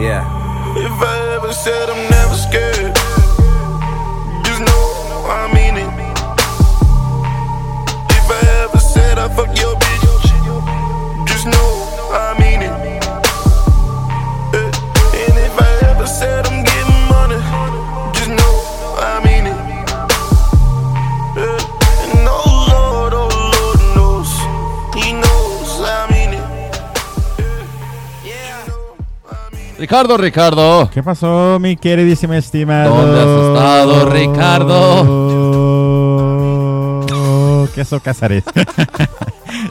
Yeah. If I ever said I'm never scared, Ricardo, Ricardo. ¿Qué pasó, mi queridísima estimado? ¿Dónde has estado, Ricardo? Queso Casares.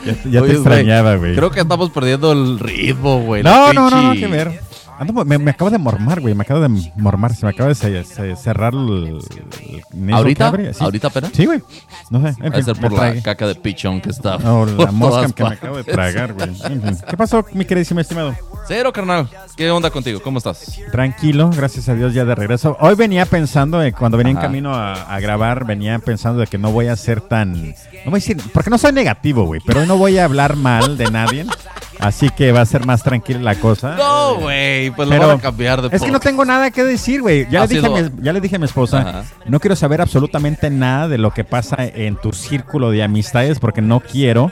ya ya te extrañaba, güey. Creo que estamos perdiendo el ritmo, güey. No, no, no, no, que ver. Ando- me, me acabo de mormar, güey. Me acabo de mormar. Se me acaba de ce- ce- cerrar el. el ¿Ahorita? ¿Ahorita apenas? Sí, güey. No sé. En Va a fin, ser por la caca de pichón que está. No, por la mosca que me acabo de partes. tragar, güey. En fin. ¿Qué pasó, mi queridísimo estimado? Cero, carnal. ¿Qué onda contigo? ¿Cómo estás? Tranquilo, gracias a Dios ya de regreso. Hoy venía pensando, eh, cuando venía en Ajá. camino a, a grabar, venía pensando de que no voy a ser tan... No voy a decir, porque no soy negativo, güey, pero hoy no voy a hablar mal de nadie. Así que va a ser más tranquila la cosa. No, güey. Pues Pero lo van a cambiar de Es que no tengo nada que decir, güey. Ya, le dije a mi- ya le dije a mi esposa, Ajá. no quiero saber absolutamente nada de lo que pasa en tu círculo de amistades porque no quiero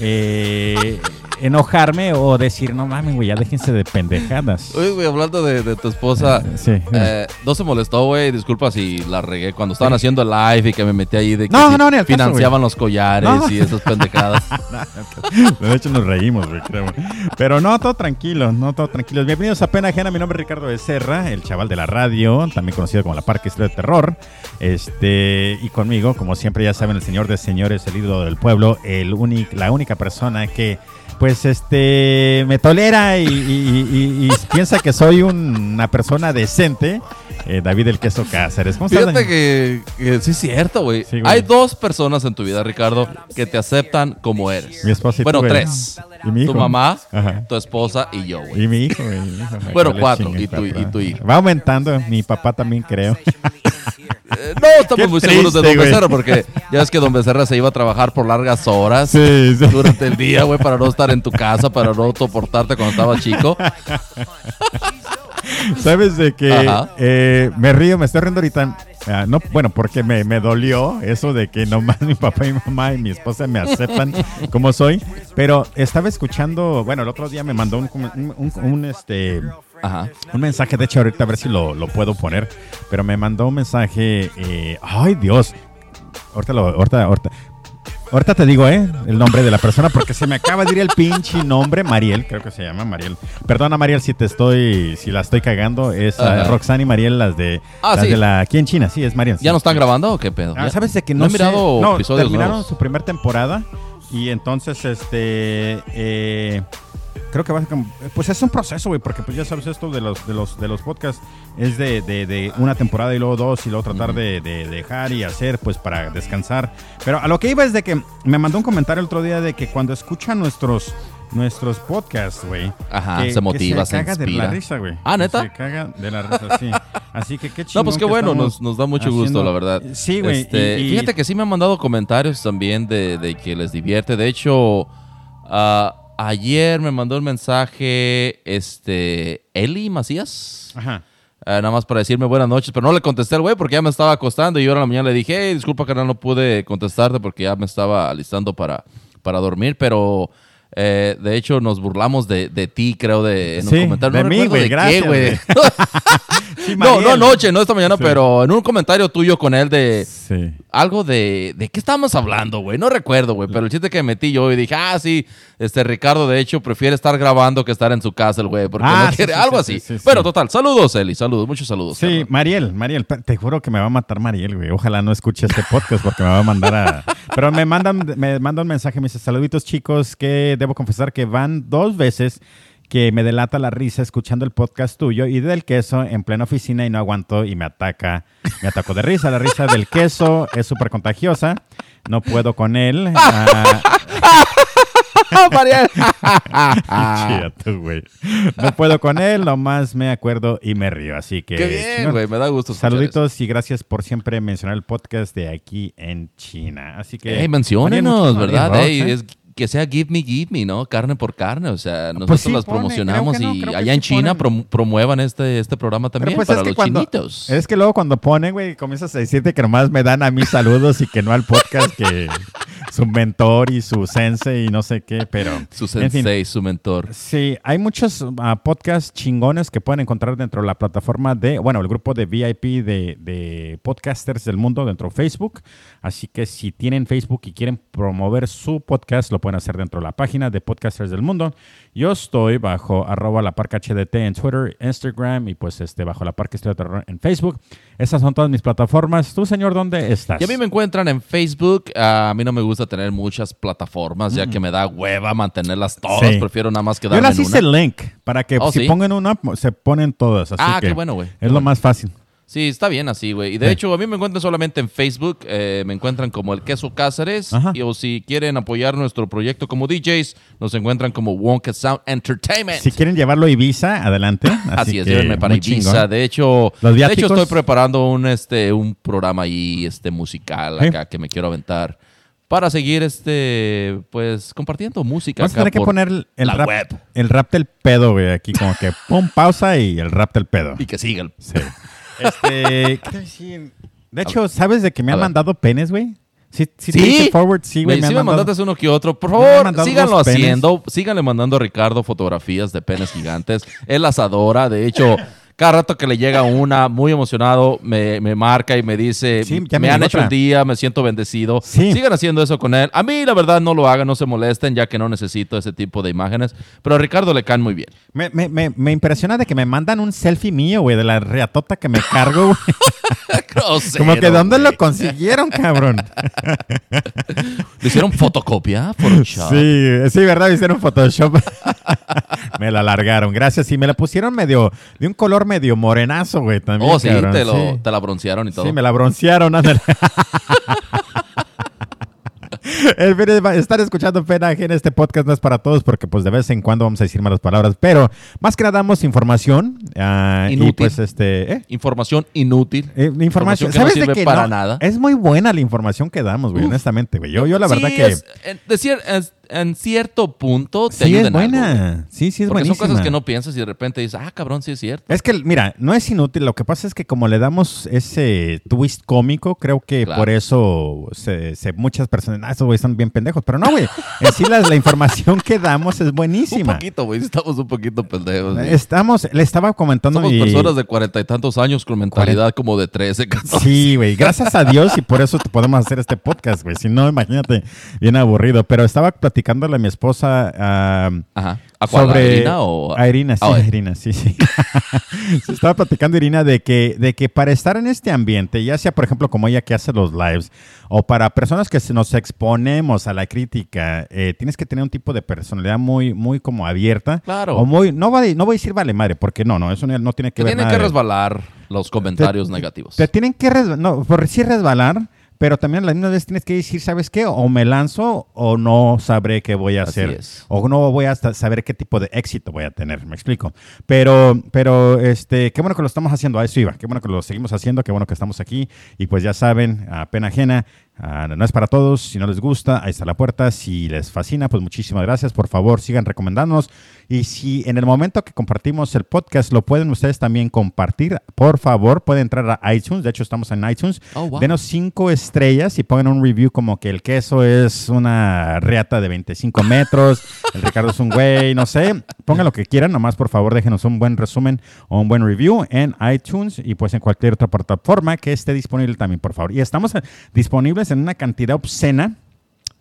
eh, enojarme o decir, no mames, güey, ya déjense de pendejadas. Oye, güey, hablando de, de tu esposa. Sí. eh, no se molestó, güey. Disculpa si la regué cuando estaban haciendo el live y que me metí ahí de que No, si no, ni al caso, financiaban los collares No. y esas pendejadas. De hecho, nos reímos, güey, creo. Pero no, todo tranquilo, no, todo tranquilo. Bienvenidos a Pena Ajena. Mi nombre es Ricardo Becerra, el chaval de la radio, también conocido como la Parque Estrella de Terror. Este, y conmigo, como siempre, ya saben, el señor de señores, el ídolo del pueblo, el únic- la única persona que, pues, este, me tolera y, y- y- y- y piensa que soy un- una persona decente, eh, David el Queso Cáceres. ¿Cómo? Fíjate que, que sí es cierto, güey. Sí. Hay dos personas en tu vida, Ricardo, que te aceptan como eres. Mi esposa y Bueno, tres. Y mi hijo. Tu mamá, Ajá. tu esposa y yo, güey. Y mi hijo, güey. Bueno, cuatro, chingue, y tu- y tu hijo. Va aumentando, mi papá también creo. Eh, no estamos Qué muy seguros de triste, Don güey. Becerra porque ya ves que Don Becerra se iba a trabajar por largas horas Sí, sí. durante el día, güey, para no estar en tu casa, para no soportarte cuando estaba chico. ¿Sabes de que Ajá. eh, me río, me estoy riendo ahorita? Ah, no, bueno, porque me, me dolió eso de que nomás mi papá y mi mamá y mi esposa me aceptan como soy. Pero estaba escuchando, bueno, el otro día me mandó un- un- un, este, Ajá. un mensaje, de hecho ahorita a ver si lo, lo puedo poner, pero me mandó un mensaje, eh, ay Dios, ahorita lo, ahorita, ahorita, ahorita te digo, eh, el nombre de la persona, porque se me acaba de ir el pinche nombre, Mariel, creo que se llama Mariel. Perdona Mariel si te estoy, si la estoy cagando, es Ajá. Roxanne y Mariel, las de, Ah, las sí. de la, aquí en China, sí, es Mariel. ¿Ya sí. no están grabando o qué pedo? Ah, ¿Ya? ¿Sabes de que no no, he mirado sé? No, terminaron nuevos? su primera temporada y entonces, este, eh, creo que va a pues es un proceso, güey, porque pues ya sabes esto de los, de los, de los podcasts es de, de- de una temporada y luego dos y luego tratar de, de dejar y hacer, pues para descansar. Pero a lo que iba es de que me mandó un comentario el otro día de que cuando escuchan nuestros nuestros podcasts, güey. Ajá, que- se que motiva, se caga de inspira. la risa, güey. Ah, ¿neta? Se caga de la risa, sí. Así que qué chido. No, pues qué bueno, nos, nos da mucho gusto, la verdad. Sí, güey. Este, y- Fíjate que sí me han mandado comentarios también de, de que les divierte. De hecho, ah, ayer me mandó un mensaje este Eli Macías. Ajá. Ah, nada más para decirme buenas noches, pero no le contesté al güey porque ya me estaba acostando y yo ahora en la mañana le dije, hey, disculpa que no pude contestarte porque ya me estaba alistando para, para dormir, pero eh, de hecho nos burlamos de, de ti, creo, de, en Sí, un comentario. de no mí, güey, qué, gracias, güey. güey. Sí, No, no anoche, no esta mañana, Sí. pero en un comentario tuyo con él de algo de. ¿De qué estábamos hablando, güey? No recuerdo, güey. Pero el chiste que metí yo y dije, ah, sí, este Ricardo, de hecho, prefiere estar grabando que estar en su casa, el güey. Porque Ah, no sí, quiere. algo sí, así. sí, sí, bueno, total. Saludos, Eli. Saludos, muchos saludos. Sí, carnal. Mariel, Mariel, te juro que me va a matar Mariel, güey. Ojalá no escuche este podcast porque me va a mandar a... Pero me mandan, me manda un mensaje, me dice, saluditos chicos, que debo confesar que van dos veces que me delata la risa escuchando el podcast tuyo y del queso en plena oficina y no aguanto y me ataca, me atacó de risa. La risa del queso es súper contagiosa, no puedo con él. Ah, güey. No puedo con él, nomás me acuerdo y me río. Así que. Qué bien, güey. Me da gusto. Saluditos y gracias por siempre mencionar el podcast de aquí en China. Así que. Ey, menciónenos, ¿verdad? Mariel Ey, Rox, ¿eh? es- que sea give me, give me, ¿no? Carne por carne. O sea, nosotros Pues sí las pone, promocionamos no, y allá en sí China ponen. promuevan este, este programa también pues para es que los cuando, chinitos. es que luego cuando ponen, güey, comienzas a decirte que nomás me dan a mí saludos y que no al podcast, que su mentor y su sensei y no sé qué, pero... Su en fin. sensei, su mentor. Sí, hay muchos ah, podcasts chingones que pueden encontrar dentro de la plataforma de, bueno, el grupo de VIP de, de podcasters del mundo dentro de Facebook. Así que si tienen Facebook y quieren promover su podcast, lo pueden hacer dentro de la página de Podcasters del Mundo. Yo estoy bajo arroba la parca HDT en Twitter, Instagram y pues este bajo la parca de Terror en Facebook. Esas son todas mis plataformas. ¿Tú, señor, dónde estás? Y a mí me encuentran en Facebook. A mí no me gusta tener muchas plataformas, ya que me da hueva mantenerlas todas. Mm. Sí. Prefiero nada más Yo quedarme las en hice una. link para que Oh, si ¿sí? pongan una, se ponen todas. Así Ah, que qué bueno, güey. Qué Es lo bueno. más fácil. Sí, está bien así, güey. Y de Sí. hecho, a mí me encuentran solamente en Facebook. eh, me encuentran como El Queso Cáceres. Ajá. Y, o si quieren apoyar nuestro proyecto como DJs, nos encuentran como Wonka Sound Entertainment. Si quieren llevarlo a Ibiza, adelante. Así, es, llévenme para Ibiza. chingón. De hecho, de hecho, estoy preparando un, este, un programa ahí este, musical Sí. acá que me quiero aventar para seguir este, pues, compartiendo música. Vamos a tener que poner el, rap, web. el rap del pedo, güey, aquí como que pum, pausa y el rap del pedo. Y que sigan. Sí. Este, ¿qué te decir? De hecho, ¿sabes de que me han mandado penes, güey? Sí, sí, ¿Sí? forward, sí, güey, me, sí me mandado. mandaste uno que otro. Por favor, síganlo haciendo. Síganle mandando a Ricardo fotografías de penes gigantes. Él las adora. De hecho, cada rato que le llega una, muy emocionado, me, me marca y me dice, Sí, me me han hecho otra. el día, me siento bendecido. Sí. Sigan haciendo eso con él. A mí, la verdad, no lo hagan, no se molesten, ya que no necesito ese tipo de imágenes. Pero a Ricardo le caen muy bien. Me, me, me, me impresiona de que me mandan un selfie mío, güey, de la reatota que me cargo, güey. Como que ¿dónde lo consiguieron, cabrón? ¿Le hicieron fotocopia? Photoshop. Sí, sí, ¿verdad? Me hicieron Photoshop. me la alargaron, gracias. Y me la pusieron medio, de un color medio morenazo, güey, también. Oh, sí, cabrón, te, lo, sí. te la broncearon y todo. Sí, me la broncearon, ándale. De- Estar escuchando pena ajena este podcast no es para todos porque pues de vez en cuando vamos a decir malas palabras, pero más que nada damos información y Inútil. pues este ¿eh? Información inútil. Eh, información, que no ¿Sabes de sirve qué? para No, nada. Es muy buena la información que damos, güey, honestamente, güey. Yo, yo la Sí, verdad que es- en, de cier- es- en cierto punto te sí es algo, buena. sí, sí es Porque buenísima. son cosas que no piensas y de repente dices, ah, cabrón, sí es cierto. Es que, mira, no es inútil. Lo que pasa es que como le damos ese twist cómico, creo que Claro. por eso se, se- muchas personas, ah, esos güeyes son bien pendejos. Pero no, güey. En sí la, la información que damos es Un buenísima. poquito, güey. Estamos un poquito pendejos. Estamos, le estaba comentando Somos y- personas de cuarenta y tantos años con mentalidad como de 13, 14. Sí, güey. Gracias a Dios y por eso te podemos hacer este podcast, güey. Si no, imagínate, bien aburrido. Pero estaba platicándole a mi esposa Ajá. ¿A cuál? sobre ¿A Irina o...? a Irina, sí, Ah, a. Irina, sí, sí. Se estaba platicando Irina de que, de que para estar en este ambiente, ya sea por ejemplo como ella que hace los lives, o para personas que nos exponemos a la crítica, eh, tienes que tener un tipo de personalidad muy, muy como abierta. Claro. O muy, no, va, no voy a decir vale madre, porque no, no, eso no, no tiene que Te ver tienen nada que resbalar los comentarios negativos. te tienen que resbalar, no, por sí resbalar, pero también a la misma vez tienes que decir, ¿sabes qué? O me lanzo o no sabré qué voy a Así hacer. es. O no voy a saber qué tipo de éxito voy a tener, me explico. Pero, pero, este, qué bueno que lo estamos haciendo, a eso iba. Qué bueno que lo seguimos haciendo, qué bueno que estamos aquí. Y pues ya saben, a pena ajena, ah, no es para todos. Si no les gusta, ahí está la puerta. Si les fascina, pues muchísimas gracias. Por favor, sigan recomendándonos. Y si en el momento que compartimos el podcast lo pueden ustedes también compartir, por favor, pueden entrar a iTunes. De hecho, estamos en iTunes. Oh, wow. Denos cinco estrellas y pongan un review como que el queso es una reata de 25 metros, el Ricardo es un güey, no sé. Pongan lo que quieran, nomás por favor déjenos un buen resumen o un buen review en iTunes y pues en cualquier otra plataforma que esté disponible también, por favor. Y estamos eh, disponibles en una cantidad obscena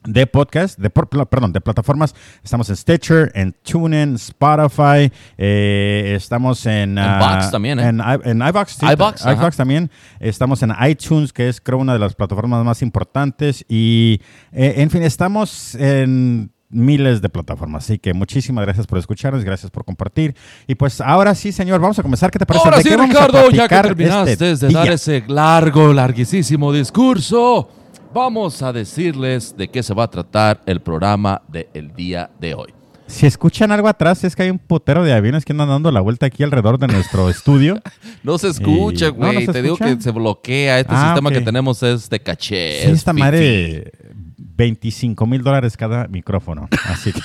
de podcast, de perdón, de plataformas. Estamos en Stitcher, en TuneIn, Spotify, eh, estamos en... ah, Vox también, ¿eh? En, en iVox, sí, iVox, iVox también. Estamos en iTunes, que es creo una de las plataformas más importantes. Y, eh, en fin, estamos en miles de plataformas. Así que muchísimas gracias por escucharnos, gracias por compartir. Y pues ahora sí, señor, vamos a comenzar. ¿Qué te parece? Ahora ¿De sí, qué vamos a Ricardo, ya que terminaste este de dar ese largo, larguísimo discurso, vamos a decirles de qué se va a tratar el programa del día de hoy. Si escuchan algo atrás, es que hay un putero de aviones que andan dando la vuelta aquí alrededor de nuestro estudio. No se escucha, Y- ¿no, no güey. Te digo que se bloquea. Este Ah, sistema que tenemos es de caché. Sí, es esta madre 25 mil dólares cada micrófono. Así que.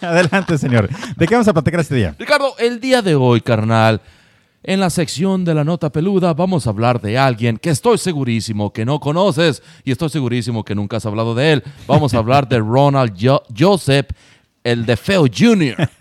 Adelante, señor. ¿De qué vamos a platicar este día? Ricardo, el día de hoy, carnal, en la sección de la nota peluda vamos a hablar de alguien que estoy segurísimo que no conoces y estoy segurísimo que nunca has hablado de él. Vamos a hablar de Ronald Jo- Joseph, el de Feo Jr.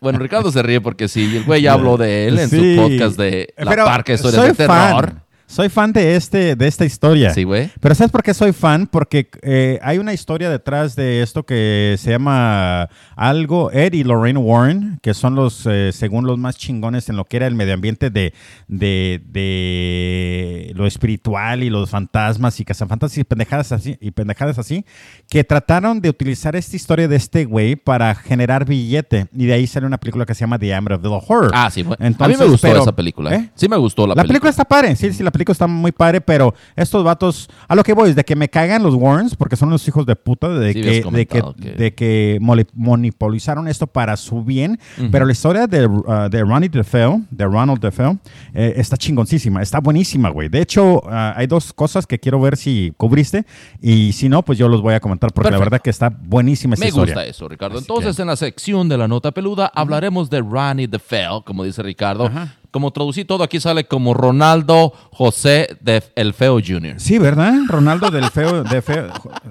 Bueno, Ricardo se ríe porque sí, el güey ya habló de él en Sí. su podcast de La Pero Parca soy de Terror. Fan. Soy fan de, este, de esta historia. Sí, güey. Pero ¿sabes por qué soy fan? Porque eh, hay una historia detrás de esto que se llama algo, Ed y Lorraine Warren, que son los, eh, según los más chingones en lo que era el medio ambiente de, de, de lo espiritual y los fantasmas y cazafantasmas y pendejadas así, y pendejadas así, que trataron de utilizar esta historia de este güey para generar billete. Y de ahí sale una película que se llama The Amityville Horror. Ah, sí, güey. a mí Entonces, me gustó pero- esa película. ¿Eh? Sí me gustó la, La película está padre, sí, sí, la película está muy padre, pero estos vatos, a lo que voy es de que me cagan los Warrens, porque son los hijos de puta, de, Sí, que, de, que, que- de que monopolizaron esto para su bien, pero la historia de, uh, de Ronnie DeFeo, de Ronald DeFeo, eh, está chingoncísima, está buenísima, güey. De hecho, uh, hay dos cosas que quiero ver si cubriste, y si no, pues yo los voy a comentar, porque la Perfecto. verdad que está buenísima esta Me historia. gusta eso, Ricardo. Así Entonces, que- en la sección de la nota peluda hablaremos de Ronnie the Fell, como dice Ricardo. Ajá. Como traducí todo, aquí sale como Ronaldo José de El Feo Jr. Sí, ¿verdad? Ronaldo del feo, de feo.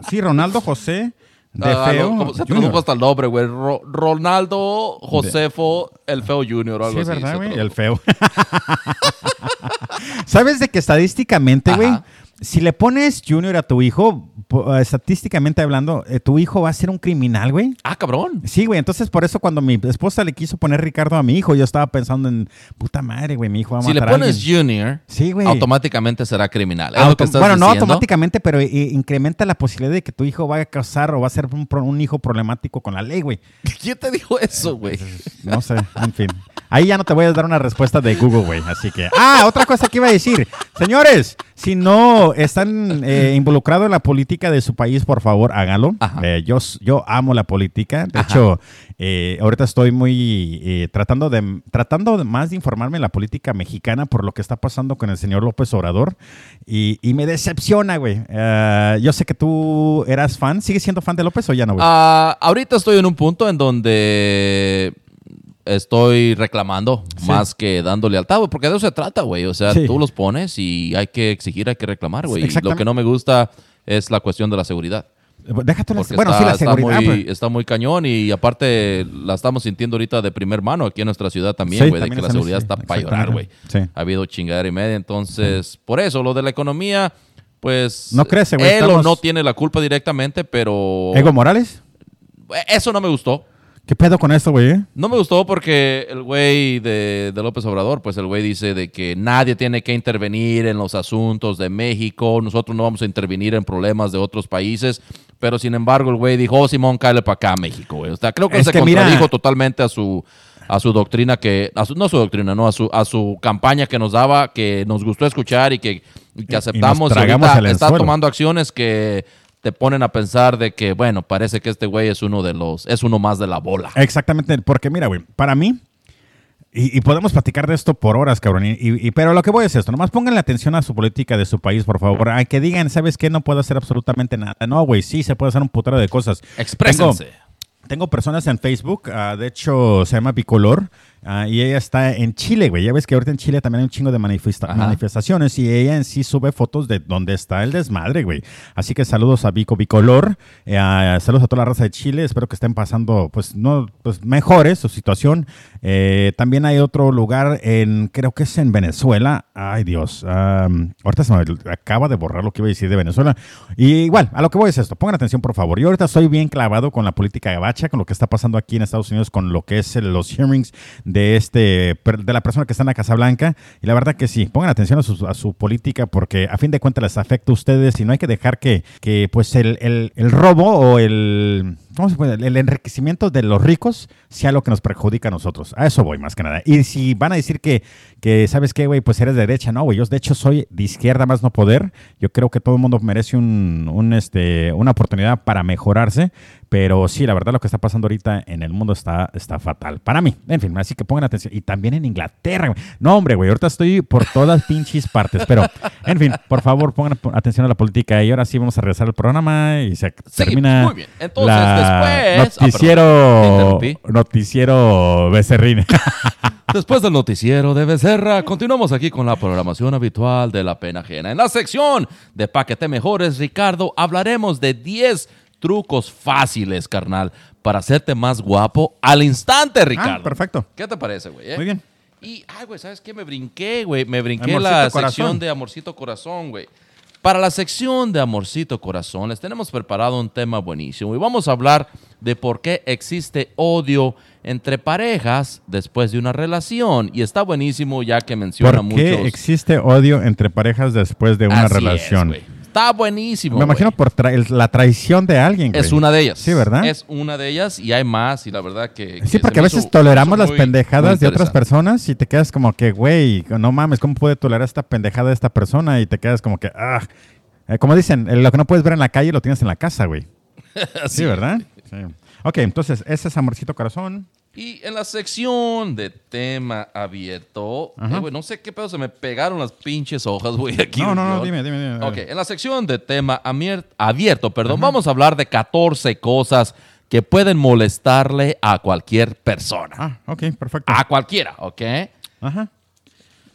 Sí, Ronaldo José de Ah, feo. no, como se tradujo hasta el nombre, güey. Ro- Ronaldo Josefo El Feo Jr. o algo Sí, así. ¿verdad, güey? El feo. ¿Sabes de que estadísticamente, güey. Si le pones Junior a tu hijo, eh, estadísticamente hablando, eh, tu hijo va a ser un criminal, güey? Ah, cabrón. Sí, güey. Entonces, por eso cuando mi esposa le quiso poner Ricardo a mi hijo, yo estaba pensando en, puta madre, güey, mi hijo va a Si le matar a pones alguien. Junior, Sí, güey. automáticamente será criminal. ¿Es lo Auto- que estás bueno, no automáticamente, pero eh, incrementa la posibilidad de que tu hijo vaya a causar o va a ser un, un hijo problemático con la ley, güey. ¿Quién te dijo eso, güey? No sé, en fin. Ahí ya no te voy a dar una respuesta de Google, güey. Así que. Ah, otra cosa que iba a decir. Señores, si no están eh, involucrados en la política de su país, por favor, háganlo. Ajá. Eh, yo, yo amo la política. De Ajá. hecho, eh, ahorita estoy muy eh, tratando de tratando de más de informarme en la política mexicana por lo que está pasando con el señor López Obrador. Y, y me decepciona, güey. Yo sé que tú eras fan. ¿Sigues siendo fan de López o ya no, güey? Ah, ahorita estoy en un punto en donde estoy reclamando Sí. más que dando lealtad, güey, porque de eso se trata, güey. O sea, Sí. tú los pones y hay que exigir, hay que reclamar, güey. Lo que no me gusta es la cuestión de la seguridad. Déjate la, bueno, está, sí, la está seguridad. muy, pues. está muy cañón y aparte la estamos sintiendo ahorita de primer mano aquí en nuestra ciudad también, Sí, güey, de que la seguridad sí, está para llorar, güey. Ha habido chingadera y media, entonces, por eso, lo de la economía, pues... No crece, güey, Él o no tiene la culpa directamente, pero... Ego Morales. Eso no me gustó. ¿Qué pedo con esto, güey? No me gustó porque el güey de, de López Obrador, pues el güey dice de que nadie tiene que intervenir en los asuntos de México, nosotros no vamos a intervenir en problemas de otros países, pero sin embargo el güey dijo, oh, Simón, cállale para acá, México, güey. O sea, creo que Es se que mira- contradijo totalmente a su a su doctrina que, a su- no a su doctrina, no, a su, a su campaña que nos daba, que nos gustó escuchar y que, y que Y- y aceptamos. y tragamos ahorita el está tomando acciones que te ponen a pensar de que, bueno, parece que este güey es uno de los, es uno más de la bola. Exactamente, porque mira, güey, para mí, y, y podemos platicar de esto por horas, cabrón, y, y- pero lo que voy es esto, nomás pónganle atención a su política de su país, por favor, a que digan, ¿sabes qué? No puedo hacer absolutamente nada. No, güey, sí, se puede hacer un putero de cosas. Exprésense. Tengo- Tengo personas en Facebook, ah, de hecho se llama Bicolor, ah, y ella está en Chile, güey. Ya ves que ahorita en Chile también hay un chingo de manifesta- Ajá. manifestaciones y ella en sí sube fotos de donde está el desmadre, güey. Así que saludos a Bico Bicolor, eh, saludos a toda la raza de Chile, espero que estén pasando, pues, no, pues, mejores su situación. Eh, también hay otro lugar en, creo que es en Venezuela. Ay, Dios. ahorita se me acaba de borrar lo que iba a decir de Venezuela. Y igual, a lo que voy es esto. Pongan atención, por favor. Yo ahorita estoy bien clavado con la política gabacha, con lo que está pasando aquí en Estados Unidos, con lo que es el- los hearings de este de la persona que está en la Casa Blanca. Y la verdad que sí, pongan atención a su, a su política porque a fin de cuentas les afecta a ustedes y no hay que dejar que, que pues el, el- el robo o el ¿cómo se puede? El enriquecimiento de los ricos sea lo que nos perjudica a nosotros. A eso voy más que nada. Y si van a decir que, que ¿sabes qué, güey? Pues eres de derecha. No, güey, yo de hecho soy de izquierda más no poder. Yo creo que todo el mundo merece un, un, este, una oportunidad para mejorarse. Pero sí, la verdad lo que está pasando ahorita en el mundo está, está fatal. Para mí. En fin, así que pongan atención. Y también en Inglaterra. güey. No, hombre, güey. Ahorita estoy por todas pinches partes. Pero, en fin, por favor, pongan atención a la política. Y ahora sí vamos a regresar al programa y se Sí, termina muy bien. Entonces, la después- Noticiero, Ah, perdón, te interrumpí. noticiero Becerrine. Después del noticiero de Becerra, continuamos aquí con la programación habitual de La Pena Ajena. En la sección de Paquete Mejores, Ricardo, hablaremos de 10 trucos fáciles, carnal, para hacerte más guapo al instante, Ricardo. Ah, perfecto. ¿Qué te parece, güey? eh? Muy bien. Y, ay, güey, ¿sabes qué? Me brinqué, güey. Me brinqué Amorcito la Corazón. sección de Amorcito Corazón, güey. Para la sección de Amorcito Corazón, les tenemos preparado un tema buenísimo. Y vamos a hablar de por qué existe odio entre parejas después de una relación. Y está buenísimo ya que menciona ¿Por qué muchos. existe odio entre parejas después de una Así relación? Está buenísimo. Me imagino por tra- la traición de alguien. Es una de ellas. Sí, ¿verdad? Es una de ellas y hay más. Y la verdad que. Sí, que porque a veces toleramos las muy- pendejadas muy de otras personas y te quedas como que, güey, no mames, ¿cómo puede tolerar esta pendejada de esta persona? Y te quedas como que, ah. Eh, como dicen, eh, lo que no puedes ver en la calle lo tienes en la casa, güey. Sí, ¿verdad? Sí. Ok, entonces, ese es Amorcito Corazón. Y en la sección de tema abierto, eh, no sé qué pedo, se me pegaron las pinches hojas, güey, aquí. No, no, no, dime, dime, dime. Ok, en la sección de tema abierto, perdón, vamos a hablar de 14 cosas que pueden molestarle a cualquier persona. Ah, ok, perfecto. A cualquiera, ¿ok? Ajá.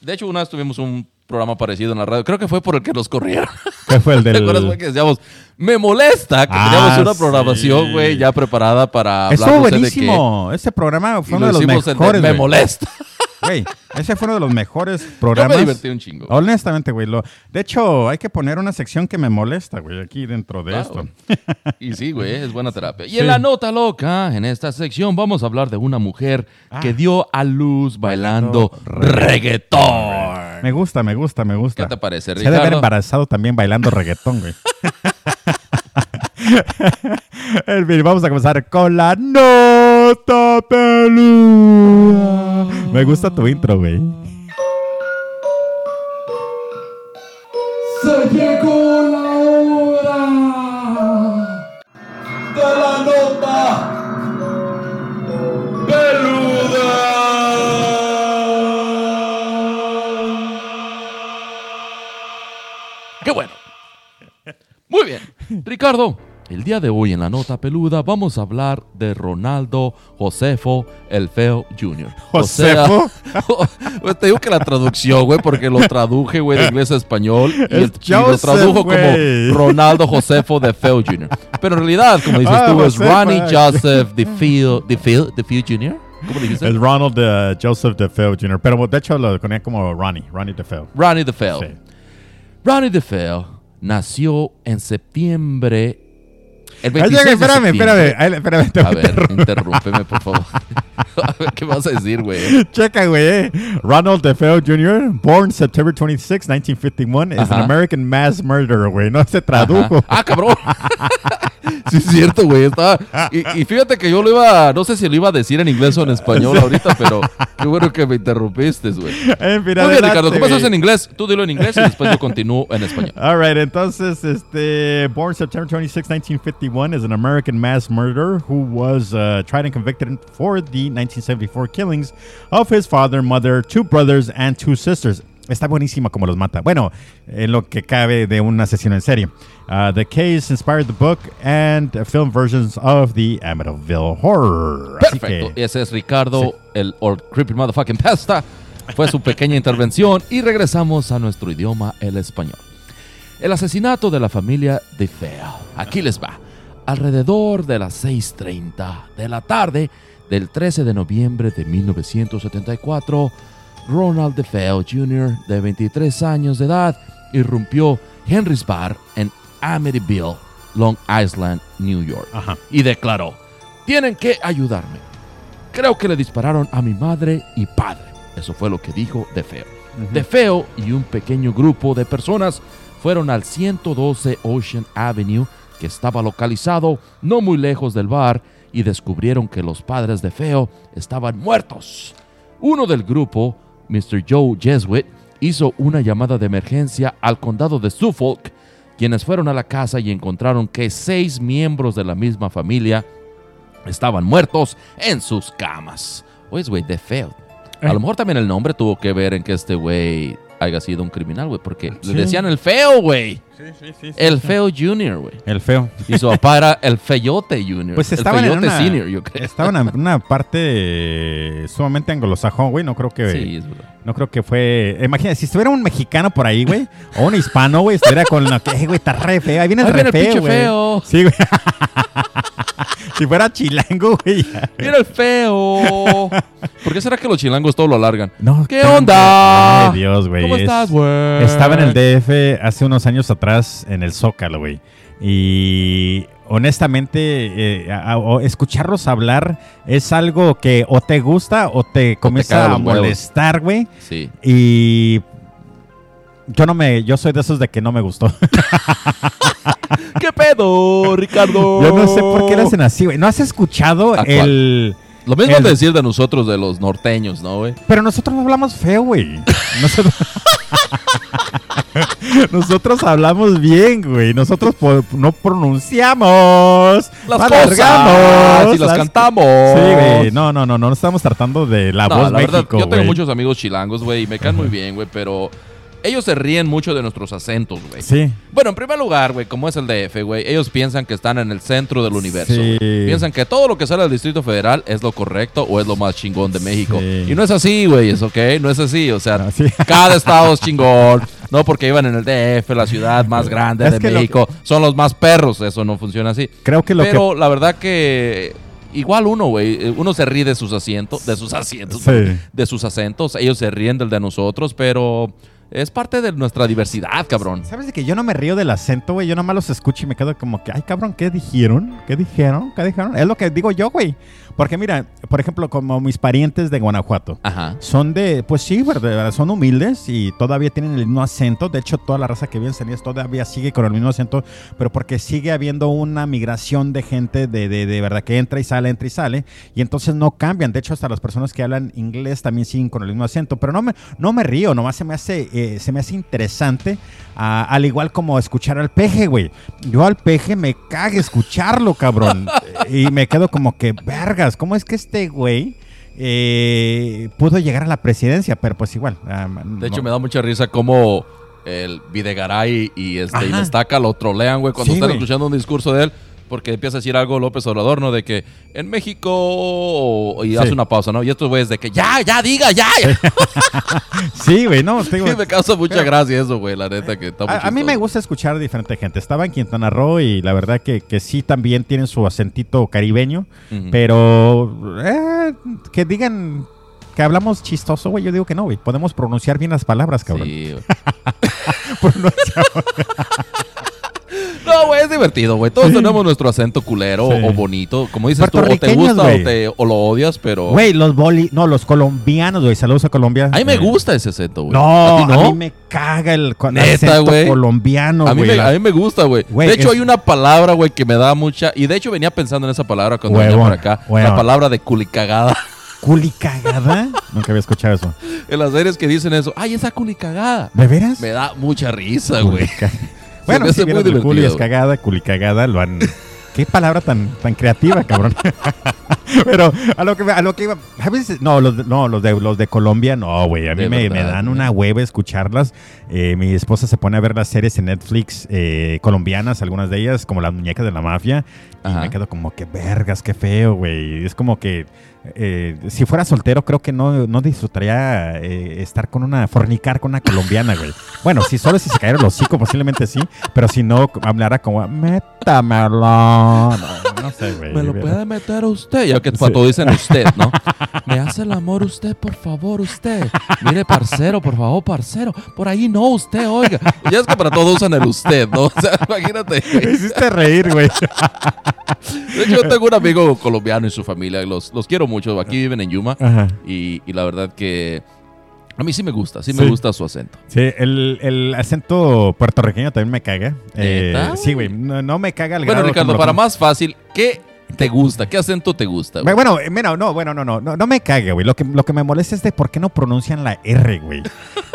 De hecho, una vez tuvimos un programa parecido en la radio. Creo que fue por el que nos corrieron. ¿Qué fue el ¿Te del...? acuerdas, güey, que decíamos, me molesta que Ah, teníamos una sí. programación, güey, ya preparada para hablar Estuvo sé de buenísimo. Ese programa fue Y uno lo de los mejores. Me molesta. Güey, ese fue uno de los mejores Yo programas. me divertí un chingo. Honestamente, güey. lo- De hecho, hay que poner una sección que me molesta, güey, aquí dentro de Claro. esto. Y sí, güey, es buena terapia. Y Sí. en la nota loca, en esta sección, vamos a hablar de una mujer que Ah. dio a luz bailando Bailando reggaetón. Me gusta, me gusta, me gusta. ¿Qué te parece, Se ha de haber embarazado también bailando reggaetón, güey. En fin, vamos a comenzar con la nota peluda. Me gusta tu intro, güey. Se llegó Muy bien. Ricardo, el día de hoy en la nota peluda vamos a hablar de Ronaldo Josefo el Feo Jr. ¿Josefo? O sea, te digo que la traducción, güey, porque lo traduje, güey, de inglés a español. Y, el- y lo tradujo como Ronaldo Josefo de Feo Jr. Pero en realidad, como dices Ah, tú, es. Ronnie Joseph de Feo, de Feo, de Feo Jr. ¿Cómo dijiste? Es Ronald uh, Joseph DeFeo Jr., pero de hecho lo conocía como Ronnie, Ronnie DeFeo. Ronnie DeFeo. Sí. Ronnie DeFeo nació en septiembre. El Ay, 26 de espérame, espérame, ay, espérame, te A ver, interrúmpeme, por favor. A ver, ¿Qué vas a decir, güey? Checa, güey. eh. Ronald DeFeo Jr., born September 26, 1951, is an Ajá. American mass murderer, güey. No se Ajá. tradujo. Ah, cabrón. sí, es cierto, güey. Estaba... Y, y fíjate que yo lo iba, no sé si lo iba a decir en inglés o en español ahorita, pero qué bueno que me interrumpiste, güey. En fin, Muy bien, Ricardo. ¿Cómo estás en inglés? Tú dilo en inglés y después yo continúo en español. All right, entonces, este, born September 26, 1951, is an American mass murderer who was uh, tried and convicted for the 1974 killings of his father, mother, two brothers, and two sisters. Está buenísima como los mata. Bueno, en lo que cabe de un asesino en serie. Uh, the case inspired the book and film versions of the Amityville Horror. Así Perfecto. que- Ese es Ricardo, el or creepy motherfucking pasta. Fue su pequeña intervención y regresamos a nuestro idioma, el español. El asesinato de la familia de Fea. Aquí les va. Alrededor de las 6.30 de la tarde del 13 de noviembre de 1974, Ronald DeFeo Jr., de 23 años de edad, irrumpió Henry's Bar en Amityville, Long Island, New York Ajá. y declaró, tienen que ayudarme. Creo que le dispararon a mi madre y padre. Eso fue lo que dijo De Feo. De Feo y un pequeño grupo de personas fueron al 112 Ocean Avenue, que estaba localizado no muy lejos del bar y descubrieron que los padres de Feo estaban muertos. Uno del grupo, Mr. Joe Jesuit, hizo una llamada de emergencia al condado de Suffolk, quienes fueron a la casa y encontraron que seis miembros de la misma familia estaban muertos en sus camas. Oye, güey, de Feo. A Eh. lo mejor también el nombre tuvo que ver en que este güey haya sido un criminal, güey, porque Sí. le decían el feo, güey. Sí, sí, sí. El feo junior, güey. El feo. Y su papá era el feyote junior. Pues el estaban en feyote una, senior, yo creo. estaban en una parte sumamente anglosajón, güey. No creo que, Sí, es verdad. no creo que fue. Imagínate, si estuviera un mexicano por ahí, güey, o un hispano, güey, estuviera con la que, "Eh, güey, está re feo. Ahí viene el Ahí re viene el pinche feo, güey. feo. Sí, güey. si fuera chilango, güey. Mira el feo. ¿Por qué será que los chilangos todo lo alargan? No, ¿Qué onda? Ay, Dios, güey. ¿Cómo es- estás, güey? Estaba en el DF hace unos años atrás en el Zócalo, güey. Y honestamente, eh, a- a- o escucharlos hablar es algo que o te gusta o te comienza a molestar, güey. Sí. Y yo no me, yo soy de esos de que no me gustó. ¿Qué pedo, Ricardo? yo no sé por qué lo hacen así, güey. ¿No has escuchado el... Lo mismo el- de decir de nosotros, de los norteños, ¿no, güey? Pero nosotros no hablamos feo, güey. Nosotros... Nosotros hablamos bien, güey. Nosotros no pronunciamos. Las no cosas. Y las, las- cantamos. Sí, güey. No, no, no, no. estamos tratando de la No, voz la verdad, México, yo tengo muchos amigos chilangos, güey, y me caen muy bien, güey, pero ellos se ríen mucho de nuestros acentos, güey. Sí. Bueno, en primer lugar, güey, como es el DF, güey, ellos piensan que están en el centro del universo. Sí. Piensan que todo lo que sale del Distrito Federal es lo correcto o es lo más chingón de México. Sí. Y no es así, güey, es ok, no es así. O sea, No, sí. cada estado es chingón. No porque iban en el DF, la ciudad más grande Es de que lo México, son los más perros. Eso no funciona así. Creo que lo Pero la verdad que igual uno, güey, eh, uno se ríe de sus asientos, de sus asientos, Sí. de sus acentos. Ellos se ríen del de nosotros, pero es parte de nuestra diversidad, cabrón. ¿Sabes de que yo no me río del acento, güey? Yo nomás los escucho y me quedo como que, ay, cabrón, ¿qué dijeron? ¿Qué dijeron? ¿Qué dijeron? Es lo que digo yo, güey. Porque mira, por ejemplo, como mis parientes de Guanajuato. Ajá. Son de, pues sí, verdad, son humildes y todavía tienen el mismo acento. De hecho, toda la raza que vive en San Luis todavía sigue con el mismo acento, pero porque sigue habiendo una migración de gente de, de, de verdad que entra y sale, entra y sale, y entonces no cambian. De hecho, hasta las personas que hablan inglés también siguen con el mismo acento. Pero no me, no me río, nomás se me hace, eh, se me hace interesante, ah, al igual como escuchar al peje, güey. Yo al peje me caga escucharlo, cabrón. y me quedo como que, ¿cómo es que este güey eh, pudo llegar a la presidencia? Pero pues igual. ah, De hecho, no. me da mucha risa cómo el Videgaray y, este, Ajá. Lo trolean, güey, cuando Sí, están güey. escuchando un discurso de él. Porque empieza a decir algo López Obrador, ¿no? De que en México... Y Sí. hace una pausa, ¿no? Y estos güeyes de que ya, ya, diga, ya. Sí, güey, no. te digo, Y me causa mucha gracia eso, güey, la neta que está muy a, a mí me gusta escuchar a diferente gente. Estaba en Quintana Roo y la verdad que, que sí también tienen su acentito caribeño. Pero eh, que digan que hablamos chistoso, güey. Yo digo que no, güey. Podemos pronunciar bien las palabras, cabrón. Sí, No, güey, es divertido, güey. Todos tenemos nuestro acento culero Sí. o bonito. Como dices tú, o te gusta o, te, o lo odias, pero... Güey, los boli... No, los colombianos, güey. Saludos a Colombia. A mí me gusta ese acento, güey. No, ¿A ti no? a mí me caga el Neta, acento güey. colombiano, a, güey. La- a mí me gusta, güey. De hecho, es- hay una palabra, güey, que me da mucha... Y de hecho venía pensando en esa palabra cuando venía Huevón, por acá. La palabra de culicagada. ¿Culicagada? Nunca había escuchado eso. en las series que dicen eso. ¡Ay, esa culicagada! ¿De veras? Me da mucha risa, güey. Bueno, si muy el culi es cagada, culicagada, lo han... Qué palabra tan, tan creativa, cabrón. Pero a lo que a lo que iba, a veces no, los de, no, los de los de Colombia no, güey, a mí me, verdad, me dan una hueva escucharlas. Eh, mi esposa se pone a ver las series en Netflix eh, colombinas, algunas de ellas como las muñecas de la mafia, y me quedo como que vergas, qué feo, güey. Es como que eh, si fuera soltero creo que no, no disfrutaría eh, estar con una fornicar con una colombiana, güey. Bueno, si solo si se cayera el hocico posiblemente sí, pero si no hablara como métamelo. No, no sé, güey. ¿Me lo puede meter usted? Ya que Sí. cuando dicen usted, ¿no? Me hace el amor usted, por favor, usted. Mire, parcero, por favor, parcero. Por ahí no, usted, oiga. Ya es que para todos usan el usted, ¿no? O sea, imagínate. Me hiciste reír, güey. De hecho, yo tengo un amigo colombiano y su familia. Los, los quiero mucho. Aquí viven en Yuma. Y, y la verdad que A mí sí me gusta, sí me gusta su acento. Sí, el, el acento puertorriqueño también me caga. Eh, sí, güey, no, no me caga el Bueno, grado Ricardo, para más fácil, ¿qué te gusta? ¿Qué acento te gusta? güey? Bueno, eh, mira, no, bueno, no, no, no, no me caga, güey. Lo que, lo que me molesta es de por qué no pronuncian la R, güey.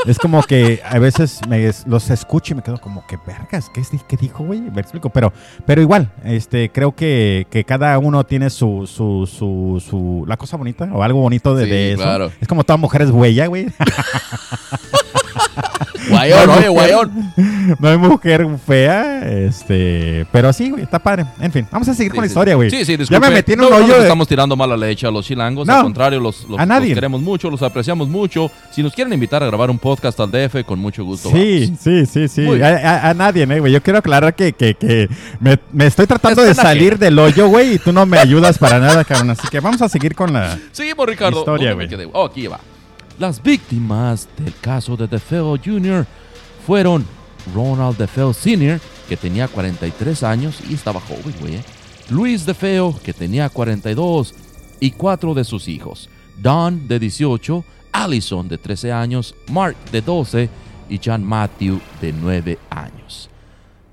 es como que a veces me, los escucho y me quedo como que, vergas, ¿qué, qué dijo, güey? Me explico, pero, pero igual, este, creo que, que cada uno tiene su, su, su, su, la cosa bonita o algo bonito de, Sí, de eso. claro. Es como toda mujer es huella, güey. Guayón, oye, guayón. no hay mujer fea, este, pero sí, güey, está padre. En fin, vamos a seguir con la Sí, historia, güey. Sí, sí, Ya disculpe. me metí en un no hoyo de... estamos tirando mala leche a los chilangos. No, al contrario, los, los- a nadie. los queremos mucho, los apreciamos mucho. Si nos quieren invitar a grabar un podcast al DF, con mucho gusto. Sí, sí, sí, sí. Muy A, a- a nadie, ¿eh, güey. Yo quiero aclarar que, que, que me, me estoy tratando de Están aquí. salir del hoyo, güey, y tú no me ayudas para nada, cabrón. Así que vamos a seguir con la... Seguimos, Ricardo. Historia, ¿Dónde me güey. quedé? Oh, aquí va. Las víctimas del caso de DeFeo Jr. fueron Ronald DeFeo Sr., que tenía 43 años y estaba joven, güey. ¿eh? Luis DeFeo, que tenía 42, y cuatro de sus hijos. Don, de 18, Allison, de 13 años, Mark, de 12, y John Matthew, de 9 años.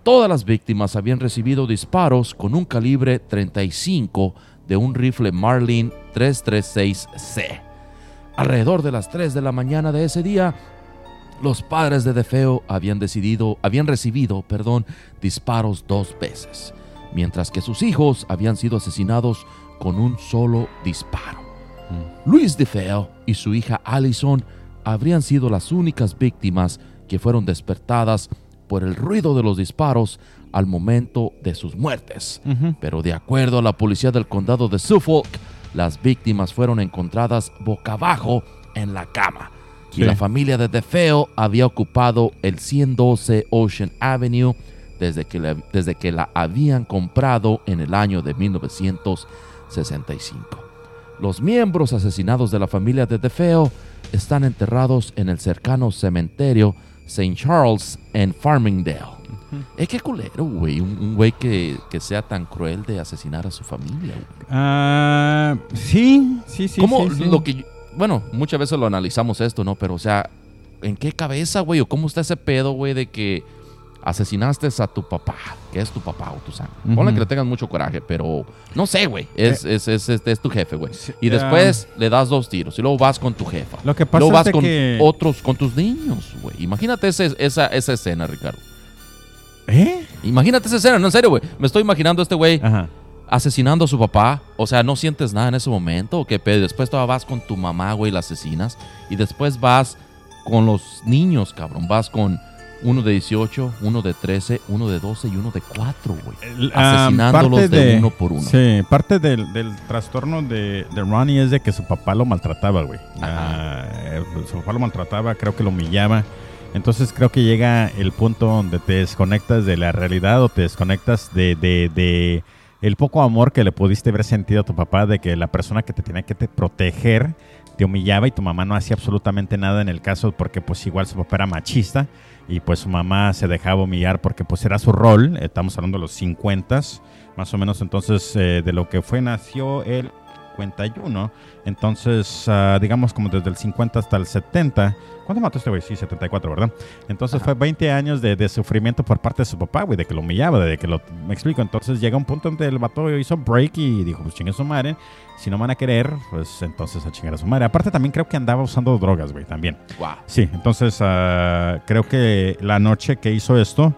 Todas las víctimas habían recibido disparos con un calibre 35 de un rifle Marlin 336C. Alrededor de las 3 de la mañana de ese día, los padres de DeFeo habían decidido, habían recibido, perdón, disparos dos veces, mientras que sus hijos habían sido asesinados con un solo disparo. Luis DeFeo y su hija Allison habrían sido las únicas víctimas que fueron despertadas por el ruido de los disparos al momento de sus muertes. Pero de acuerdo a la policía del condado de Suffolk, las víctimas fueron encontradas boca abajo en la cama. Sí. Y la familia de DeFeo había ocupado el 112 Ocean Avenue desde que, la, desde que la habían comprado en el año de 1965. Los miembros asesinados de la familia de DeFeo están enterrados en el cercano cementerio St. Charles en Farmingdale. Es que culero, güey. Un un güey que, que sea tan cruel de asesinar a su familia. güey. Ah, sí, sí, sí. ¿Cómo sí, sí. lo que bueno, muchas veces lo analizamos esto, ¿no? Pero, o sea, ¿en qué cabeza, güey? ¿O cómo está ese pedo, güey, de que asesinaste a tu papá, que es tu papá o tu sangre? Ponle Ujú. Eh. que le tengas mucho coraje, pero no sé, güey. Es, es, es, es- es tu jefe, güey. Y después le das dos tiros y luego vas con tu jefa. Lo que pasa luego es vas de con que- otros, con tus niños, güey. Imagínate ese- esa, esa escena, Ricardo. ¿Eh? Imagínate esa escena, no en serio, güey. Me estoy imaginando a este güey Ajá. asesinando a su papá. O sea, no sientes nada en ese momento. ¿O qué pedo? Después todavía vas con tu mamá, güey, la asesinas. Y después vas con los niños, cabrón. Vas con uno de 18, uno de 13, uno de 12 y uno de 4, güey. Ah, Asesinándolos de, uno por uno. Sí, parte del, del trastorno de, de Ronnie es de que su papá lo maltrataba, güey. Ah, eh, su papá lo maltrataba, creo que lo humillaba. Entonces creo que llega el punto donde te desconectas de la realidad o te desconectas de, de, de el poco amor que le pudiste haber sentido a tu papá, de que la persona que te tenía que te proteger te humillaba y tu mamá no hacía absolutamente nada en el caso porque pues igual su papá era machista y pues su mamá se dejaba humillar porque pues era su rol, estamos hablando de los 50 más o menos. Entonces eh, de lo que fue nació el 51, entonces ah, digamos como desde el 50 hasta el 70, ¿cuándo mató este güey? Sí, 74, ¿verdad? Entonces fue 20 años de, de sufrimiento por parte de su papá, güey, de que lo humillaba, de que lo, me explico, entonces llega un punto donde el vato hizo break y dijo, pues chingue su madre, si no van a querer, pues entonces a chingar a su madre. Aparte también creo que andaba usando drogas, güey, también. Wow. Sí, entonces ah, creo que la noche que hizo esto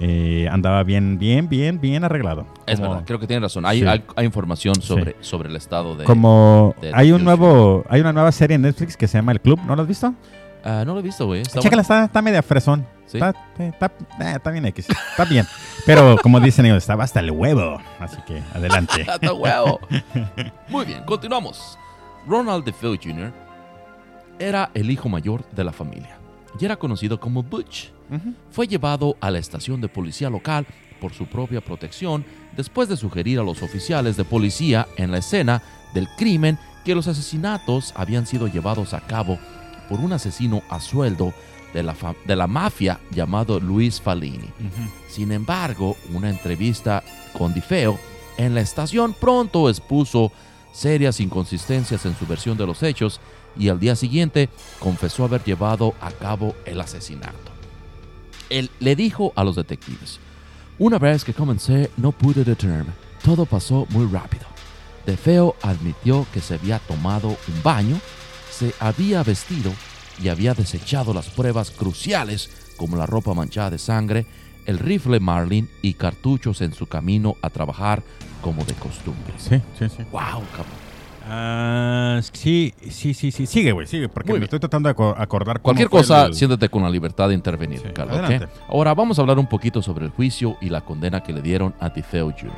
eh, andaba bien, bien, bien, bien arreglado. Es Como- verdad, creo que tiene razón. Hay, Sí. hay, hay información sobre, sobre el estado de... Como de hay un nuevo, hay una nueva serie en Netflix que se llama El Club, ¿no lo has visto? Ah, no lo he visto, güey. Está Chécala, está, está media fresón. ¿Sí? Está, está, eh, está bien X, está bien. Pero como dicen ellos, estaba hasta el huevo. Así que adelante. Hasta huevo. Muy bien, continuamos. Ronald DeFeo Jr. era el hijo mayor de la familia y era conocido como Butch. Fue llevado a la estación de policía local por su propia protección después de sugerir a los oficiales de policía en la escena del crimen que los asesinatos habían sido llevados a cabo por un asesino a sueldo de la, de la mafia llamado Luis Falini. Sin embargo, una entrevista con DiFeo en la estación pronto expuso serias inconsistencias en su versión de los hechos y al día siguiente confesó haber llevado a cabo el asesinato. Él le dijo a los detectives, una vez que comencé no pude detenerme, todo pasó muy rápido. DeFeo admitió que se había tomado un baño, se había vestido y había desechado las pruebas cruciales como la ropa manchada de sangre, el rifle Marlin y cartuchos en su camino a trabajar como de costumbre. Sí, sí, sí. Wow, cabrón. Ah, sí, sí, sí, sí. Sigue, güey, sigue, porque Muy me bien. estoy tratando de aco- acordar cómo Cualquier fue cosa, el- siéntate con la libertad de intervenir, adelante. Ahora vamos a hablar un poquito sobre el juicio y la condena que le dieron a DeFeo Jr.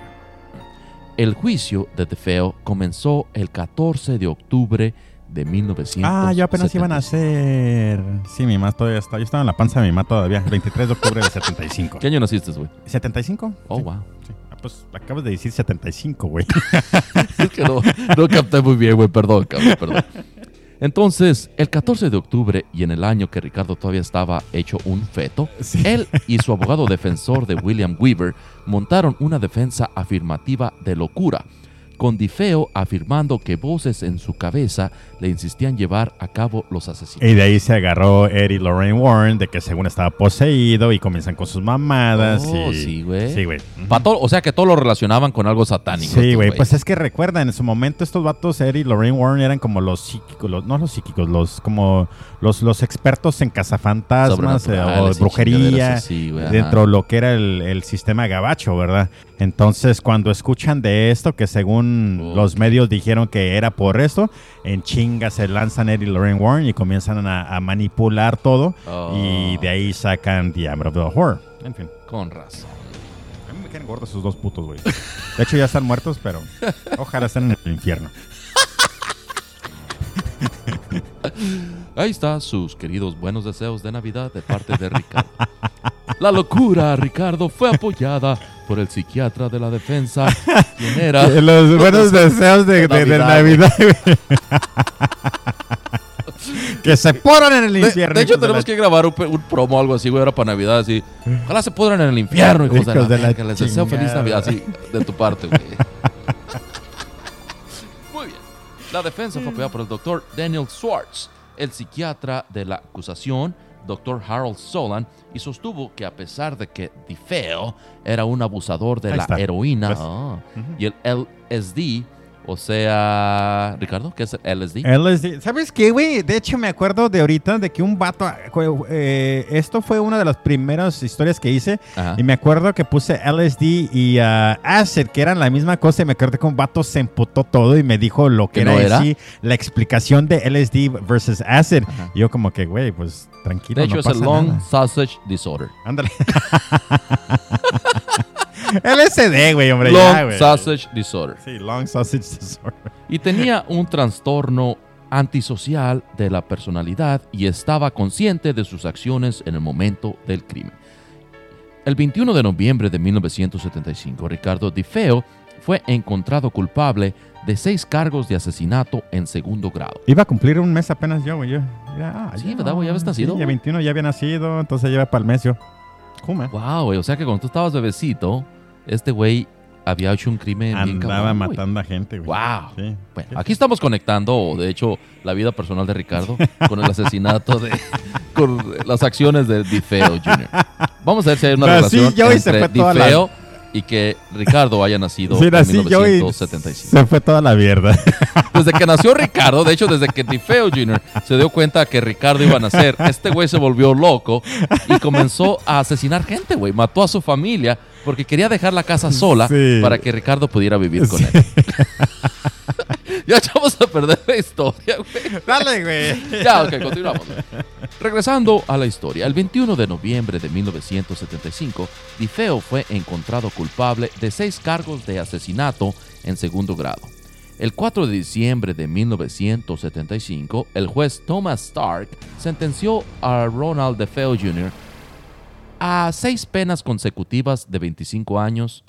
El juicio de DeFeo comenzó el 14 de octubre de 1975. Ah, yo apenas iban a hacer. Sí, mi mamá todavía está. Yo estaba en la panza de mi mamá todavía. 23 de octubre de 75. ¿Qué año naciste, güey? ¿75? Oh, Sí, wow. sí. Ah, pues acabas de decir 75, güey. Es que no, no capté muy bien, güey. Perdón, cabrón, perdón. Entonces, el 14 de octubre y en el año que Ricardo todavía estaba hecho un feto, Sí. él y su abogado defensor de William Weaver montaron una defensa afirmativa de locura, con Difeo afirmando que voces en su cabeza le insistían llevar a cabo los asesinatos. Y de ahí se agarró Eddie Lorraine Warren de que según estaba poseído y comienzan con sus mamadas. Oh, y... sí, güey. Sí, güey. O sea que todo lo relacionaban con algo satánico. Sí, estos güey. Pues es que recuerda, en su momento estos vatos, Eddie y Lorraine Warren, eran como los psíquicos, los- no los psíquicos, los como los, los expertos en cazafantasmas eh, o brujería güey, ajá. dentro de lo que era el, el sistema gabacho, ¿verdad? Entonces, cuando escuchan de esto, que según Oh. los medios dijeron que era por esto, en chinga se lanzan Eddie y Lorraine Warren y comienzan a, a manipular todo Oh. y de ahí sacan The Hammer of the Horror. En fin. Con razón. A mí me quedan gordos esos dos putos, güey. De hecho, ya están muertos, pero ojalá estén en el infierno. Ahí está sus queridos buenos deseos de Navidad de parte de Ricardo. La locura, Ricardo, fue apoyada por el psiquiatra de la defensa, quien era... Los buenos deseos de, de- de Navidad, que se poran en el infierno. de hecho, de tenemos la- que grabar un, promo o algo así, güey, ahora para Navidad, así. Ojalá se pudran en el infierno, hijos, de Hijos de la verga, Les deseo feliz. Navidad, así, de tu parte, güey. Muy bien. La defensa fue apoyada por el doctor Daniel Swartz, el psiquiatra de la acusación, doctor Harold Solan, y sostuvo que a pesar de que DeFeo era un abusador de Ahí la está. heroína ¿Ves? ah, y el LSD, o sea, Ricardo, ¿qué es LSD? LSD. ¿Sabes qué, güey? De hecho, me acuerdo de ahorita de que un vato. eh, esto fue una de las primeras historias que hice. Ajá. Y me acuerdo que puse LSD y ah, Acid, que eran la misma cosa. Y me acuerdo que un vato se emputó todo y me dijo lo que ¿Que era, no era? sí la explicación de LSD versus Acid. Ajá. Y yo, como que, güey, pues tranquilo. De hecho, no es el Long nada. Sausage Disorder. Ándale. LSD, güey, hombre. Long ya, güey. Sausage Disorder. Sí, Long Sausage Disorder. Y tenía un trastorno antisocial de la personalidad y estaba consciente de sus acciones en el momento del crimen. El 21 de noviembre de 1975, Ricardo DiFeo fue encontrado culpable de seis cargos de asesinato en segundo grado. Iba a cumplir un mes apenas yo, güey. yo. Ya, Sí, ¿verdad, güey? ¿Ya habías nacido, Sí, ya güey? 21 ya había nacido, entonces lleva para el mes yo. Kuma. Wow, güey. O sea que cuando tú estabas bebecito, este güey había hecho un crimen bien Andaba cabrón, güey. matando a gente, güey. Wow. Sí. Bueno, aquí estamos conectando, de hecho, la vida personal de Ricardo con el asesinato de. con las acciones de Difeo Jr. Vamos a ver si hay una relación se entre la- Difeo y que Ricardo haya nacido Sí, en nací yo y 1975. se fue toda la mierda. Desde que nació Ricardo, de hecho, desde que Difeo Jr. se dio cuenta que Ricardo iba a nacer, este güey se volvió loco y comenzó a asesinar gente, güey. Mató a su familia porque quería dejar la casa sola Sí. para que Ricardo pudiera vivir con Sí. él. ya echamos a perder la historia, güey. Dale, güey. Ya, ok, continuamos. Regresando a la historia, el 21 de noviembre de 1975, Difeo fue encontrado culpable de seis cargos de asesinato en segundo grado. El 4 de diciembre de 1975, el juez Thomas Stark sentenció a Ronald DeFeo Jr. a seis penas consecutivas de 25 años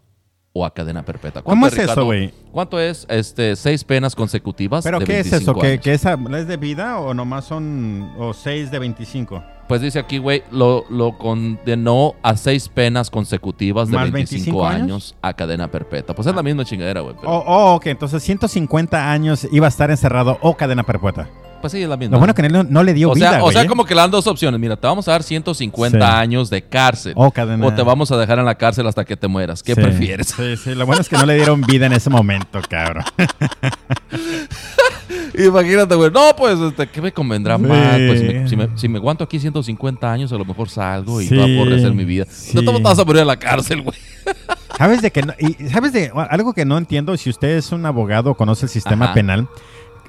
o a cadena perpetua. ¿Cómo ¿Cuánto es eso, güey? ¿Cuánto es este, seis penas consecutivas ¿Pero de qué es 25 eso? ¿Que, esa es de vida o nomás son o 6 de 25? Pues dice aquí, güey, lo, lo condenó a seis penas consecutivas de ¿Más 25, 25 años? años? a cadena perpetua. Pues es la misma chingadera, güey. pero- Oh, oh, ok, entonces 150 años iba a estar encerrado o cadena perpetua. Pues sí, es la misma. Lo bueno que no, no le dio o vida, sea, o sea ¿eh? como que le dan dos opciones. Mira, te vamos a dar 150 Sí. años de cárcel. O cadena. O te vamos a dejar en la cárcel hasta que te mueras. ¿Qué Sí. prefieres? Sí, sí. Lo bueno es que no le dieron vida en ese momento, cabrón. Imagínate, güey. No, pues, este, ¿qué me convendrá Sí. más? Pues, si me, si, me, si me aguanto aquí 150 años, a lo mejor salgo y Sí. no va a aborrecer mi vida. Sí. No te vas a morir a la cárcel, güey. ¿Sabes de que no- y sabes de algo que no entiendo? Si usted es un abogado o conoce el sistema Ajá. penal.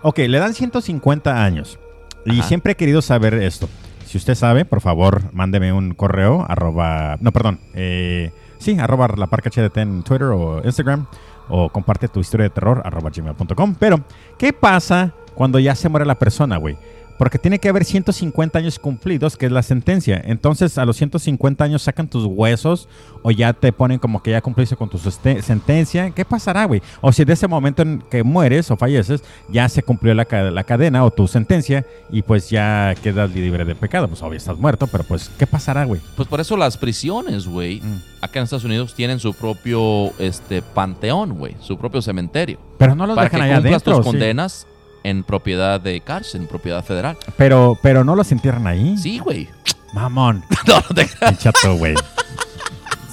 Ok, le dan 150 años. Y Ajá. siempre he querido saber esto. Si usted sabe, por favor, mándeme un correo, arroba, no, perdón, eh, sí, arroba la parca HDT en Twitter o Instagram, o comparte tu historia de terror, arroba gmail.com. Pero, ¿qué pasa cuando ya se muere la persona, güey? Porque tiene que haber 150 años cumplidos, que es la sentencia. Entonces, a los 150 años sacan tus huesos o ya te ponen como que ya cumpliste con tu sentencia. ¿Qué pasará, güey? O si de ese momento en que mueres o falleces, ya se cumplió la, la cadena o tu sentencia y pues ya quedas libre de pecado. Pues obvio estás muerto, pero pues, ¿qué pasará, güey? Pues por eso las prisiones, güey, Mm. acá en Estados Unidos tienen su propio este, panteón, güey, su propio cementerio. Pero no los para que dejan allá cumplas adentro. tus sí. condenas en propiedad de cárcel, en propiedad federal. Pero, pero no los entierran ahí. Sí, güey. Mamón. No, no te creas. Chato, güey.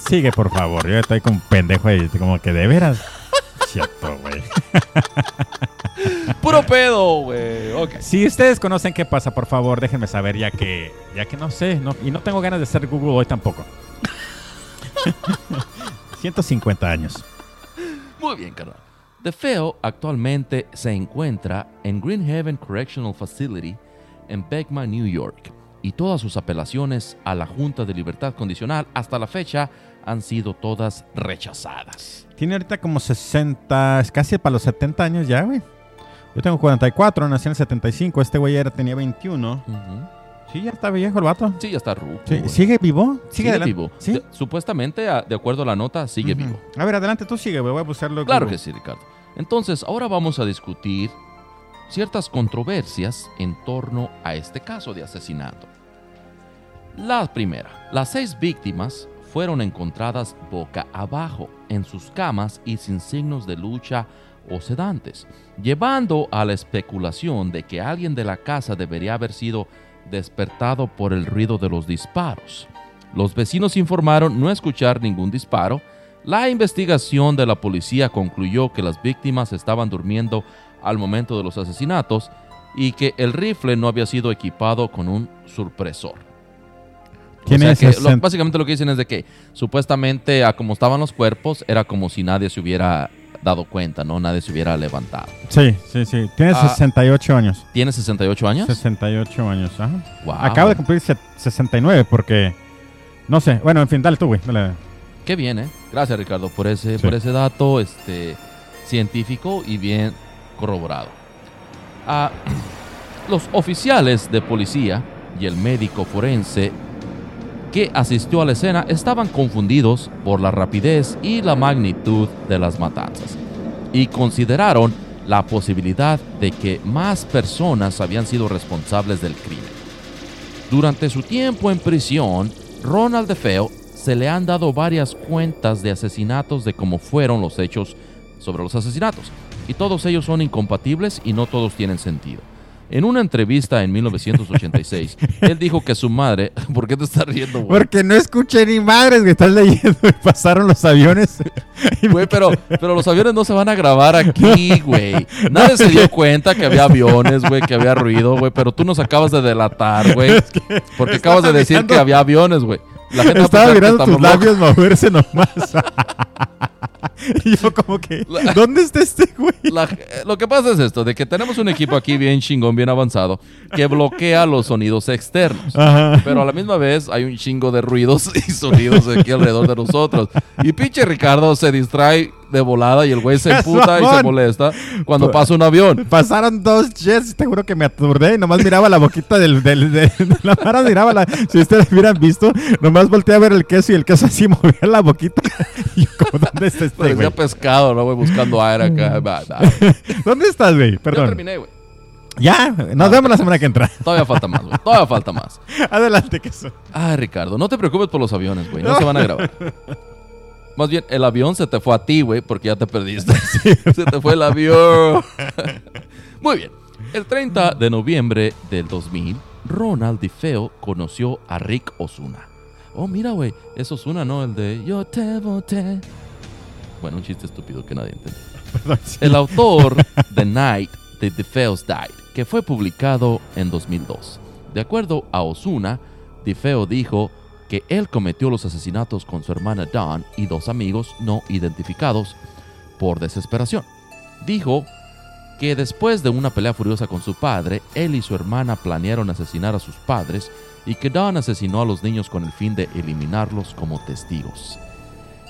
Sigue, por favor. Yo estoy como un pendejo ahí, como que de veras. Chato, güey. Puro pedo, güey. Si ustedes conocen qué pasa, por favor, déjenme saber, ya que, ya que no sé, no, y no tengo ganas de hacer Google hoy tampoco. 150 años. Muy bien, carnal. DeFeo actualmente se encuentra en Greenhaven Correctional Facility en Beckman, New York, y todas sus apelaciones a la Junta de Libertad Condicional hasta la fecha han sido todas rechazadas. Tiene ahorita como 60, es casi para los 70 años ya, güey. Yo tengo 44, nací en el 75, este güey era, tenía 21. Ujú. Sí, ya está viejo el vato. Sí, ya está ruco. Sí. ¿Sigue vivo? Sigue, vivo. ¿Sí? De- supuestamente, a- de acuerdo a la nota, sigue vivo. A ver, adelante, tú sigue. Voy a buscarlo. Claro que sí, Ricardo. Entonces, ahora vamos a discutir ciertas controversias en torno a este caso de asesinato. La primera, las seis víctimas fueron encontradas boca abajo en sus camas y sin signos de lucha o sedantes, llevando a la especulación de que alguien de la casa debería haber sido despertado por el ruido de los disparos. Los vecinos informaron no escuchar ningún disparo. La investigación de la policía concluyó que las víctimas estaban durmiendo al momento de los asesinatos y que el rifle no había sido equipado con un supresor. O sea que lo- 60 básicamente lo que dicen es de que supuestamente a como estaban los cuerpos era como si nadie se hubiera dado cuenta, ¿no? Nadie se hubiera levantado. Sí, sí, sí. Tiene Ah. 68 años. ¿Tiene 68 años? 68 años, ajá. Wow. Acaba de cumplir se- 69 porque... No sé. Bueno, en fin, dale tú, güey. Dale. Qué bien, ¿eh? Gracias, Ricardo, por ese, Sí. por ese dato este, científico y bien corroborado. Ah, los oficiales de policía y el médico forense que asistió a la escena estaban confundidos por la rapidez y la magnitud de las matanzas y consideraron la posibilidad de que más personas habían sido responsables del crimen. Durante su tiempo en prisión, Ronald DeFeo se le han dado varias cuentas de asesinatos de cómo fueron los hechos sobre los asesinatos, y todos ellos son incompatibles y no todos tienen sentido. En una entrevista en 1986, él dijo que su madre, ¿por qué te estás riendo, güey? Porque no escuché ni madres que estás leyendo y pasaron los aviones. Me Güey, pero, pero los aviones no se van a grabar aquí, güey. Nadie se dio cuenta que había aviones, güey, que había ruido, güey. Pero tú nos acabas de delatar, güey. Porque acabas de decir mirando- que había aviones, güey. La gente Estaba mirando tus labios moverse nomás. y yo como que, La- ¿dónde está este güey? La- lo que pasa es esto, de que tenemos un equipo aquí bien chingón, bien avanzado, que bloquea los sonidos externos. Ajá. Pero a la misma vez hay un chingo de ruidos y sonidos aquí alrededor de nosotros. Y pinche Ricardo se distrae de volada y el güey se ¡Es emputa y se molesta cuando pasa un avión. Pasaron dos jets y te juro que me aturdé y nomás miraba la boquita del, del, de, de la Mara, miraba la... Si ustedes hubieran visto, nomás volteé a ver el queso y el queso así movía la boquita. Y yo como, ¿dónde está este Parecía güey? pescado, ¿no, güey? Buscando aire acá. Va. ¿Dónde estás, güey? Ya Perdón. terminé, güey. Ya, nos vemos la semana que entra. Todavía falta más, güey. Todavía falta más. Adelante, queso. Ay, Ricardo, no te preocupes por los aviones, güey. No se van a grabar. Más bien, el avión se te fue a ti, güey, porque ya te perdiste. se te fue el avión. Muy bien. El 30 de noviembre del 2000, Ronald DeFeo conoció a Rick Osuna. Oh, mira, güey, es Osuna, ¿no? El de Yo te voté. Bueno, un chiste estúpido que nadie entiende. Perdón, sí. El autor The Night the DeFeos Died, que fue publicado en 2002. De acuerdo a Osuna, DeFeo dijo que él cometió los asesinatos con su hermana Dawn y dos amigos no identificados por desesperación. Dijo que después de una pelea furiosa con su padre, él y su hermana planearon asesinar a sus padres y que Dawn asesinó a los niños con el fin de eliminarlos como testigos.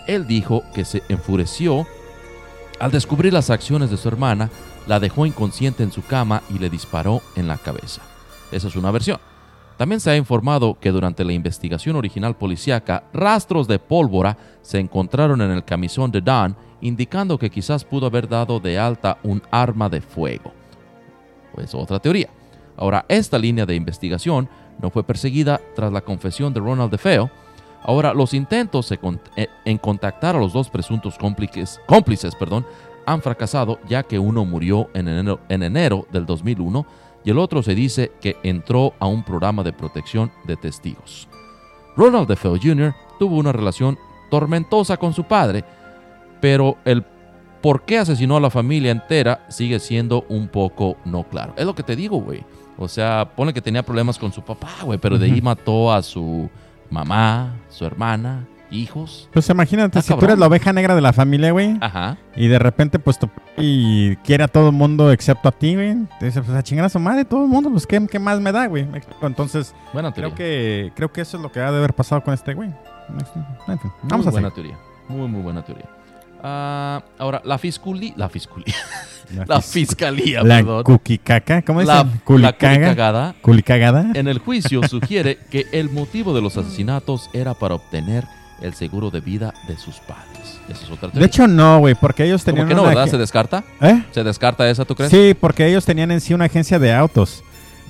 Él dijo que se enfureció al descubrir las acciones de su hermana, la dejó inconsciente en su cama y le disparó en la cabeza. Esa es una versión. También se ha informado que durante la investigación original policíaca, rastros de pólvora se encontraron en el camisón de Dawn, indicando que quizás pudo haber dado de alta un arma de fuego. Pues otra teoría. Ahora, esta línea de investigación no fue perseguida tras la confesión de Ronald DeFeo. Ahora, los intentos eh, en contactar a los dos presuntos cómplices, cómplices perdón, han fracasado ya que uno murió en enero, en enero del 2001 y el otro se dice que entró a un programa de protección de testigos. Ronald DeFeo Jr. tuvo una relación tormentosa con su padre, pero el por qué asesinó a la familia entera sigue siendo un poco no claro. Es lo que te digo, güey. O sea, pone que tenía problemas con su papá, güey, pero de ahí mató a su mamá, su hermana, hijos. Pues imagínate, Ah, si tú eres la oveja negra de la familia, güey, Ajá. y de repente, pues, tu y quiere a todo el mundo excepto a ti, güey. Te dice, pues, a chingar a su madre, todo el mundo, pues, ¿qué, qué más me da, güey? Entonces, Buena creo que, creo que eso es lo que ha de haber pasado con este güey. En fin, Muy vamos a buena seguir. teoría. Muy, muy buena teoría. Ah, ahora, la fiscalía. La fiscalía. La fis- fiscalía, La perdón. cuquicaca, ¿cómo La, dicen? la Culicaga. culicagada Culicagada. en el juicio sugiere que el motivo de los asesinatos era para obtener el seguro de vida de sus padres. Esa es otra teoría. De hecho, no, güey, porque ellos ¿Cómo tenían que no, una verdad? ¿Se descarta? ¿Eh? ¿Se descarta esa, tú crees? Sí, porque ellos tenían en sí una agencia de autos.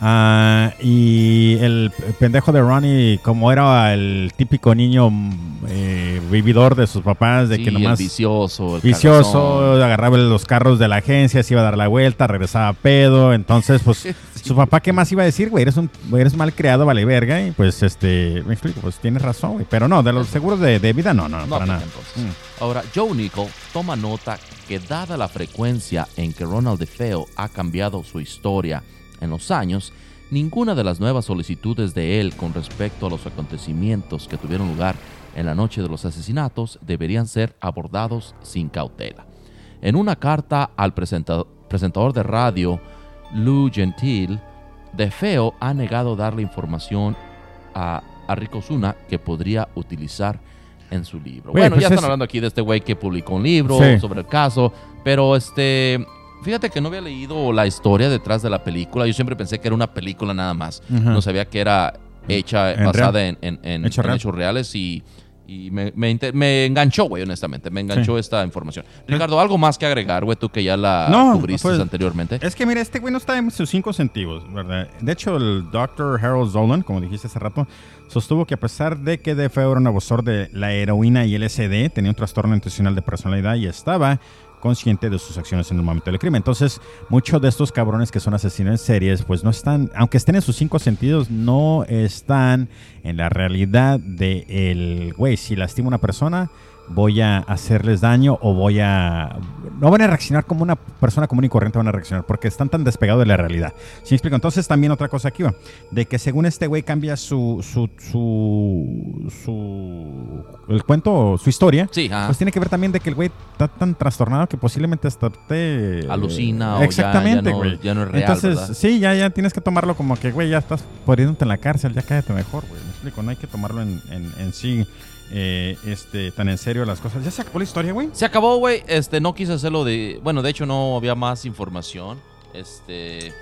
Ah, y el pendejo de Ronnie, como era el típico niño mm, eh, vividor de sus papás, de Sí, que el nomás vicioso, el vicioso, cagazón. agarraba los carros de la agencia, se iba a dar la vuelta, regresaba a pedo. Entonces, pues, su papá, ¿qué más iba a decir, güey? Eres un eres mal criado, vale verga. Y pues, este, me explico, pues tienes razón, güey. Pero no, de los seguros de, de vida, no, no, No para aplica, nada. Mm. Ahora, Joe Nickel toma nota que dada la frecuencia en que Ronald DeFeo ha cambiado su historia en los años, ninguna de las nuevas solicitudes de él con respecto a los acontecimientos que tuvieron lugar en la noche de los asesinatos deberían ser abordados sin cautela. En una carta al presenta- presentador de radio, Lou Gentil, DeFeo ha negado darle información a, a Rick Osuna que podría utilizar en su libro. Bueno, pues ya es- están hablando aquí de este güey que publicó un libro Sí. sobre el caso, pero este, fíjate que no había leído la historia detrás de la película. Yo siempre pensé que era una película nada más. No sabía que era hecha, En basada en, en- en- Hecho en real. hechos reales y, y me, me enganchó, güey, honestamente. Me enganchó esta información. Ricardo, ¿algo más que agregar, güey? Tú que ya la No, cubriste pues, anteriormente. Es que mira, este güey no está en sus cinco sentidos, ¿verdad? De hecho, el Dr. Harold Zolan, como dijiste hace rato, sostuvo que a pesar de que DeFeo era un abusor de la heroína y LSD, tenía un trastorno intencional de personalidad y estaba consciente de sus acciones en el momento del crimen. Entonces, muchos de estos cabrones que son asesinos en series, pues no están, aunque estén en sus cinco sentidos, no están en la realidad de el, güey, si lastima una persona, voy a hacerles daño o voy a... No van a reaccionar como una persona común y corriente van a reaccionar porque están tan despegados de la realidad. ¿Sí me explico? Entonces también otra cosa aquí va, de que según este güey cambia su, su, su, su, el cuento, su historia, Sí, ajá. pues tiene que ver también de que el güey está tan trastornado que posiblemente hasta te... Alucina o ya- Exactamente, ya no- güey. ya no es real, Entonces, ¿verdad? sí, ya, ya tienes que tomarlo como que, güey, ya estás poniéndote en la cárcel, ya cállate mejor, güey. Me explico, no hay que tomarlo en, en, en sí eh, este, tan en serio las cosas. ¿Ya se acabó la historia, güey? Se acabó, güey. Este, no quise hacerlo de. Bueno, de hecho, no había más información. Este.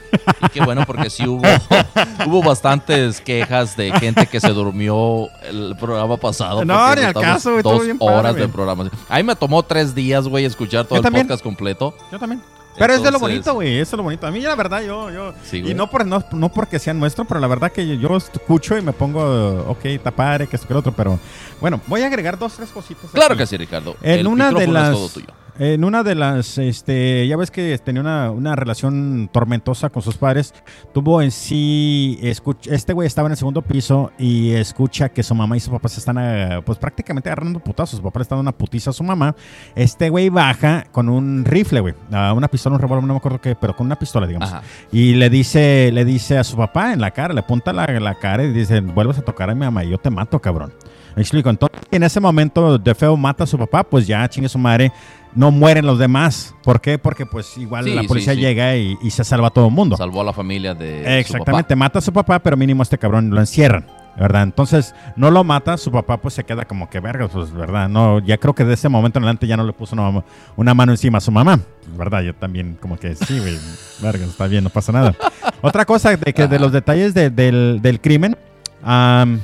Y qué bueno, porque sí hubo, hubo bastantes quejas de gente que se durmió el programa pasado. No, ni al caso, güey, Dos bien padre, horas güey. de programa. A mí me tomó tres días, güey, escuchar todo Yo el también. podcast completo. Yo también. Pero es de lo Entonces, bonito, güey. Eso es lo bonito. A mí, la verdad, yo. yo Sí, y no, por, no, no porque sea nuestro, pero la verdad que yo, yo escucho y me pongo, ok, está padre, que esto que lo otro. Pero bueno, voy a agregar dos, tres cositas. Claro aquí. que sí, Ricardo. En el una de las. es todo tuyo. En una de las, este, ya ves que tenía una, una relación tormentosa con sus padres, tuvo en sí, escuch- este güey estaba en el segundo piso y escucha que su mamá y su papá se están, ah, pues prácticamente agarrando putazos, su papá le está dando una putiza a su mamá, este güey baja con un rifle, güey, una pistola, un revólver, no me acuerdo qué, pero con una pistola, digamos. Ajá. Y le dice, le dice a su papá en la cara, le apunta la, la cara y dice, vuelves a tocar a mi mamá y yo te mato, cabrón. Me explico. Entonces, en ese momento, De Feo mata a su papá, pues ya chingue su madre, no mueren los demás. ¿Por qué? Porque pues igual Sí, la policía sí. llega y, y se salva a todo el mundo. Salvó a la familia de Exactamente, mata a su papá, pero mínimo este cabrón lo encierran. ¿Verdad? Entonces, no lo mata, su papá pues se queda como que verga, pues, ¿verdad? No, ya creo que de ese momento en adelante ya no le puso una, una mano encima a su mamá, ¿verdad? Yo también como que sí, güey, verga, está bien, no pasa nada. Otra cosa de que de los detalles de- del, del crimen, am,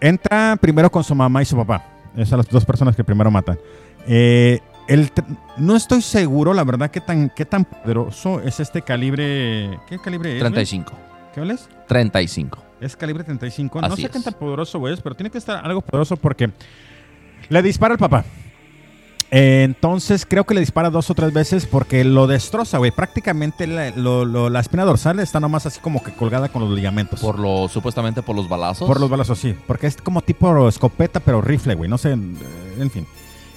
entra primero con su mamá y su papá. Esas son las dos personas que primero matan. Eh, el no estoy seguro, la verdad, qué tan, qué tan poderoso es este calibre. ¿Qué calibre es? güey? 35. ¿Qué es? 35. Es calibre 35. no Así sé es. qué tan poderoso es, pero tiene que estar algo poderoso porque le dispara al papá. Eh, entonces creo que le dispara dos o tres veces porque lo destroza, güey. Prácticamente la, lo- lo- la espina dorsal está nomás así como que colgada con los ligamentos. Por lo, supuestamente por los balazos. Por los balazos, sí. Porque es como tipo escopeta, pero rifle, güey. No sé, en fin.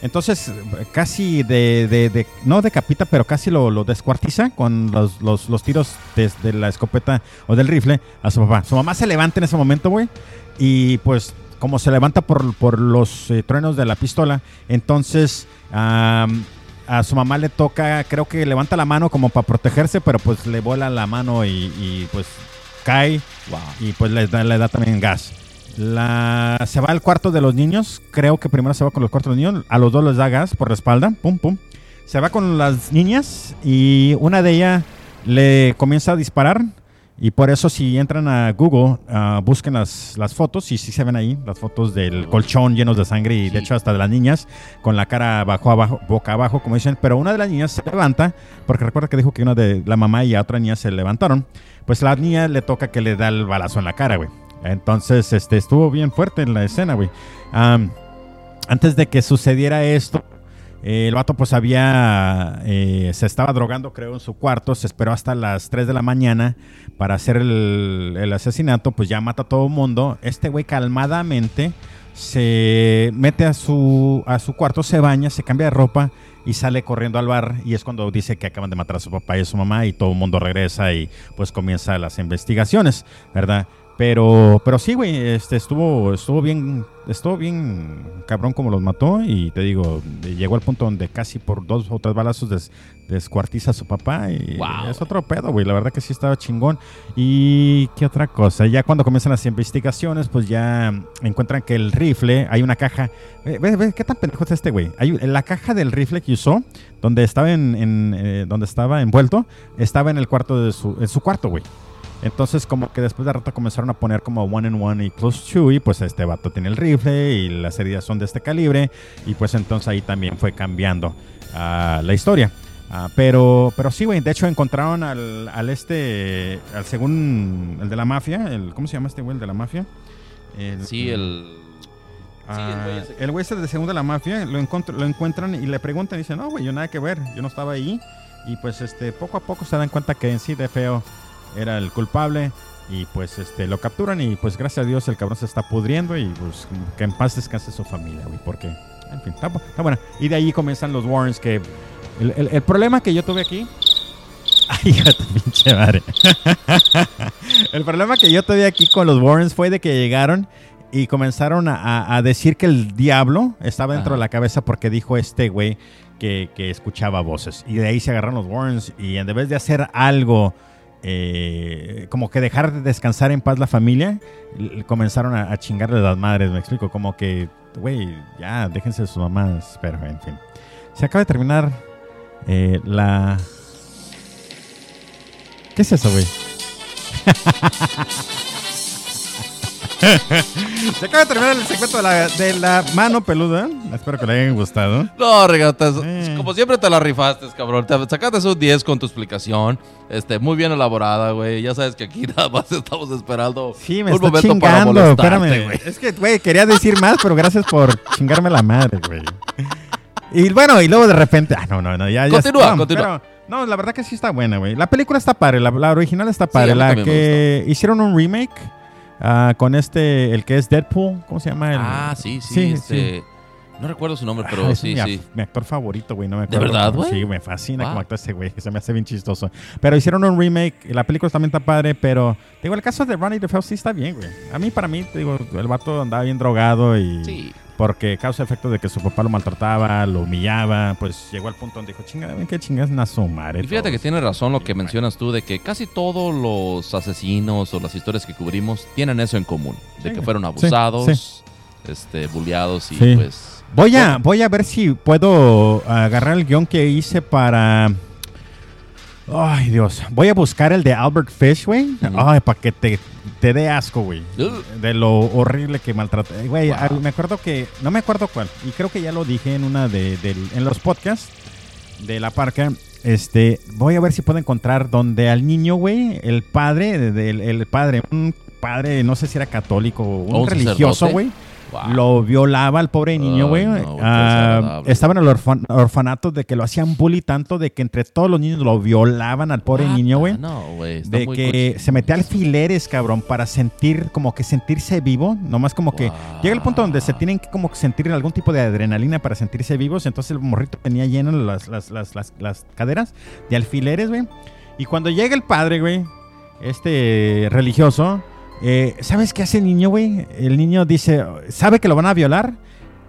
Entonces, casi de, de- de- no decapita, pero casi lo, lo descuartiza con los, los- los tiros desde la escopeta o del rifle a su papá. Su mamá se levanta en ese momento, güey. Y pues, como se levanta por, por los eh, truenos de la pistola, entonces a su mamá le toca, creo que levanta la mano como para protegerse, pero pues le vuela la mano y, y, pues cae Wow. y pues le da, le da también gas. La, se va al cuarto de los niños. Creo que primero se va con los cuartos de los niños. A los dos les da gas por la espalda. Pum, pum. Se va con las niñas y una de ellas le comienza a disparar. Y por eso si entran a Google, ah, busquen las, las fotos y sí se ven ahí las fotos del colchón llenos de sangre y de hecho hasta de las niñas con la cara bajo abajo, boca abajo, como dicen. Pero una de las niñas se levanta, porque recuerda que dijo que una de la mamá y a otra niña se levantaron. Pues la niña le toca que le da el balazo en la cara, güey. Entonces, este, estuvo bien fuerte en la escena, güey. Antes de que sucediera esto, eh, el vato pues había, eh, se estaba drogando creo en su cuarto, se esperó hasta las 3 de la mañana para hacer el, el asesinato, pues ya mata a todo el mundo. Este güey calmadamente se mete a su, a su cuarto, se baña, se cambia de ropa y sale corriendo al bar y es cuando dice que acaban de matar a su papá y a su mamá y todo el mundo regresa y pues comienza las investigaciones, ¿verdad? Pero, pero sí, güey, este estuvo, estuvo bien, estuvo bien cabrón como los mató y te digo, llegó al punto donde casi por dos o tres balazos des- descuartiza a su papá y Wow. es otro pedo, güey, la verdad que sí estaba chingón. Y qué otra cosa, ya cuando comienzan las investigaciones, pues ya encuentran que el rifle, hay una caja, ve, ve, ve, qué tan pendejo es este güey, hay la caja del rifle que usó, donde estaba en, en, eh, donde estaba envuelto, estaba en el cuarto de su, en su cuarto, güey. Entonces, como que después de rato comenzaron a poner como one and one y plus two, y pues este vato tiene el rifle y las heridas son de este calibre, y pues entonces ahí también fue cambiando ah, la historia. Ah, pero, pero sí, güey, de hecho encontraron al, al este, al según el de la mafia, el, ¿cómo se llama este güey, el de la mafia? El- Sí, el. Sí, el güey el ese de segundo de la mafia lo, lo encuentran y le preguntan y dicen, no, güey, yo nada que ver, yo no estaba ahí. Y pues este, poco a poco se dan cuenta que en sí de feo era el culpable. Y pues este, lo capturan y pues gracias a Dios el cabrón se está pudriendo y pues que en paz descanse su familia, güey, porque, en fin, está, está buena. Y de ahí comienzan los Warrens que... El, el- el problema que yo tuve aquí... Ay, hija de tu pinche madre. el problema que yo tuve aquí con los Warrens fue de que llegaron y comenzaron a, a- a decir que el diablo estaba dentro Ajá. de la cabeza porque dijo este güey que, que escuchaba voces. Y de ahí se agarraron los Warrens y en vez de hacer algo, eh, como que dejar de descansar en paz la familia, comenzaron a, a chingarle las madres, me explico, como que, güey, ya, déjense de sus mamás, pero en fin. Se acaba de terminar eh, la... ¿Qué es eso, güey? Se acaba de terminar el segmento de la, de la mano peluda. Espero que le hayan gustado. No, Eh. como siempre te la rifaste, cabrón. Te sacaste un 10 con tu explicación. Este, muy bien elaborada, güey. Ya sabes que aquí nada más estamos esperando Sí, me un está momento para chingando. Espérame. güey. Es que, güey, quería decir más, pero gracias por chingarme la madre, güey. Y bueno, y luego de repente. Ah, no, no, no, ya. Continúa, no, continúa. pero- no, la verdad que sí está buena, güey. La película está padre, la, la original está padre. mí la que hicieron un remake ah, con este, el que es Deadpool, ¿cómo se llama? El- Ah, sí, sí, Sí, este... No recuerdo su nombre, Ah, pero es sí, mi, sí. mi actor favorito, güey. No me ¿De acuerdo. verdad, güey? Sí, me fascina Wow. como actúa ese güey. Se me hace bien chistoso. Pero hicieron un remake. La película también está padre, pero... Digo, el caso de Ronnie DeFeo sí está bien, güey. A mí, para mí, te digo, el vato andaba bien drogado y... Sí. Porque causa efecto de que su papá lo maltrataba, lo humillaba. Pues llegó al punto donde dijo, chingada, ven qué chingas na su madre. Y fíjate que todos". tiene razón lo que mencionas tú de que casi todos los asesinos o las historias que cubrimos tienen eso en común, de Sí, que fueron sí, abusados, este, bulleados y pues Voy a, voy a ver si puedo agarrar el guion que hice para. Ay, Dios. Voy a buscar el de Albert Fish, güey. Ujú. Ay, para que te, te dé asco, güey. De lo horrible que maltrata. Güey, Wow. me acuerdo que. No me acuerdo cuál. Y creo que ya lo dije en una de, en los podcasts de la parca. Este, voy a ver si puedo encontrar donde al niño, güey, el padre, del- el padre, un padre, no sé si era católico o un ¿O un religioso, güey. Wow. Lo violaba al pobre niño, güey. no, qué Ah, estaba en el orfan- orfanato de que lo hacían bully tanto de que entre todos los niños lo violaban al pobre What niño, güey. No, güey, De muy que se metía alfileres, cabrón, para sentir, como que sentirse vivo. Nomás como que llega el punto donde se tienen que como sentir algún tipo de adrenalina para sentirse vivos. Entonces el morrito tenía llenas las, las, las, las, las caderas de alfileres, güey. Y cuando llega el padre, güey, este religioso, eh, ¿sabes qué hace el niño, güey? El niño dice, sabe que lo van a violar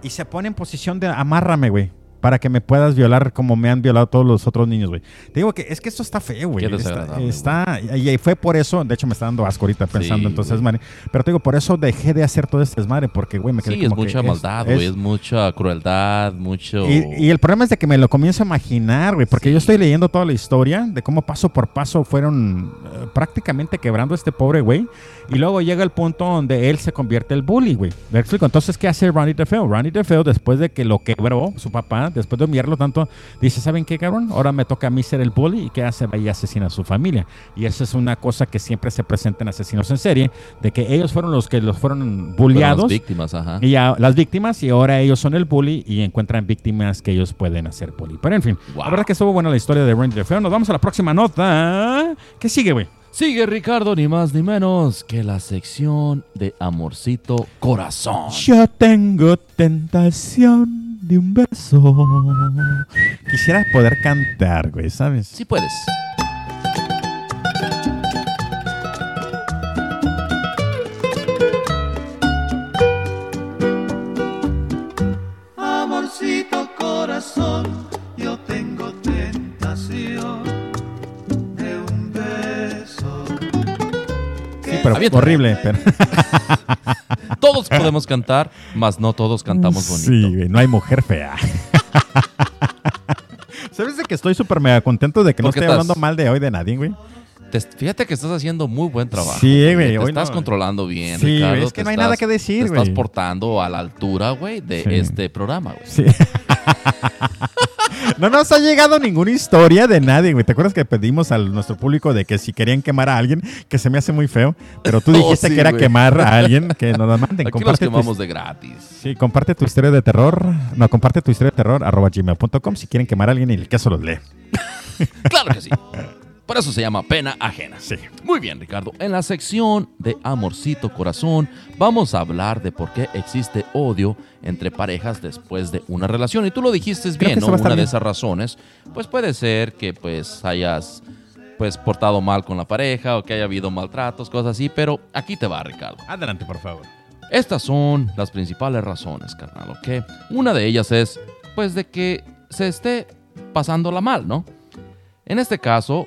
y se pone en posición de amárrame, güey. Para que me puedas violar como me han violado todos los otros niños, güey. Te digo que es que esto está feo, güey. Está, está- y, fue por eso, de hecho me está dando asco ahorita pensando Sí, entonces, madre. Pero te digo, por eso dejé de hacer todo este desmadre, porque, güey, me quedé Sí, es como que mucha maldad, es- güey, es mucha crueldad, mucho... y, y el problema es de que me lo comienzo a imaginar, güey, porque Sí. yo estoy leyendo toda la historia de cómo paso por paso fueron eh, prácticamente quebrando a este pobre güey. Y luego llega el punto donde él se convierte el bully, güey. ¿Me explico? Entonces, ¿qué hace Ronnie DeFeo? Ronnie DeFeo, después de que lo quebró su papá, después de humillarlo tanto, dice, ¿saben qué, cabrón? Ahora me toca a mí ser el bully. ¿Y qué hace? Va y asesina a su familia. Y esa es una cosa que siempre se presenta en asesinos en serie, de que ellos fueron los que los fueron fueron las bulleados. víctimas, ajá. Y a las víctimas, y ahora ellos son el bully y encuentran víctimas que ellos pueden hacer bully. Pero en fin, Wow. la verdad que estuvo buena la historia de Randy Feo. Nos vamos a la próxima nota. ¿Qué sigue, güey? Sigue Ricardo, ni más ni menos que la sección de Amorcito Corazón. Yo tengo tentación de un beso. Quisiera poder cantar, güey, ¿sabes? Sí puedes. Pero horrible, pero... Todos podemos cantar, mas no todos cantamos bonito. Sí, güey, no hay mujer fea. ¿Sabes de que estoy súper mega contento de que no ¿Por qué estoy estás? hablando mal de hoy de nadie, güey? Te- fíjate que estás haciendo muy buen trabajo. Sí, güey, Te hoy estás no. controlando bien, Sí, Ricardo. güey, es que no hay estás- nada que decir, Te estás güey. portando a la altura, güey, de Sí. este programa, güey. Sí. no nos ha llegado ninguna historia de nadie, güey. ¿Te acuerdas que pedimos a nuestro público de que si querían quemar a alguien, que se me hace muy feo? Pero tú Oh, dijiste sí, que era güey. quemar a alguien, que nos la manden. Aquí los Comparte tu, quemamos de gratis. sí, comparte tu historia de terror. No, comparte tu historia de terror arroba gmail.com si quieren quemar a alguien y el caso los lee. Claro que sí. Por eso se llama pena ajena. Sí. Muy bien, Ricardo. En la sección de Amorcito Corazón vamos a hablar de por qué existe odio entre parejas después de una relación. Y tú lo dijiste Creo bien, ¿no? Una de esas razones, pues puede ser que pues hayas pues portado mal con la pareja o que haya habido maltratos, cosas así, pero aquí te va, Ricardo. Adelante, por favor. Estas son las principales razones, carnal, ¿ok? Una de ellas es, pues, de que se esté pasándola mal, ¿no? En este caso,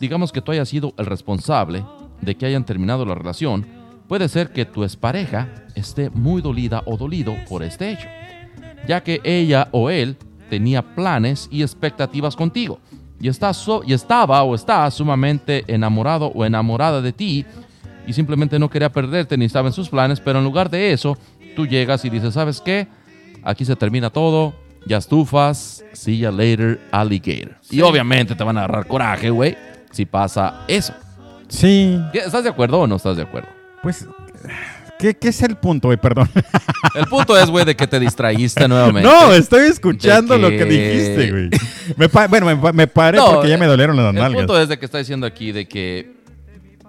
digamos que tú hayas sido el responsable de que hayan terminado la relación, puede ser que tu expareja esté muy dolida o dolido por este hecho, ya que ella o él tenía planes y expectativas contigo, y, está so- y estaba o está sumamente enamorado o enamorada de ti, y simplemente no quería perderte ni estaba en sus planes, pero en lugar de eso, tú llegas y dices, ¿sabes qué? Aquí se termina todo, ya estufas, see ya later, alligator. Y obviamente te van a agarrar coraje, güey, si pasa eso. Sí, ¿Estás de acuerdo o no estás de acuerdo? pues ¿Qué, qué es el punto, güey? Perdón. El punto es, güey, de que te distraíste nuevamente. No, estoy escuchando lo que dijiste, güey. Me pa- bueno, me, me paré No, porque ya me dolieron las El nalgas. punto es de que está diciendo aquí de que,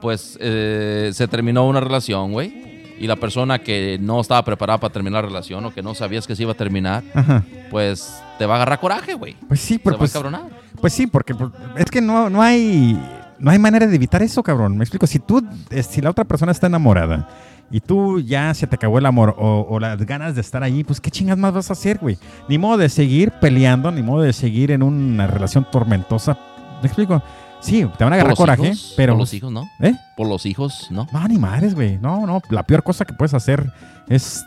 pues, eh, se terminó una relación, güey. Y la persona que no estaba preparada para terminar la relación o que no sabías que se iba a terminar, Ajá. pues te va a agarrar coraje, güey. Pues sí, a pues, cabronar. pues sí, porque pues, es que no, no hay no hay manera de evitar eso, cabrón. Me explico. Si tú, eh, si la otra persona está enamorada y tú ya se te acabó el amor o, o las ganas de estar ahí, pues qué chingas más vas a hacer, güey. Ni modo de seguir peleando, ni modo de seguir en una relación tormentosa. ¿Me explico? Sí, te van a agarrar coraje, hijos, pero... Por los hijos, ¿no? ¿Eh? Por los hijos, ¿no? No, ni madres, güey. No, no. La peor cosa que puedes hacer es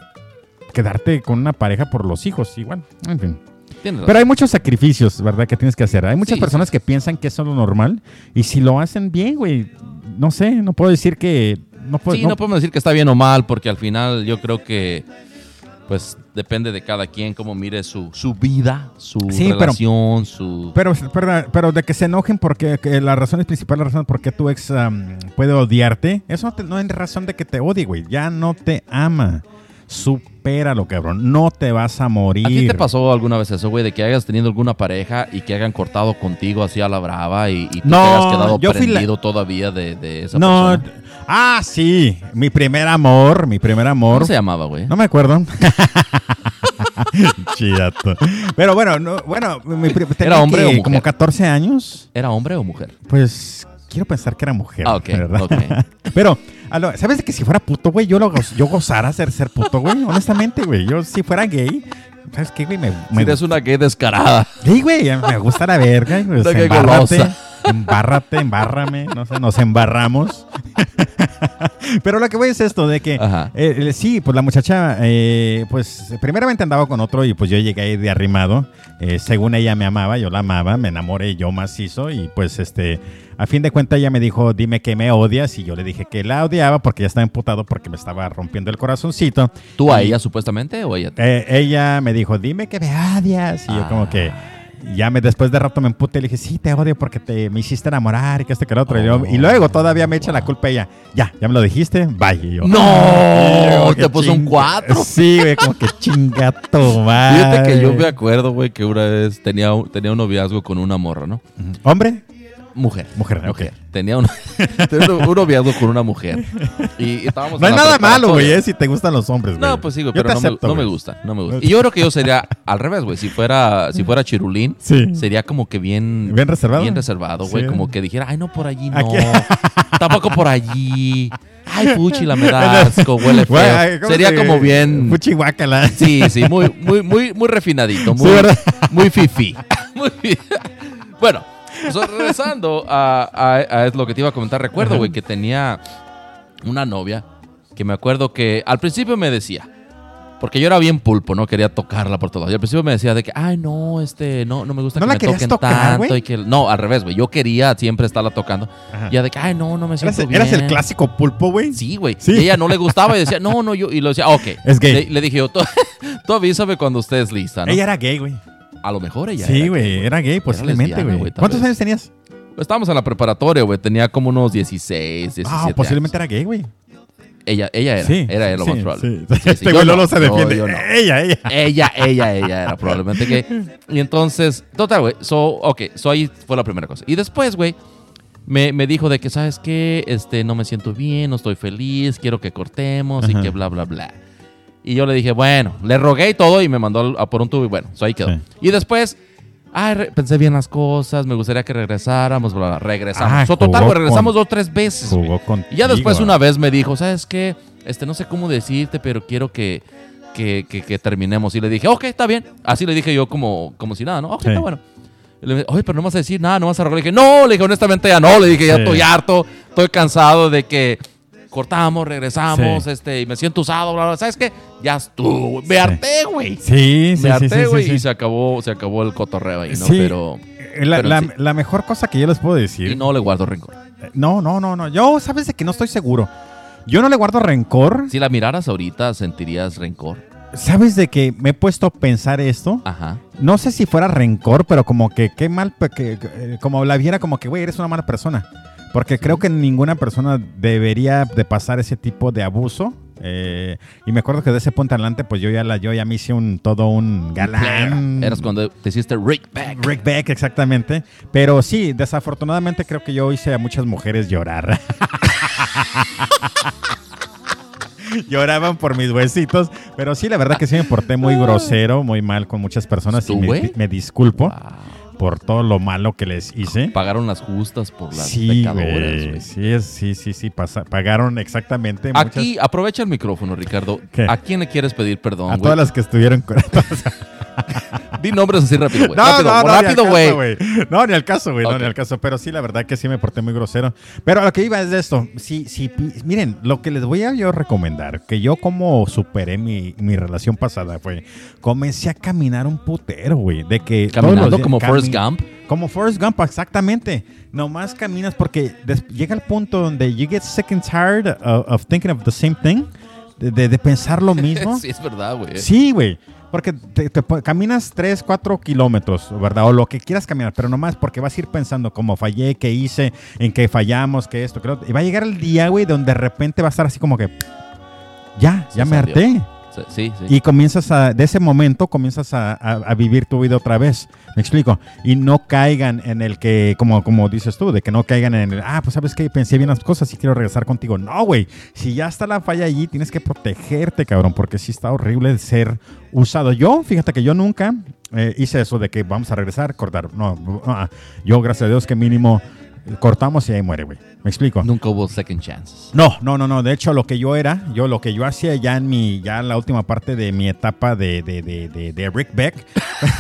quedarte con una pareja por los hijos. Igual, en fin. Pero hay muchos sacrificios, ¿verdad? Que tienes que hacer. Hay muchas Sí, personas sí, que piensan que eso es lo normal. Y si lo hacen bien, güey, no sé, no puedo decir que... No puedo, sí, no- no podemos decir que está bien o mal, porque al final yo creo que, pues, depende de cada quien cómo mire su, su vida, su Sí, pero- relación, su... Pero, pero, pero de que se enojen porque que la razón es principal, la razón por qué tu ex am, puede odiarte, eso no, te- no es razón de que te odie, güey. Ya no te ama. Supéralo, cabrón. No te vas a morir. ¿A ti te pasó alguna vez eso, güey, de que hayas tenido alguna pareja y que hayan cortado contigo así a la brava y, y tú No, te hayas quedado yo fui la- prendido todavía de, de esa No. persona? Ah, sí. Mi primer amor, mi primer amor. ¿Cómo se llamaba, güey? No me acuerdo. Chidato. Pero bueno, no, bueno, mi tenía hombre que o mujer? como 14 años. ¿Era hombre o mujer? Pues quiero pensar que era mujer, Ah, ok, ¿verdad? Pero, a lo- ¿sabes de que si fuera puto, güey, yo, lo, yo gozara ser, ser puto, güey? Honestamente, güey. Yo si fuera gay, ¿sabes qué, güey? Me, Si me, eres una gay descarada. Sí, güey, me gusta la verga. gay embárrate, embárrate, embárrame, no sé, nos embarramos. Pero lo que voy es esto, de que eh, sí, pues la muchacha, eh, pues primeramente andaba con otro y pues yo llegué ahí de arrimado. Eh, según ella me amaba, yo la amaba, me enamoré yo macizo y pues este, a fin de cuentas ella me dijo, dime que me odias y yo le dije que la odiaba porque ya estaba emputado porque me estaba rompiendo el corazoncito. ¿Tú a Y- ella supuestamente o ella? eh, ella me dijo, dime que me odias. Y yo como que ya me después de rato me emputé y le dije, sí, te odio porque te, me hiciste enamorar y que esto que lo otro. Y, yo- y luego todavía me echa la culpa ella. Ya, ya me lo dijiste, bye. Y yo, ¡No! Y yo como Te puso un cuatro. Sí, güey, como que chingato, madre. Fíjate que yo me acuerdo, güey, que una vez tenía, un- tenía un noviazgo con una morra, ¿no? ¿Hombre? Mujer. Mujer, ok. Mujer. Tenía un, tenía un un noviazgo con una mujer. Y, estábamos No hay nada malo, güey, eh, si te gustan los hombres, güey. No, pues sí, güey, pero no, me, no gusta, no me gusta. Y yo creo que yo sería al revés, güey. Si fuera, si fuera chirulín, Sí. sería como que bien... Bien reservado. Bien reservado, güey. Sí. Como que dijera, ay, no, por allí no. Aquí- Tampoco por allí. Ay, fuchi, la me da asco, huele Güey, feo. ay, ¿cómo Sería que- como bien... Fuchi guácala. Sí, sí, muy, muy, muy, muy refinadito, muy, ¿verdad? muy fifi. Muy bueno, so, regresando a, a- a lo que te iba a comentar, recuerdo, güey, que tenía una novia que me acuerdo que al principio me decía, porque yo era bien pulpo, no quería tocarla por todos. Y al principio me decía de que, ay, no, este, no, no me gusta ¿No que la me toquen tocar, tanto. Y que, no, al revés, güey. Yo quería siempre estarla tocando. Ajá. Y ya de que, ay, no, no me ¿Eras, siento bien. eras el clásico pulpo, güey? Sí, güey. Sí. Ella no le gustaba y decía, no, no, yo. Y lo decía, ok. Es gay. Le, le dije yo, tú, tú avísame cuando estés lista, ¿no? Ella era gay, güey. A lo mejor ella. Sí, era güey, era gay, posiblemente, güey. ¿Cuántos vez. años tenías? Estábamos en la preparatoria, güey. Tenía como unos 16, 17. Ah, posiblemente años. era gay, güey. Ella, ella era. Sí. Era lo sí, más probable. sí. Este güey no, Lolo se defiende. yo no. Ella, ella. Ella, ella, ella era probablemente gay. Y entonces, total, güey. So, ok, so ahí fue la primera cosa. Y después, güey, me, me dijo de que, ¿sabes qué? Este, no me siento bien, no estoy feliz, quiero que cortemos y que bla, bla, bla. Y yo le dije, bueno, le rogué y todo y me mandó a por un tubo y bueno, so ahí quedó. Sí. Y después, ay, pensé bien las cosas, me gustaría que regresáramos, bla, bla, regresamos. Ah, so, total, güey, regresamos con- dos, tres veces. Jugó con. Y ya después una vez me dijo, ¿sabes qué? Este, no sé cómo decirte, pero quiero que, que, que- que terminemos. Y le dije, ok, está bien. Así le dije yo como, como si nada, ¿no? Ok, Sí. está bueno. Y le dije, oye, pero no vas a decir nada, no vas a rogar. Le dije, no, le dije, honestamente ya no. Le dije, ya Sí. estoy harto, estoy cansado de que cortamos, regresamos, Sí. este, y me siento usado, bla, bla. ¿Sabes qué? Ya estuvo. Me Sí. harté, güey. Sí, sí, me harté, güey, sí, y se acabó, se acabó el cotorreo ahí, ¿no? Pero, Eh, La, pero la- sí. la mejor cosa que yo les puedo decir. y no le guardo rencor. No, no, no, no. Yo, sabes de que no estoy seguro. Yo no le guardo rencor. Si la miraras ahorita, sentirías rencor. ¿Sabes de que me he puesto a pensar esto? Ajá. No sé si fuera rencor, pero como que qué mal, que- como la viera como que, güey, eres una mala persona. Porque creo que ninguna persona debería de pasar ese tipo de abuso Eh, y me acuerdo que de ese punto adelante, pues yo ya, la, yo ya me hice un todo un galán. Eras cuando te hiciste Rick Back. Rick Beck, exactamente. Pero sí, desafortunadamente creo que yo hice a muchas mujeres llorar. Lloraban por mis huesitos. Pero sí, la verdad que sí me porté muy grosero, muy mal con muchas personas. ¿Tú, y me, me disculpo Wow. Por todo lo malo que les hice. Pagaron las justas por las Sí, pecadoras. Sí, sí, sí, sí. pasa- pagaron exactamente Aquí, aprovecha el micrófono, Ricardo. ¿Qué? ¿A quién le quieres pedir perdón, a todas las que estuvieron con Di nombres así rápido, güey. No, rápido, no, rápido, caso, güey. No, ni al caso, güey. No, ni al caso. Pero sí, la verdad que sí me porté muy grosero. Pero a lo que iba es de esto. Sí, sí, miren, lo que les voy a yo recomendar, que yo como superé mi, mi relación pasada fue, comencé a caminar un putero, güey. De que Caminando días- como Forrest cami- Gump. Como Forrest Gump, exactamente. Nomás caminas porque llega el punto donde you get sick and tired of, of thinking of the same thing. De, de- de pensar lo mismo. sí, es verdad, güey. Sí, güey. Porque te, te caminas 3, 4 kilómetros, ¿verdad? O lo que quieras caminar, pero nomás porque vas a ir pensando cómo fallé, qué hice, en qué fallamos, qué esto, qué lo otro. Y va a llegar el día, güey, donde de repente va a estar así como que, ya, ya me harté. Y comienzas a, de ese momento comienzas a, a- vivir tu vida otra vez. Me explico. Y no caigan en el que, como, como dices tú, de que no caigan en el, ah, pues sabes que pensé bien las cosas y quiero regresar contigo. No, güey. Si ya está la falla allí, tienes que protegerte, cabrón, porque sí está horrible ser usado. Yo, fíjate que yo nunca eh, hice eso de que vamos a regresar, cortar. No, ah, yo, gracias a Dios, que mínimo cortamos y ahí muere, güey. Me explico. Nunca hubo second chances. No, no, no, no. De hecho, lo que yo era, yo lo que yo hacía ya en mi, ya en la última parte de mi etapa de, de, de, de, de Rick Beck,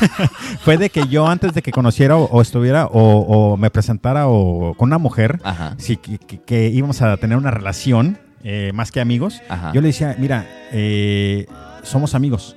fue de que yo antes de que conociera o, o estuviera o, o me presentara o con una mujer, Ajá. que, que- que íbamos a tener una relación eh, más que amigos, Ajá. yo le decía, mira, eh, somos amigos.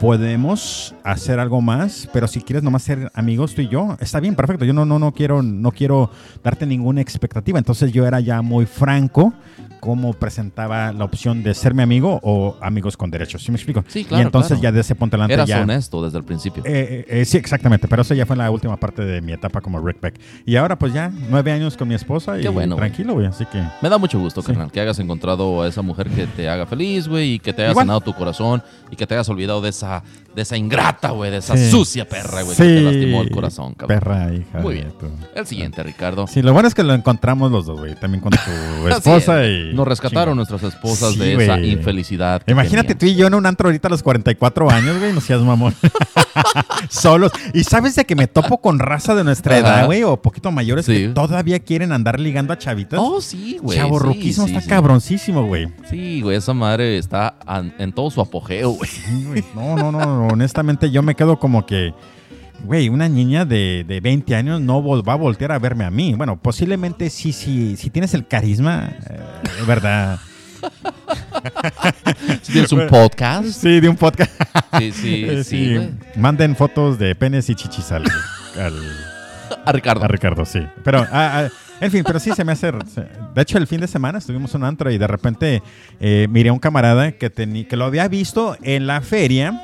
Podemos hacer algo más, pero si quieres nomás ser amigos tú y yo, está bien, perfecto. Yo no, no, no quiero, no quiero darte ninguna expectativa. Entonces yo era ya muy franco cómo presentaba la opción de ser mi amigo o amigos con derechos. ¿Sí me explico? Sí, claro, Y entonces claro. ya de ese punto adelante Eras ya... honesto desde el principio. Eh, eh, eh, sí, exactamente, pero eso ya fue la última parte de mi etapa como Rick Beck. Y ahora pues ya nueve años con mi esposa y Qué bueno, güey. tranquilo, güey, así que... Me da mucho gusto, Sí. carnal, que hayas encontrado a esa mujer que te haga feliz, güey, y que te haya Igual. sanado tu corazón y que te hayas olvidado de esa, de esa ingrata, güey, de esa Sí. sucia perra, güey, que te lastimó el corazón, cabrón. Perra, hija. Muy bien. tu- El siguiente, Ricardo. Sí, lo bueno es que lo encontramos los dos, güey. También con tu esposa es. y... Nos rescataron nuestras esposas Sí, de esa infelicidad. Imagínate tú y yo en un antro ahorita a los 44 años, güey, no seas mamón. Solos. Y sabes de que me topo con raza de nuestra Ajá. edad, güey, o poquito mayores Sí. que todavía quieren andar ligando a chavitas. Oh, sí, güey. Chavorruquismo sí, sí, está sí. cabroncísimo, güey. Sí, güey, esa madre está en todo su apogeo, güey. Sí, güey. No, no, honestamente yo me quedo como que, güey, una niña de, de 20 años no va a voltear a verme a mí. Bueno, posiblemente sí, sí, si tienes el carisma, eh, verdad. Si tienes un podcast. Sí, de un podcast. Sí, sí, Eh, sí. Manden fotos de penes y chichis al, al- A Ricardo. a Ricardo, sí. Pero, ah, ah, en fin, pero sí se me hace. De hecho, el fin de semana estuvimos en un antro y de repente eh, miré a un camarada que, teni- que lo había visto en la feria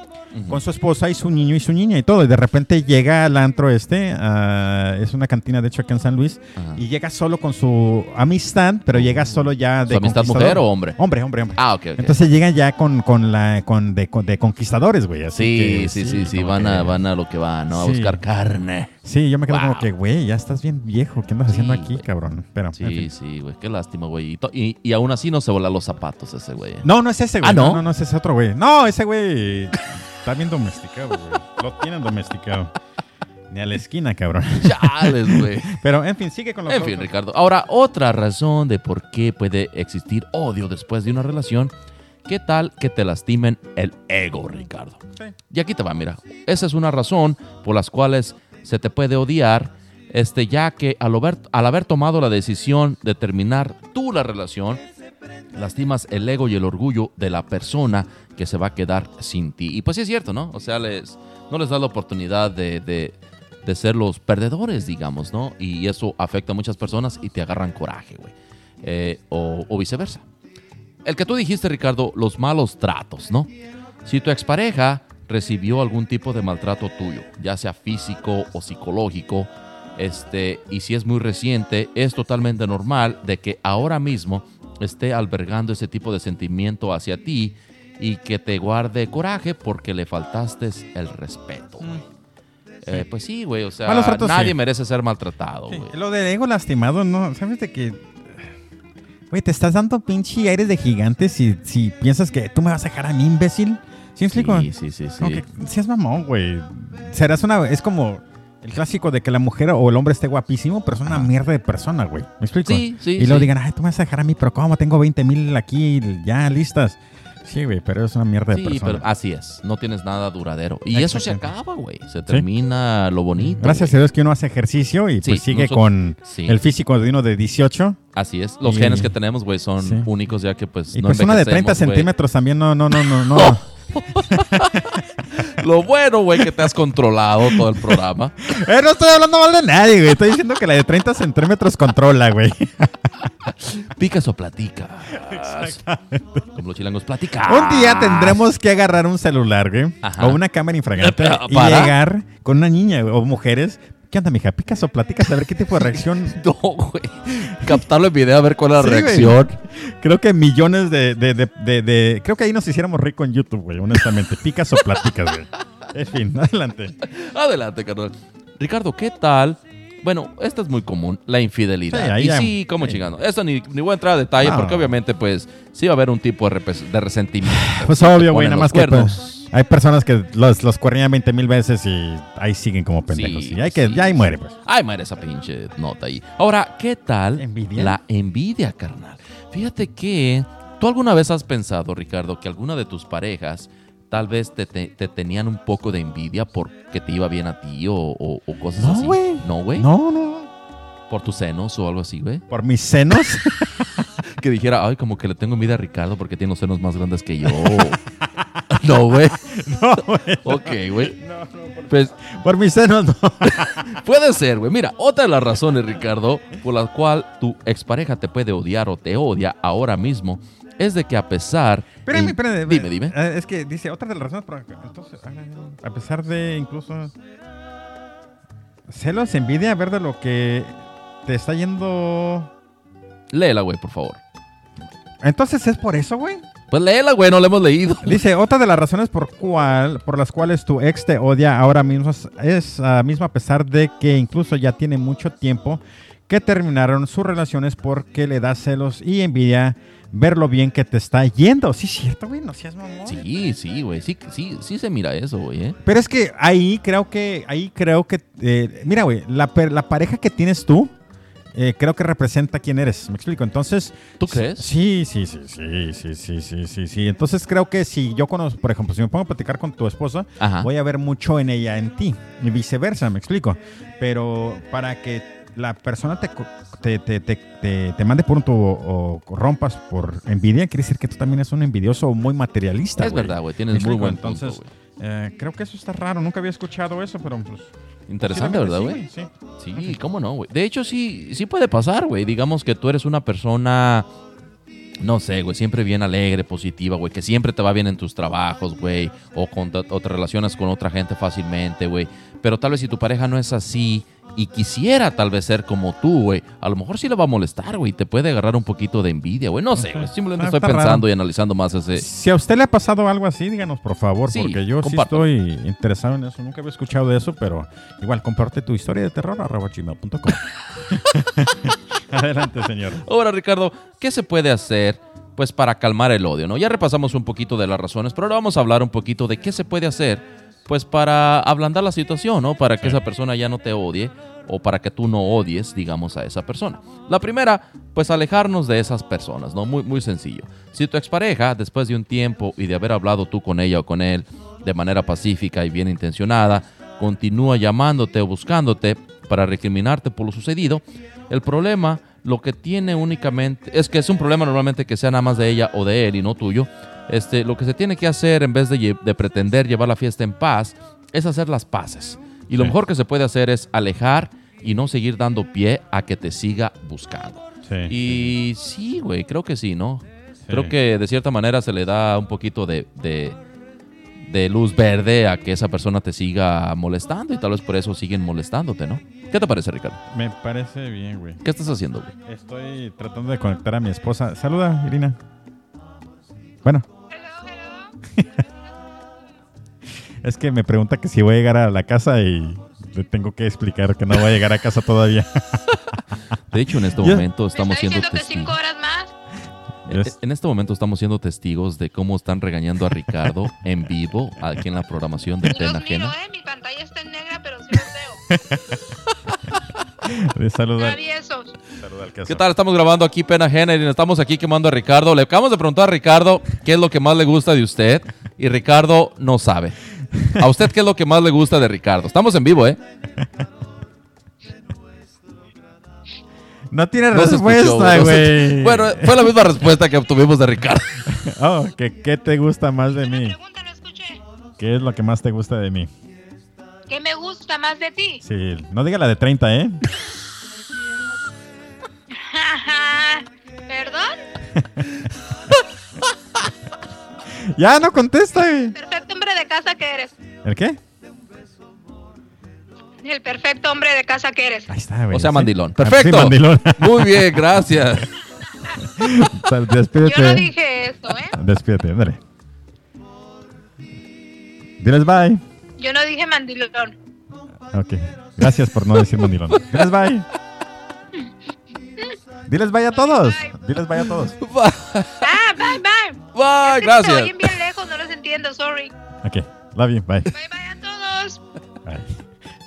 Con su esposa y su niño y su niña y todo. Y de repente llega al antro este, ah, es una cantina de hecho aquí en San Luis, y llega solo con su amistad, pero llega solo ya de ¿Su amistad mujer o hombre? Hombre, hombre, hombre. Ah, ok. Entonces llegan ya con, con la con de, con- de conquistadores, güey. así sí, sí, sí, sí, como van, que- a, van a lo que van, ¿no? A Sí. buscar carne. Sí, yo me quedo Wow. como que, güey, ya estás bien viejo. ¿Qué andas haciendo aquí, güey. cabrón? Pero, Sí, en fin. sí, güey. Qué lástima, güey. Y, y, aún así no se volan los zapatos ese güey. No, no es ese, güey. Ah, no, ¿no? no, no es ese otro, güey. No, ese güey está bien domesticado, güey. Lo tienen domesticado. Ni a la esquina, cabrón. Chales, güey. Pero, en fin, sigue con los En fin, Ricardo. Ahora, otra razón de por qué puede existir odio después de una relación. ¿Qué tal que te lastimen el ego, Ricardo? Sí. Y aquí te va, mira. Esa es una razón por las cuales se te puede odiar, este, ya que al haber, al haber tomado la decisión de terminar tú la relación, lastimas el ego y el orgullo de la persona que se va a quedar sin ti. Y pues sí es cierto, ¿no? O sea, les, no les das la oportunidad de, de- de ser los perdedores, digamos, ¿no? Y eso afecta a muchas personas y te agarran coraje, güey. Eh, o, o viceversa. El que tú dijiste, Ricardo, los malos tratos, ¿no? Si tu expareja recibió algún tipo de maltrato tuyo, ya sea físico o psicológico, este, y si es muy reciente, es totalmente normal de que ahora mismo esté albergando ese tipo de sentimiento hacia ti y que te guarde coraje porque le faltaste el respeto, güey. Eh, pues sí, güey, o sea, nadie sí. merece ser maltratado, Sí. Lo del ego lastimado, ¿no? ¿Sabes de que... Güey, te estás dando pinche aires de gigante si, si piensas que tú me vas a dejar a mí, imbécil. ¿Sí me explico? Sí, sí, sí, sí. Como que seas mamón, güey. Serás una... Es como el clásico de que la mujer o el hombre esté guapísimo, pero es una mierda de persona, güey. ¿Me explico? Sí, sí, Y luego sí. digan, ay, tú me vas a dejar a mí, pero ¿cómo? Tengo 20 mil aquí ya listas. Sí, güey, pero es una mierda de Sí, persona. pero así es, no tienes nada duradero. Y eso se acaba, güey. Se termina lo bonito. Gracias a. Dios que uno hace ejercicio y Sí, pues sigue nosotros- con sí. el físico de uno de 18. Así es. Los Y- genes que tenemos, güey, son Sí. únicos ya que pues Y no persona de 30 envejecemos, güey. centímetros también no, no, no, no, no. Lo bueno, güey, que te has controlado todo el programa. Eh, no estoy hablando mal de nadie, güey. Estoy diciendo que la de 30 centímetros controla, güey. Picas o platicas. Como los chilangos, platicas. Un día tendremos que agarrar un celular, güey. Ajá. O una cámara infragante. Eh, y llegar con una niña güey, o mujeres. ¿Qué onda, mija? ¿Picas o platicas? A ver qué tipo de reacción. No, güey. Captarlo en video a ver cuál es la Sí, güey. reacción. Creo que millones de, de, de, Creo que ahí nos hiciéramos rico en YouTube, güey, honestamente. ¿Picas o platicas, güey? En fin, adelante. Adelante, carnal. Ricardo, ¿qué tal? Bueno, esta es muy común, la infidelidad. Sí, ahí y ya- sí, como sí. chingando. Esto ni, ni voy a entrar a detalle No. porque obviamente, pues, sí va a haber un tipo de, resentimiento. Pues obvio, güey, nada más que pues, hay personas que los, los cuernían 20 mil veces y ahí siguen como pendejos. Sí, y hay que, sí, ya ahí muere, pues. Ay, madre, esa pinche nota ahí. Ahora, ¿qué tal ¿Envidia? la envidia, carnal? Fíjate que tú alguna vez has pensado, Ricardo, que alguna de tus parejas tal vez te, te- te tenían un poco de envidia porque te iba bien a ti o, o- o cosas No, así. güey. No, güey. No, no. Por tus senos o algo así, güey. Por mis senos. Que dijera, ay, como que le tengo envidia a Ricardo porque tiene los senos más grandes que yo. no, güey. no, güey. Ok, güey. Pues Por mis senos, no. Puede ser, güey. Mira, otra de las razones, Ricardo, por la cual tu expareja te puede odiar o te odia ahora mismo, es de que a pesar... Espérame, y- espérame. Dime, dime. Eh, Es que dice, otra de las razones por entonces, ah, a pesar de incluso celos, envidia, ver de lo que te está yendo... Léela, güey, por favor. Entonces es por eso, güey. Pues léela, güey, no la hemos leído. Dice, otra de las razones por, cual, por las cuales tu ex te odia ahora mismo es- ah, mismo a pesar de que incluso ya tiene mucho tiempo que terminaron sus relaciones porque le da celos y envidia ver lo bien que te está yendo. Sí, es cierto, güey, no seas mamón. Sí, sí, güey. Sí, sí, sí se mira eso, güey, ¿eh? Pero es que ahí creo que, ahí creo que, eh, mira, güey, la, la pareja que tienes tú, eh, creo que representa quién eres. ¿Me explico? Entonces, ¿Tú crees? Sí, sí, sí, sí, sí, sí, sí, sí, sí. Entonces creo que si yo conozco, por ejemplo, si me pongo a platicar con tu esposa, Ajá. voy a ver mucho en ella, en ti, y viceversa, me explico. Pero para que la persona te, te, te, te, te- te mande punto o, o rompas por envidia, quiere decir que tú también eres un envidioso o muy materialista. Es verdad, güey. ¿Me Tienes muy buen Entonces, punto, güey. Eh, creo que eso está raro. Nunca había escuchado eso, pero pues. Interesante, ¿verdad, güey? Sí, sí. Sí, cómo no, güey. De hecho, sí, sí puede pasar, güey. Digamos que tú eres una persona, no sé, güey, siempre bien alegre, positiva, güey, que siempre te va bien en tus trabajos, güey, o, con, o te relacionas con otra gente fácilmente, güey. Pero tal vez si tu pareja no es así y quisiera tal vez ser como tú, güey, a lo mejor sí le va a molestar, güey. Te puede agarrar un poquito de envidia, güey. No sé, güey. Simplemente Está- estoy pensando raro. y analizando más ese... Si a usted le ha pasado algo así, díganos por favor, Sí, porque yo sí estoy interesado en eso. Nunca había escuchado de eso, pero igual comparte tu historia de terror gmail.com. Adelante, señor. Ahora, Ricardo, ¿qué se puede hacer pues para calmar el odio, no? Ya repasamos un poquito de las razones, pero ahora vamos a hablar un poquito de qué se puede hacer pues para ablandar la situación, ¿no? Para que esa persona ya no te odie o para que tú no odies, digamos, a esa persona. La primera, pues alejarnos de esas personas, ¿no? Muy, muy sencillo. Si tu expareja, después de un tiempo y de haber hablado tú con ella o con él de manera pacífica y bien intencionada, continúa llamándote o buscándote para recriminarte por lo sucedido, el problema, lo que tiene únicamente, es que es un problema normalmente que sea nada más de ella o de él y no tuyo. Este, lo que se tiene que hacer en vez de, pretender llevar la fiesta en paz, es hacer las paces. Y lo Sí. mejor que se puede hacer es alejar y no seguir dando pie a que te siga buscando. Sí. Y sí, güey, creo que sí, ¿no? Sí. Creo que de cierta manera se le da un poquito de, de, de luz verde a que esa persona te siga molestando y tal vez por eso siguen molestándote, ¿no? ¿Qué te parece, Ricardo? Me parece bien, güey. ¿Qué estás haciendo, güey? Estoy tratando de conectar a mi esposa. Saluda, Irina. Bueno, es que me pregunta que si voy a llegar a la casa y le tengo que explicar que no voy a llegar a casa todavía. De hecho, en este momento ¿Me estamos siendo diciendo que cinco testigos. horas más? En- Yes. En este momento estamos siendo testigos de cómo están regañando a Ricardo en vivo aquí en la programación de miro, Ajena. ¿eh? Mi pantalla está en negra, pero sí los veo. De saludar. ¿Qué tal? Estamos grabando aquí Pena Ajena y estamos aquí quemando a Ricardo. Le acabamos de preguntar a Ricardo qué es lo que más le gusta de usted y Ricardo no sabe. ¿A usted qué es lo que más le gusta de Ricardo? Estamos en vivo, ¿eh? No tiene No respuesta, no güey. Bueno, fue la misma respuesta que obtuvimos de Ricardo. Oh, ¿qué, ¿qué te gusta más de mí? pregunta, no escuché. ¿Qué es lo que más te gusta de mí? ¿Qué me gusta más de ti? Sí, no diga la de 30, ¿eh? ¿Perdón? Ya no contesta, güey. Perfecto hombre de casa que eres. ¿El qué? El perfecto hombre de casa que eres. Ahí está, güey. O sea, ¿sí? mandilón. Perfecto. Sí, mandilón. Muy bien, gracias. Sal- Yo Despídete. no dije eso, ¿eh? Despídete, ándale. Diles bye. Yo no dije mandilón. Ok. Gracias por no decir mandilón. Diles bye. Diles bye a todos. Diles bye a todos. Ah, bye, bye. Bye, Es que gracias. oyen bien lejos, no los entiendo, sorry. Ok. Love you. Bye. Bye, bye a todos. Bye.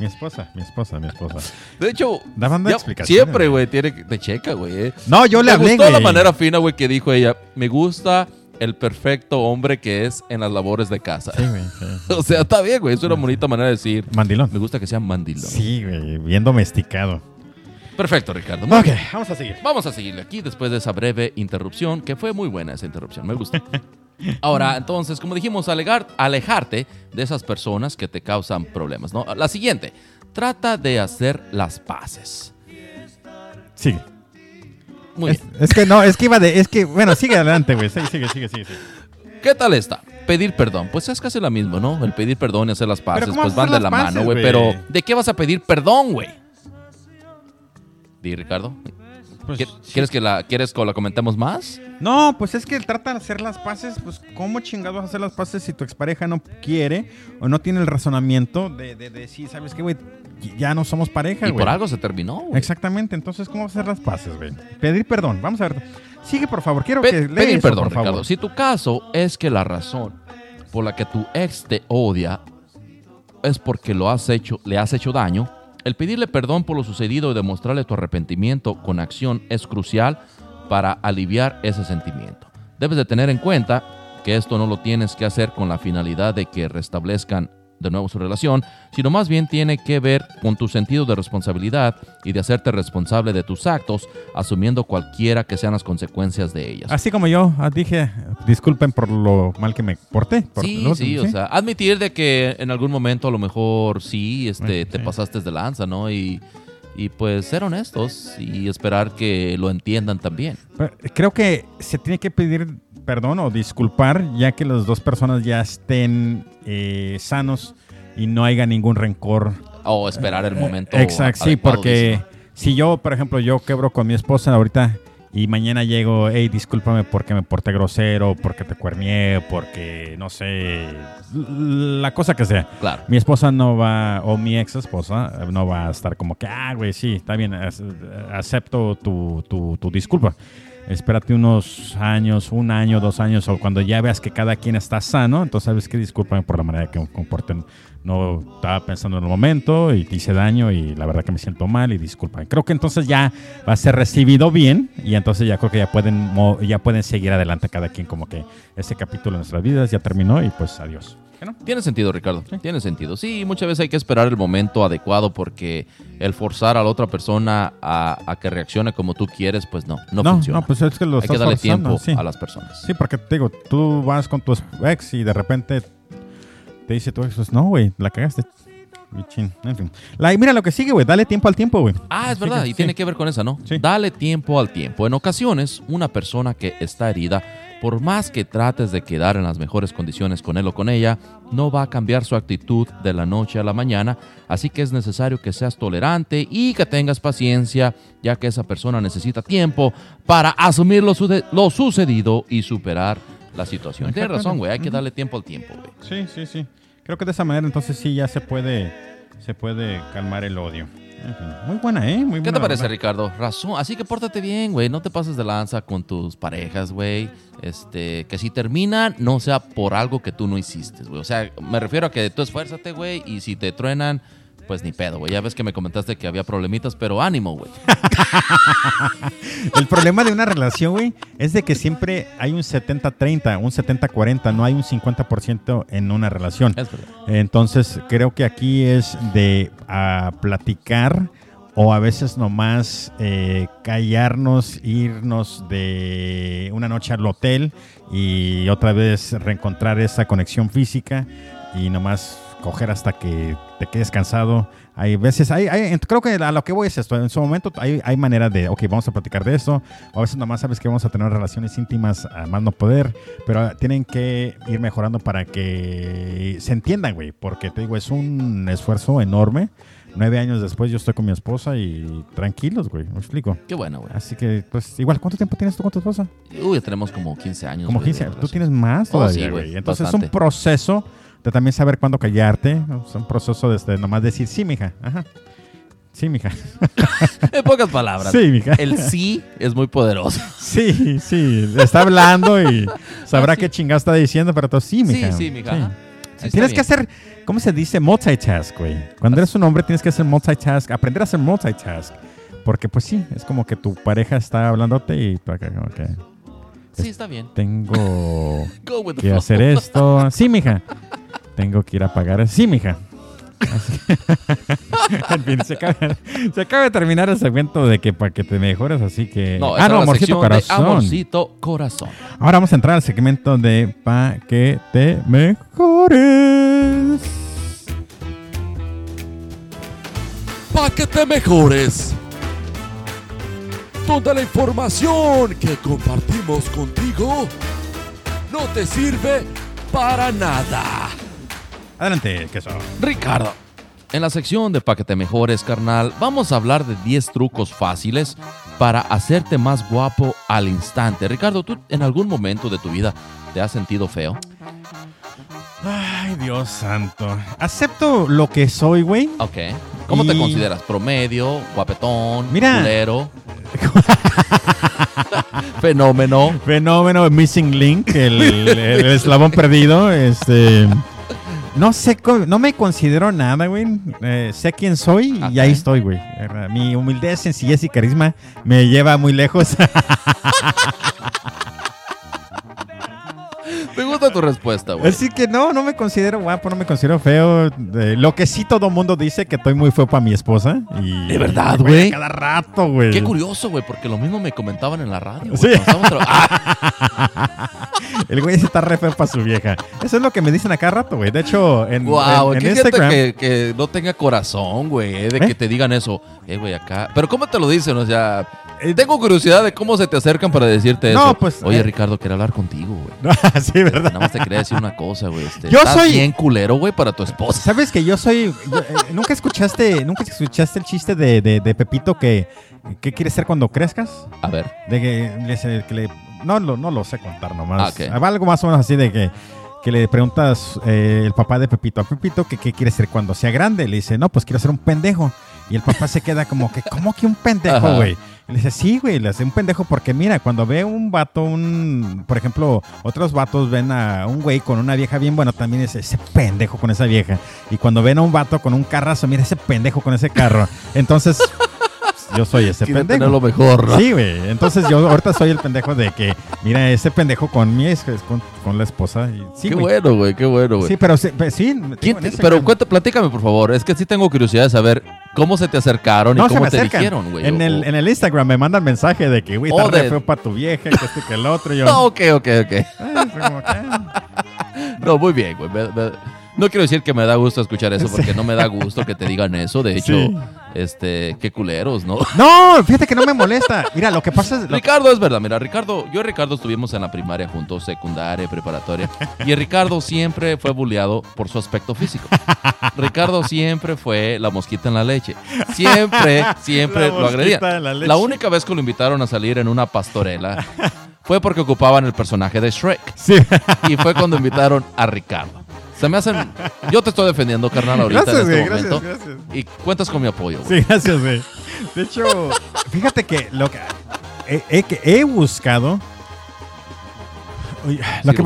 Mi esposa, mi esposa, mi esposa. De hecho, Daban siempre, güey, tiene que- te checa, güey. eh. No, yo le Me hablé, gustó la manera fina, güey, que dijo ella. Me gusta el perfecto hombre que es en las labores de casa. Sí, güey. sí. O sea, está bien, güey. Es una bonita manera de decir. Mandilón. Me gusta que sea mandilón. Sí, güey. Bien domesticado. Perfecto, Ricardo. Muy Ok, bien. vamos a seguir. Vamos a seguirle aquí después de esa breve interrupción, que fue muy buena esa interrupción, me gustó. Ahora, entonces, como dijimos, alegar, alejarte de esas personas que te causan problemas, ¿no? La siguiente, trata de hacer las paces. Sigue. Muy Es, bien. es que no, es que iba de. Es que, bueno, sigue adelante, güey. Sigue, sigue, sigue, sigue. ¿Qué tal está? Pedir perdón. Pues es casi lo mismo, ¿no? El pedir perdón y hacer las paces, ¿cómo pues van de la mano, güey? Pero, ¿de qué vas a pedir perdón, güey? Di, Ricardo. Pues, ¿Qui- sí. ¿Quieres que la, ¿Quieres que la comentemos más? No, pues es que trata de hacer las paces. Pues, ¿cómo chingados vas a hacer las paces si tu expareja no quiere o no tiene el razonamiento de, de decir, ¿sabes qué, güey? Ya no somos pareja, Y güey. por algo se terminó, güey. Exactamente, entonces, ¿cómo vas a hacer las paces, güey? Pedir perdón, vamos a ver. Sigue, por favor, quiero Pe- que lea pedir eso, perdón, por favor. Ricardo. Si tu caso es que la razón por la que tu ex te odia es porque lo has hecho, le has hecho daño, el pedirle perdón por lo sucedido y demostrarle tu arrepentimiento con acción es crucial para aliviar ese sentimiento. Debes de tener en cuenta que esto no lo tienes que hacer con la finalidad de que restablezcan de nuevo su relación, sino más bien tiene que ver con tu sentido de responsabilidad y de hacerte responsable de tus actos, asumiendo cualquiera que sean las consecuencias de ellas. Así como yo ah, dije, disculpen por lo mal que me porté. por Sí, sí, o sea, admitir de que en algún momento a lo mejor sí, este, Sí, te sí. pasaste de lanza, ¿no? Y, y pues ser honestos y esperar que lo entiendan también. Creo que se tiene que pedir perdón o disculpar ya que las dos personas ya estén eh, sanos y no haya ningún rencor. O esperar el momento. Exacto, sí, porque si yo, por ejemplo, yo quebro con mi esposa ahorita y mañana llego, hey, discúlpame porque me porté grosero, porque te cuernié, porque no sé, la cosa que sea. Claro. Mi esposa no va, o mi ex esposa, eh, no va a estar como que, ah, güey, sí, está bien, ac- acepto tu, tu, tu disculpa. Espérate unos años, un año, dos años, o cuando ya veas que cada quien está sano, entonces sabes que discúlpame por la manera que me comporté. No estaba pensando en el momento y te hice daño y la verdad que me siento mal y disculpa. Creo que entonces ya va a ser recibido bien y entonces ya creo que ya pueden, ya pueden seguir adelante cada quien como que ese capítulo de nuestras vidas ya terminó y pues adiós. Tiene sentido, Ricardo. Tiene sentido. Sí, muchas veces hay que esperar el momento adecuado porque el forzar a la otra persona a, a que reaccione como tú quieres, pues no, no, funciona. pues es que lo hay que darle forzando, tiempo sí. a las personas. Sí, porque te digo, tú vas con tu ex y de repente te dice tu ex, pues no, güey, la cagaste. en fin. La- mira lo que sigue, güey. Dale tiempo al tiempo, güey. Ah, es verdad, sí. y tiene que ver con esa, ¿no? Sí. Dale tiempo al tiempo. En ocasiones, una persona que está herida, por más que trates de quedar en las mejores condiciones con él o con ella, no va a cambiar su actitud de la noche a la mañana, así que es necesario que seas tolerante y que tengas paciencia, ya que esa persona necesita tiempo para asumir lo, sude- lo sucedido y superar la situación. Tienes razón, güey, hay que darle tiempo al tiempo, güey. Sí, sí, sí. Creo que de esa manera entonces sí ya se puede, se puede calmar el odio. En fin, muy buena, ¿eh? Muy ¿Qué te buena parece. Ricardo? Razón. Así que pórtate bien, güey. No te pases de lanza con tus parejas, güey. Este, que si terminan, no sea por algo que tú no hiciste, güey. O sea, me refiero a que tú esfuérzate, güey. Y si te truenan, pues ni pedo, güey. Ya ves que me comentaste que había problemitas, pero ánimo, güey. El problema de una relación, güey, es de que siempre hay un 70-30, un 70-40, no hay un 50% en una relación. Es verdad. Entonces, creo que aquí es de a platicar o a veces nomás eh, callarnos, irnos de una noche al hotel y otra vez reencontrar esa conexión física y nomás coger hasta que te quedes cansado. Hay veces, hay, hay- creo que a lo que voy es esto. En su momento hay, hay manera de, ok, vamos a platicar de eso. O a veces nomás sabes que vamos a tener relaciones íntimas a más no poder. Pero tienen que ir mejorando para que se entiendan, güey. Porque te digo, es un esfuerzo enorme. Nueve años después yo estoy con mi esposa y tranquilos, güey. Me explico. Qué bueno, güey. Así que, pues, igual, ¿cuánto tiempo tienes tú con tu esposa? Uy, tenemos como 15 años. Como güey, de 15. Tú relación. tienes más Oh, todavía, sí, güey. güey, Entonces bastante. es un proceso de también saber cuándo callarte. Es un proceso de este, nomás decir, sí, mija. Ajá. Sí, mija. En pocas palabras. Sí, mija. El sí es muy poderoso. Sí, sí. Está hablando y sabrá Ah, sí. qué chingado está diciendo, pero tú sí, mija. sí, mija. Sí, está tienes que hacer, ¿cómo se dice? Multitask, güey. Cuando eres un hombre tienes que hacer multitask, aprender a hacer multitask. Porque pues sí, es como que tu pareja está hablándote y tú acá como que Sí, está bien. tengo que hacer esto. Sí, mija. Tengo que ir a pagar. Sí, mija. En fin, se acaba, se acaba de terminar el segmento de que para que te mejores, así que... No, ah, no, amorcito corazón. Amorcito corazón. Ahora vamos a entrar al segmento de pa' que te mejores. para que te mejores. Toda la información que compartimos contigo no te sirve para nada. Adelante, queso. Ricardo. En la sección de Pa' que te mejores, carnal, vamos a hablar de 10 trucos fáciles para hacerte más guapo al instante. Ricardo, ¿tú en algún momento de tu vida te has sentido feo? Ay, Dios santo. Acepto lo que soy, güey. Ok. ¿Cómo te consideras? ¿Promedio? ¿Guapetón? Mira. ¿Culero? ¿Fenómeno? Fenómeno Missing Link, el, el eslabón perdido. Este. No sé, no me considero nada, güey. Eh, sé quién soy y ahí estoy, güey. Mi humildad, sencillez y carisma me lleva muy lejos. Me gusta tu respuesta, güey. Así que no, no me considero guapo, no me considero feo. Eh, lo que sí todo mundo dice que estoy muy feo para mi esposa. Y, ¿De verdad, güey? Cada rato, güey. Qué curioso, güey, porque lo mismo me comentaban en la radio. Sí. Ah, El güey sí está re feo para su vieja. Eso es lo que me dicen a cada rato, güey. De hecho, en, Guau, en- en Instagram. que, que no tenga corazón, güey, eh, de ¿Eh? que te digan eso. Eh, güey, acá. Pero ¿cómo te lo dicen? O sea, tengo curiosidad de cómo se te acercan para decirte No, eso. pues, Oye. Ricardo, quiero hablar contigo, güey. No, sí, ¿verdad? Nada más te quería decir una cosa, güey. Este, Yo estás soy- bien culero, güey, para tu esposa. ¿Sabes que yo soy. yo, eh, ¿Nunca escuchaste nunca escuchaste el chiste de, de- de Pepito que. ¿Qué quieres ser cuando crezcas? A ver. De que le, se- que le- no, lo, no lo sé contar nomás. Ah. Va Algo más o menos así de que, que le preguntas eh, el papá de Pepito a Pepito que qué quiere ser cuando sea grande. Le dice, no, pues quiero ser un pendejo. Y el papá se queda como que, ¿cómo que un pendejo, güey? Y Le dice, sí, güey, le hace un pendejo porque mira, cuando ve un vato, un, por ejemplo, otros vatos ven a un güey con una vieja bien buena, también es ese pendejo con esa vieja. Y cuando ven a un vato con un carrazo, mira ese pendejo con ese carro. Entonces, yo soy ese pendejo. lo mejor, ¿no? Sí, güey. Entonces yo ahorita soy el pendejo de que, mira, ese pendejo con mi es, es con, con la esposa. Y, sí, qué bueno, güey, qué bueno, güey. Sí, pero sí, pe- sí, ¿Quién digo, en te- pero cuenta, platícame, por favor. Es que sí tengo curiosidad de saber cómo se te acercaron no y cómo te dijeron, güey. En el, en el Instagram me mandan mensaje de que, güey, Oh, re de- feo para tu vieja, que este que el otro. Yo, No, ok, ok, ok. "Ay, fue como ah". No, muy bien, güey. No quiero decir que me da gusto escuchar eso, porque no me da gusto que te digan eso. De hecho, Sí. este, qué culeros, ¿no? No, fíjate que no me molesta. Mira, lo que pasa es. lo- Ricardo es verdad, mira, Ricardo, yo y Ricardo estuvimos en la primaria juntos, secundaria, preparatoria, y Ricardo siempre fue bulleado por su aspecto físico. Ricardo siempre fue la mosquita en la leche. Siempre, siempre La lo agredían. la leche. La única vez que lo invitaron a salir en una pastorela fue porque ocupaban el personaje de Shrek. Sí. Y fue cuando invitaron a Ricardo. Se me hacen. Yo te estoy defendiendo, carnal, ahorita Gracias, en este güey, gracias, momento. gracias. Y cuentas con mi apoyo. güey. Sí, gracias, güey. De hecho, fíjate que lo que he, he- que he buscado. Lo que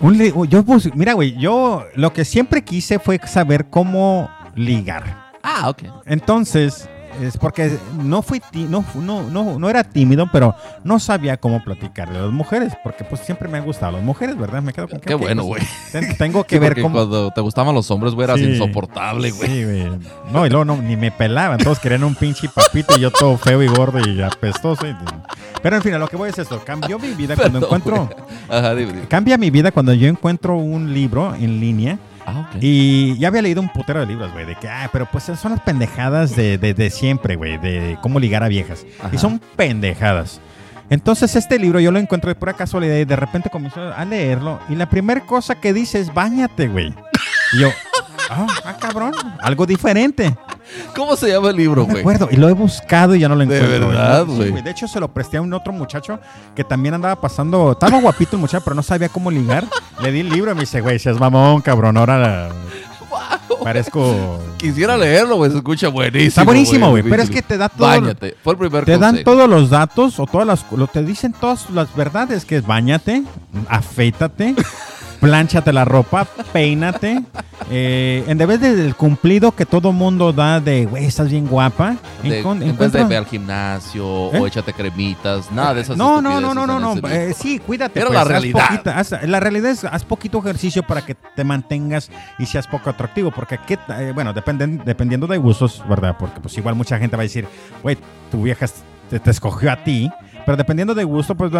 un yo bus- mira, güey, yo lo que siempre quise fue saber cómo ligar. Ah, ok. Entonces, es porque no fui ti- no, no, no, no era tímido, pero no sabía cómo platicarle a las mujeres, porque pues siempre me han gustado las mujeres, ¿verdad? Me quedo con Qué bueno, pues, güey. ten- Tengo que Sí, ver cómo. cuando te gustaban los hombres, güey, eras Sí. insoportable, güey. Sí, güey. No, y luego no, ni me pelaban. Todos querían un pinche papito y yo todo feo y gordo y apestoso. y- Pero en fin, a lo que voy es esto. Cambió mi vida cuando Perdón, encuentro... Ajá, dime, dime. Cambia mi vida cuando yo encuentro un libro en línea Ah, ok. y ya había leído un putero de libros, güey, de que, ah, pero pues son las pendejadas de, de- de siempre, güey, de cómo ligar a viejas. Ajá. Y son pendejadas. Entonces este libro yo lo encuentro de pura casualidad y de repente comienzo a leerlo y la primera cosa que dice es, bañate, güey. Y yo, ah, ah, cabrón, algo diferente. ¿Cómo se llama el libro, No me güey? acuerdo. Y lo he buscado y ya no lo ¿De encuentro. verdad, Sí, güey? De hecho, se lo presté a un otro muchacho que también andaba pasando. Estaba guapito el muchacho, pero no sabía cómo ligar. Le di el libro y me dice, güey, seas mamón, cabrón. Ahora la- parezco. Quisiera leerlo, güey. Se escucha buenísimo. Está buenísimo, güey. Pero es que te da todo. Báñate. Fue el primer Te dan consejo. todos los datos o todas las. Lo, te dicen todas las verdades: que es bañate, afeítate, plánchate la ropa, peínate. eh, en vez del cumplido que todo mundo da de, güey, estás bien guapa. De- en vez de ve al gimnasio ¿Eh? o échate cremitas, nada de esas No, no, no, no, no, no. libro. eh, sí, cuídate. Era pues, la haz realidad. poquita- haz- la realidad es haz poquito ejercicio para que te mantengas y seas poco atractivo. Porque, ¿qué ta- eh, bueno, dependen, dependiendo de gustos, ¿verdad? Porque pues igual mucha gente va a decir, güey, tu vieja te, te escogió a ti. Pero dependiendo de gusto, pues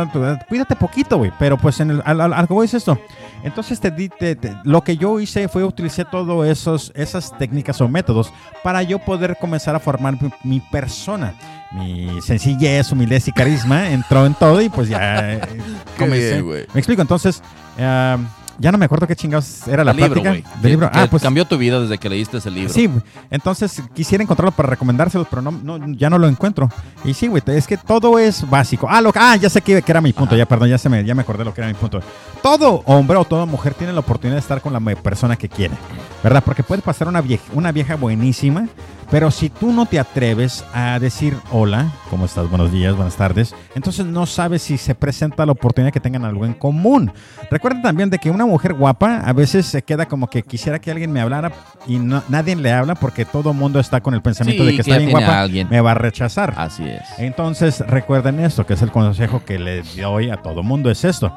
cuídate poquito, güey. Pero pues en el, al, al- algo es esto. Entonces te, di- te- te- lo que yo hice fue utilicé todas esos esas técnicas o métodos para yo poder comenzar a formar mi, mi persona. Mi sencillez, humildad y carisma entró en todo y pues ya eh, comencé. bien, güey. Me explico, entonces eh, ya no me acuerdo qué chingados era la El libro, plática güey. del libro. que Ah, pues cambió tu vida desde que leíste ese libro. Sí, entonces quisiera encontrarlo para recomendárselos, pero no, no, ya no lo encuentro. Y sí, güey, es que todo es básico. Ah, lo, ah ya sé que, que era mi punto, ya, perdón, ya, se me, ya me acordé lo que era mi punto. Todo hombre o toda mujer tiene la oportunidad de estar con la persona que quiere, ¿verdad? Porque puede pasar una vieja, una vieja buenísima, pero si tú no te atreves a decir hola, ¿cómo estás? Buenos días, buenas tardes, entonces no sabes si se presenta la oportunidad que tengan algo en común. Recuerda también de que una mujer guapa a veces se queda como que quisiera que alguien me hablara y no- nadie le habla porque todo el mundo está con el pensamiento Sí, de que que está bien guapa, alguien. me va a rechazar. Así es. Entonces recuerden esto, que es el consejo que le doy a todo mundo, es esto.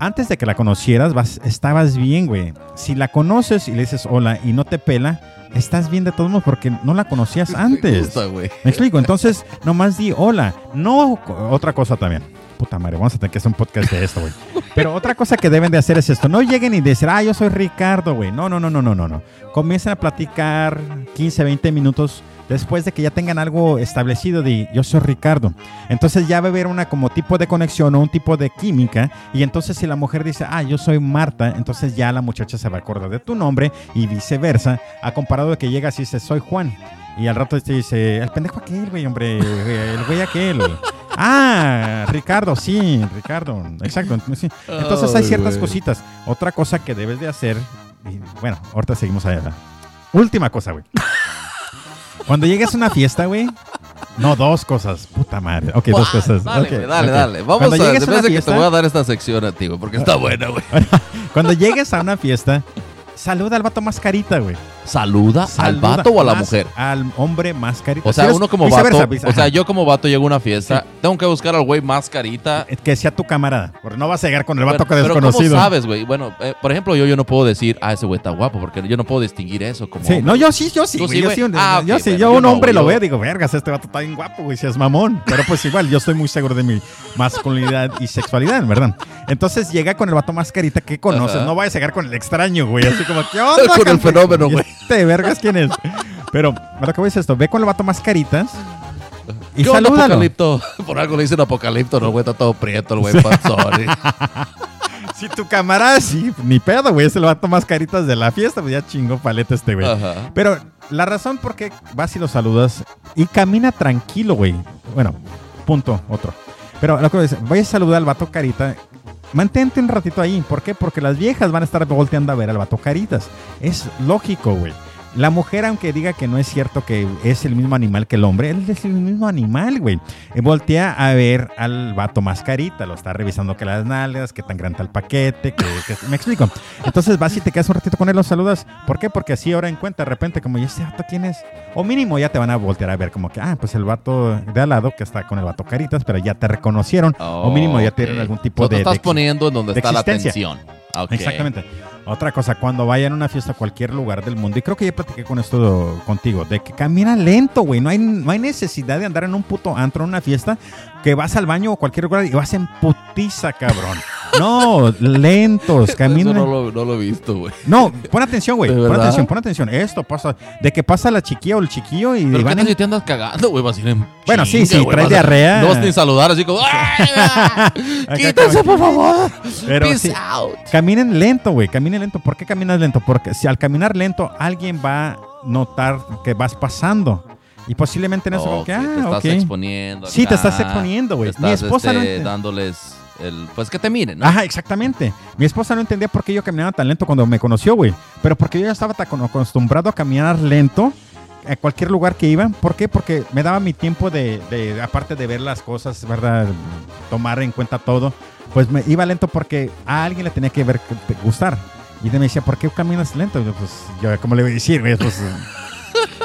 Antes de que la conocieras, vas, estabas bien, güey. Si la conoces y le dices hola y no te pela, estás bien de todos modos porque no la conocías Me antes. gusta, güey. Me explico, entonces nomás di hola. No, otra cosa también. Puta madre, vamos a tener que hacer un podcast de esto, güey. Pero otra cosa que deben de hacer es esto. No lleguen y decir, ah, yo soy Ricardo, güey. No, no, no, no, no, no, no. Comiencen a platicar 15, 20 minutos después de que ya tengan algo establecido de yo soy Ricardo. Entonces ya va a haber una como tipo de conexión o un tipo de química. Y entonces si la mujer dice, ah, yo soy Marta, entonces ya la muchacha se va a acordar de tu nombre y viceversa. A comparado de que llegas y dices, soy Juan. Y al rato te dice, el pendejo aquel, güey, hombre, el güey aquel. Ah, Ricardo, sí, Ricardo, exacto. sí. Entonces hay Ay, ciertas cositas. Otra cosa que debes de hacer, y bueno, ahorita seguimos allá. Última cosa, güey. Cuando llegues a una fiesta, güey, no, dos cosas, puta madre. Ok, dos cosas. Dale, ok, güey, dale, ok. dale. Vamos Cuando a... llegues a una que te fiesta, voy a dar esta sección a ti, güey, porque está buena, güey. cuando llegues a una fiesta, saluda al vato más carita, güey. Saluda, al vato o a la mujer. Al hombre más carita. O sea, uno como viceversa, vato, o sea, yo como vato llego a una fiesta, tengo que buscar al güey más carita. Que sea tu camarada. Porque no vas a llegar con el vato Pero, que pero desconocido. ¿cómo sabes, güey? Bueno, eh, por ejemplo, yo, yo no puedo decir, ah, ese güey está guapo, porque yo no puedo distinguir eso como Sí, hombre. no, yo sí, yo sí, ¿Tú güey. sí, yo sí, Ah, yo sí, bueno, yo yo un no, hombre güey, lo yo- veo, digo, vergas, este vato está bien guapo, güey, si es mamón. Pero pues igual, yo estoy muy seguro de mi masculinidad y sexualidad, ¿verdad? Entonces llega con el vato más carita que conoces, Ajá. no vayas a llegar con el extraño, güey, así como, ¿qué onda? Con el fenómeno, ¿Y güey. Este vergas, ¿quién es? Pero, a lo que voy es esto, ve con el vato más caritas y ¿Qué onda, salúdalo. Apocalipto? Por algo le dicen Apocalipto, no, güey, está todo prieto, el güey, panzón. Si tu camarada, sí, ni pedo, güey, es el vato más caritas de la fiesta, pues ya chingó paleta este, güey. Ajá. Pero la razón por qué vas y lo saludas y camina tranquilo, güey. Bueno, punto, otro. Pero lo que voy a saludar al vato carita. Mantente un ratito ahí. ¿Por qué? Porque las viejas van a estar volteando a ver al vato caritas. Es lógico, güey. La mujer, aunque diga que no es cierto que es el mismo animal que el hombre, él es el mismo animal, güey. Eh, Voltea a ver al vato más carita, lo está revisando que las nalgas, que tan grande está el paquete, que, que- me explico. Entonces vas y te quedas un ratito con él, lo saludas. ¿Por qué? Porque así ahora en cuenta, de repente, como ya este vato tienes, o mínimo ya te van a voltear a ver como que, ah, pues el vato de al lado que está con el vato caritas, pero ya te reconocieron, o mínimo ya tienen Ok. algún tipo Lo de... estás de- poniendo en donde de está la atención. Exactamente. Otra cosa, cuando vayan a una fiesta a cualquier lugar del mundo, y creo que ya platiqué con esto contigo, de que camina lento, güey. No hay, no hay necesidad de andar en un puto antro en una fiesta que vas al baño o cualquier lugar y vas en putiza, cabrón. No, lentos, Eso camina. no lo, no lo he visto, güey. No, pon atención, güey. ¿De Pon verdad? atención, pon atención. Esto pasa, de que pasa la chiquilla o el chiquillo y Pero ¿qué van en si te andas cagando, güey? Vas a ir en Bueno, sí, chinga, sí, güey, traes diarrea. No vas ni saludar, así como... ¡Ay, Acá ¡Quítense, como- por favor! Pero Peace sí. out. Caminen lento, güey. Caminen lento. ¿Por qué caminas lento? Porque si al caminar lento alguien va a notar que vas pasando. Y posiblemente en eso, como que, ah, te estás ok. exponiendo. Sí, te estás exponiendo, güey. Mi esposa no este, dándoles el... Pues que te miren, ¿no? Ajá, exactamente. Mi esposa no entendía por qué yo caminaba tan lento cuando me conoció, güey. Pero porque yo ya estaba tan acostumbrado a caminar lento a cualquier lugar que iba. ¿Por qué? Porque me daba mi tiempo de, de- aparte de ver las cosas, ¿verdad? Tomar en cuenta todo. Pues me iba lento porque a alguien le tenía que ver que- gustar. Y me decía, ¿por qué caminas lento? Y yo, pues, yo, ¿cómo le voy a decir? güey? Pues,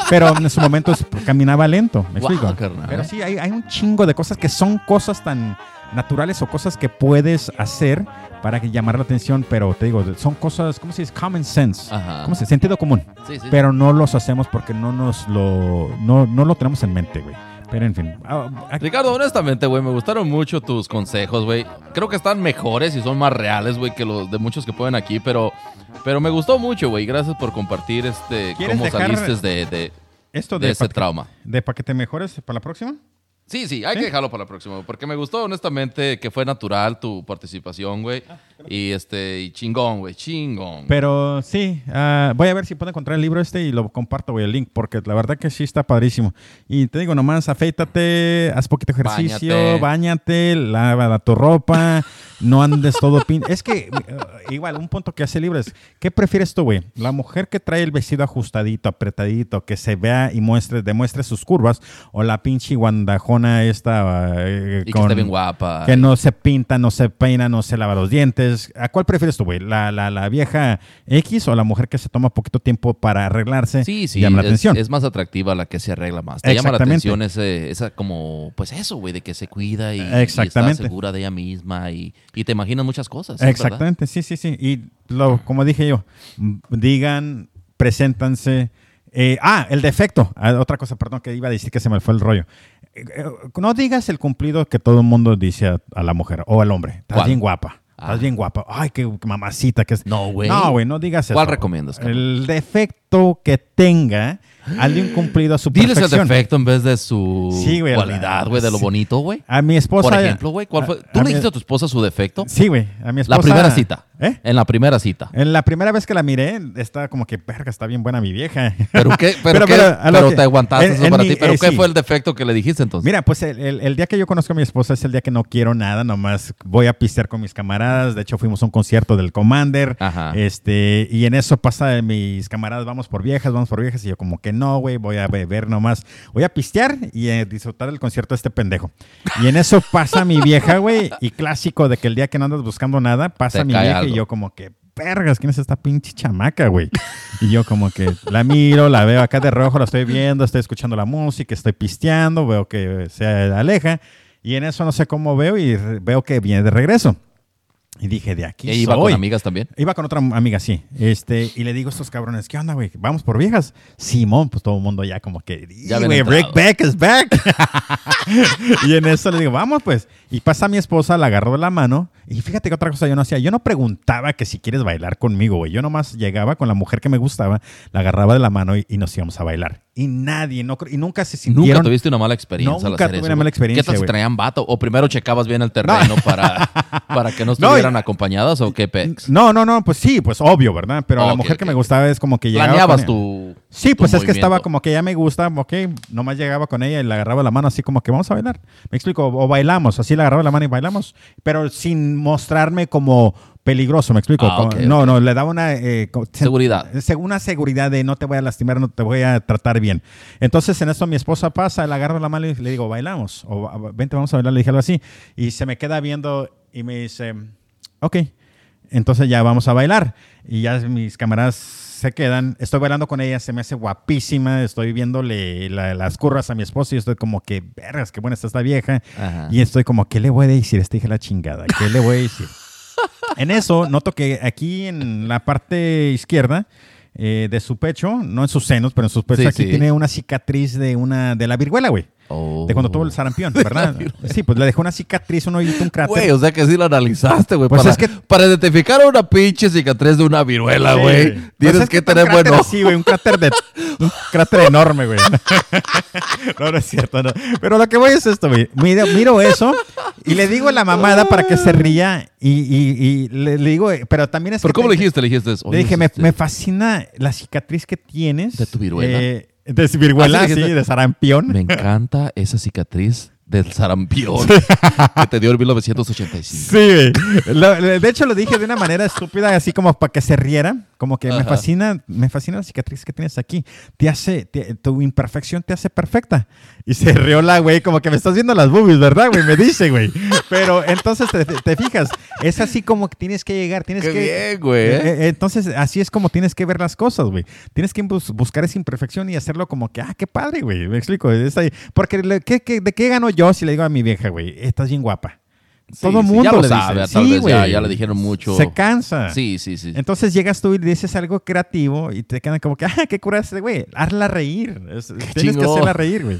pero en su momento caminaba lento, ¿me Guau, explico? Pero sí, hay, hay un chingo de cosas que son cosas tan naturales o cosas que puedes hacer para que llamar la atención, pero te digo, son cosas, ¿cómo se dice? Common sense. Ajá. ¿Cómo se dice? Sentido común. Sí, sí. Pero no los hacemos porque no nos lo, no, no lo tenemos en mente, güey. Pero en fin. ah, ah, Ricardo, honestamente, güey, me gustaron mucho tus consejos, güey. Creo que están mejores y son más reales, güey, que los de muchos que pueden aquí, pero, pero me gustó mucho, güey. Gracias por compartir este ¿Quieres cómo saliste de, de, esto de de, ese trauma. de para que te mejores para la próxima. Sí, sí, hay ¿Sí? que dejarlo para la próxima, porque me gustó honestamente que fue natural tu participación, güey. Y este, y chingón, güey, chingón. Pero sí, ah, voy a ver si puedo encontrar el libro este y lo comparto, güey, el link, porque la verdad que sí está padrísimo. Y te digo, nomás afeítate, haz poquito ejercicio, bañate, lava tu ropa, no andes todo pin. Es que, eh, igual, un punto que hace el libro es, ¿qué prefieres tú, güey? ¿La mujer que trae el vestido ajustadito, apretadito, que se vea y muestre, demuestre sus curvas, o la pinche guandajona esta eh, y que bien guapa. que no se pinta, no se peina, no se lava los dientes. ¿A cuál prefieres tú, güey? ¿La, la, la vieja X o la mujer que se toma poquito tiempo para arreglarse? Sí, sí, llama la es, atención. es más atractiva la que se arregla más. Te llama la Exactamente. atención ese, esa como, pues eso, güey, de que se cuida y, y está Exactamente. segura de ella misma y, y te imaginas muchas cosas. Exactamente, sí, sí, sí. Y lo, como dije yo, digan, preséntanse. Eh, ah, el defecto. Ah, otra cosa, perdón, que iba a decir que se me fue el rollo. Eh, no digas el cumplido que todo el mundo dice a, a la mujer o al hombre. Estás ¿Cuál? bien guapa. Ah. Estás bien guapa. Ay, qué, qué mamacita que es. No, güey. No, güey, no digas eso. ¿Cuál recomiendas, cabrón? El defecto que tenga alguien cumplido a su Diles el defecto en vez de su Sí, güey, cualidad, güey, de lo sí. bonito, güey. A mi esposa. Por ejemplo, güey, ¿cuál fue? a- ¿Tú a le mi- dijiste a tu esposa su defecto? Sí, güey. A mi esposa. La primera cita. ¿Eh? En la primera cita. En la primera vez que la miré, estaba como que, verga, está bien buena mi vieja. ¿Pero qué? ¿Pero, Pero- qué? pero Pero que- te aguantaste en- eso en para mi- ti. ¿Pero eh, qué sí. fue el defecto que le dijiste entonces? Mira, pues el, el- el día que yo conozco a mi esposa es el día que no quiero nada, nomás voy a pistear con mis camaradas. De hecho, fuimos a un concierto del Commander. Ajá. Este, y en eso pasa mis camaradas, vamos por viejas, vamos por viejas. Y yo, como que no, güey, voy a beber nomás. Voy a pistear y eh, disfrutar del concierto de este pendejo. Y en eso pasa mi vieja, güey. Y clásico de que el día que no andas buscando nada, pasa Te mi vieja y yo, como que vergas, ¿quién es esta pinche chamaca, güey? Y yo como que la miro, la veo acá de rojo, la estoy viendo, estoy escuchando la música, estoy pisteando, veo que se aleja. Y en eso no sé cómo veo y veo que viene de regreso. Y dije, de aquí ¿E iba soy. con amigas también? Iba con otra amiga, sí. Este, y le digo a estos cabrones, ¿qué onda, güey? ¿Vamos por viejas? Simón, pues todo el mundo ya como que, Ya "Y, güey. Rick Beck is back. y en eso le digo, vamos pues. Y pasa mi esposa, la agarró de la mano. Y fíjate que otra cosa yo no hacía. Yo no preguntaba que si quieres bailar conmigo, güey. Yo nomás llegaba con la mujer que me gustaba, la agarraba de la mano y, y nos íbamos a bailar. Y nadie, no, y nunca se ¿Nunca sintieron... tuviste una mala experiencia Nunca tuve eso, una mala experiencia, ¿Qué tal si traían vato? ¿O primero checabas bien el terreno para, para que no estuvieran acompañadas o qué pex? No, no, no, pues sí, pues obvio, ¿verdad? Pero la Ok, mujer que me gustaba es como que llegaba Planeabas tu Sí, pues es que estaba como que ella me gusta, ok, nomás llegaba con ella y le agarraba la mano así como que vamos a bailar. Me explico, o bailamos, así le agarraba la mano y bailamos, pero sin mostrarme como peligroso, me explico. Ah, no, no, le daba una... eh, Seguridad. se- Una seguridad de no te voy a lastimar, no te voy a tratar bien. Entonces en eso mi esposa pasa, le agarro la mano y le digo, bailamos, o "Va- vente, vamos a bailar, le dije algo así. Y se me queda viendo y me dice, ok, entonces ya vamos a bailar. Y ya mis camaradas se quedan. Estoy bailando con ella, se me hace guapísima. Estoy viéndole la- las curvas a mi esposo y estoy como que, vergas, qué buena está esta vieja. Ajá. Y estoy como, ¿qué le voy a decir? Esta hija la chingada. ¿Qué le voy a decir? en eso noto que aquí en la parte izquierda eh, de su pecho, no en sus senos, pero en sus pechos, Sí, aquí sí. tiene una cicatriz de una de la viruela, güey. Oh. De cuando tuvo el sarampión, ¿verdad? Sí, pues le dejó una cicatriz, un hoyito, un cráter. Güey, o sea que sí lo analizaste, güey. Pues para, es que- para identificar una pinche cicatriz de una viruela, Sí. güey. Pues Tienes es que tener bueno. güey, un cráter de un cráter enorme, güey. No, no es cierto, no. Pero lo que voy es esto, güey. Miro, miro eso y le digo a la mamada para que se ría y, y- y le, le digo, pero también es ¿Pero que cómo te- le dijiste? Le dijiste, Le "Oye, dije, me, me fascina la cicatriz que tienes. ¿De tu viruela? Eh, de viruela, sí, de sarampión. Me encanta esa cicatriz del sarampión que te dio en 1985. Sí. Lo- de hecho lo dije de una manera estúpida, así como para que se riera, como que me fascina, me fascina la cicatriz que tienes aquí. Te hace, te- tu imperfección te hace perfecta. Y se rió la güey, como que me estás viendo las boobies, ¿verdad, güey? Me dice, güey. Pero entonces te, te fijas, es así como que tienes que llegar, tienes Qué que... bien, güey. Eh, ¿eh? eh, entonces, así es como tienes que ver las cosas, güey. Tienes que bus- buscar esa imperfección y hacerlo como que, ah, qué padre, güey. Me explico. es ahí. Porque, ¿qué- qué- ¿de qué gano yo si le digo a mi vieja, güey, estás bien guapa? Sí, Todo el sí, mundo ya lo sabe, dice. tal Sí, vez ya, le dijeron mucho. Se cansa. Sí, sí, sí. Entonces llegas tú y le dices algo creativo y te quedan como que, ah, qué cura este güey. Hazla reír. Es- tienes que hacerla reír, güey.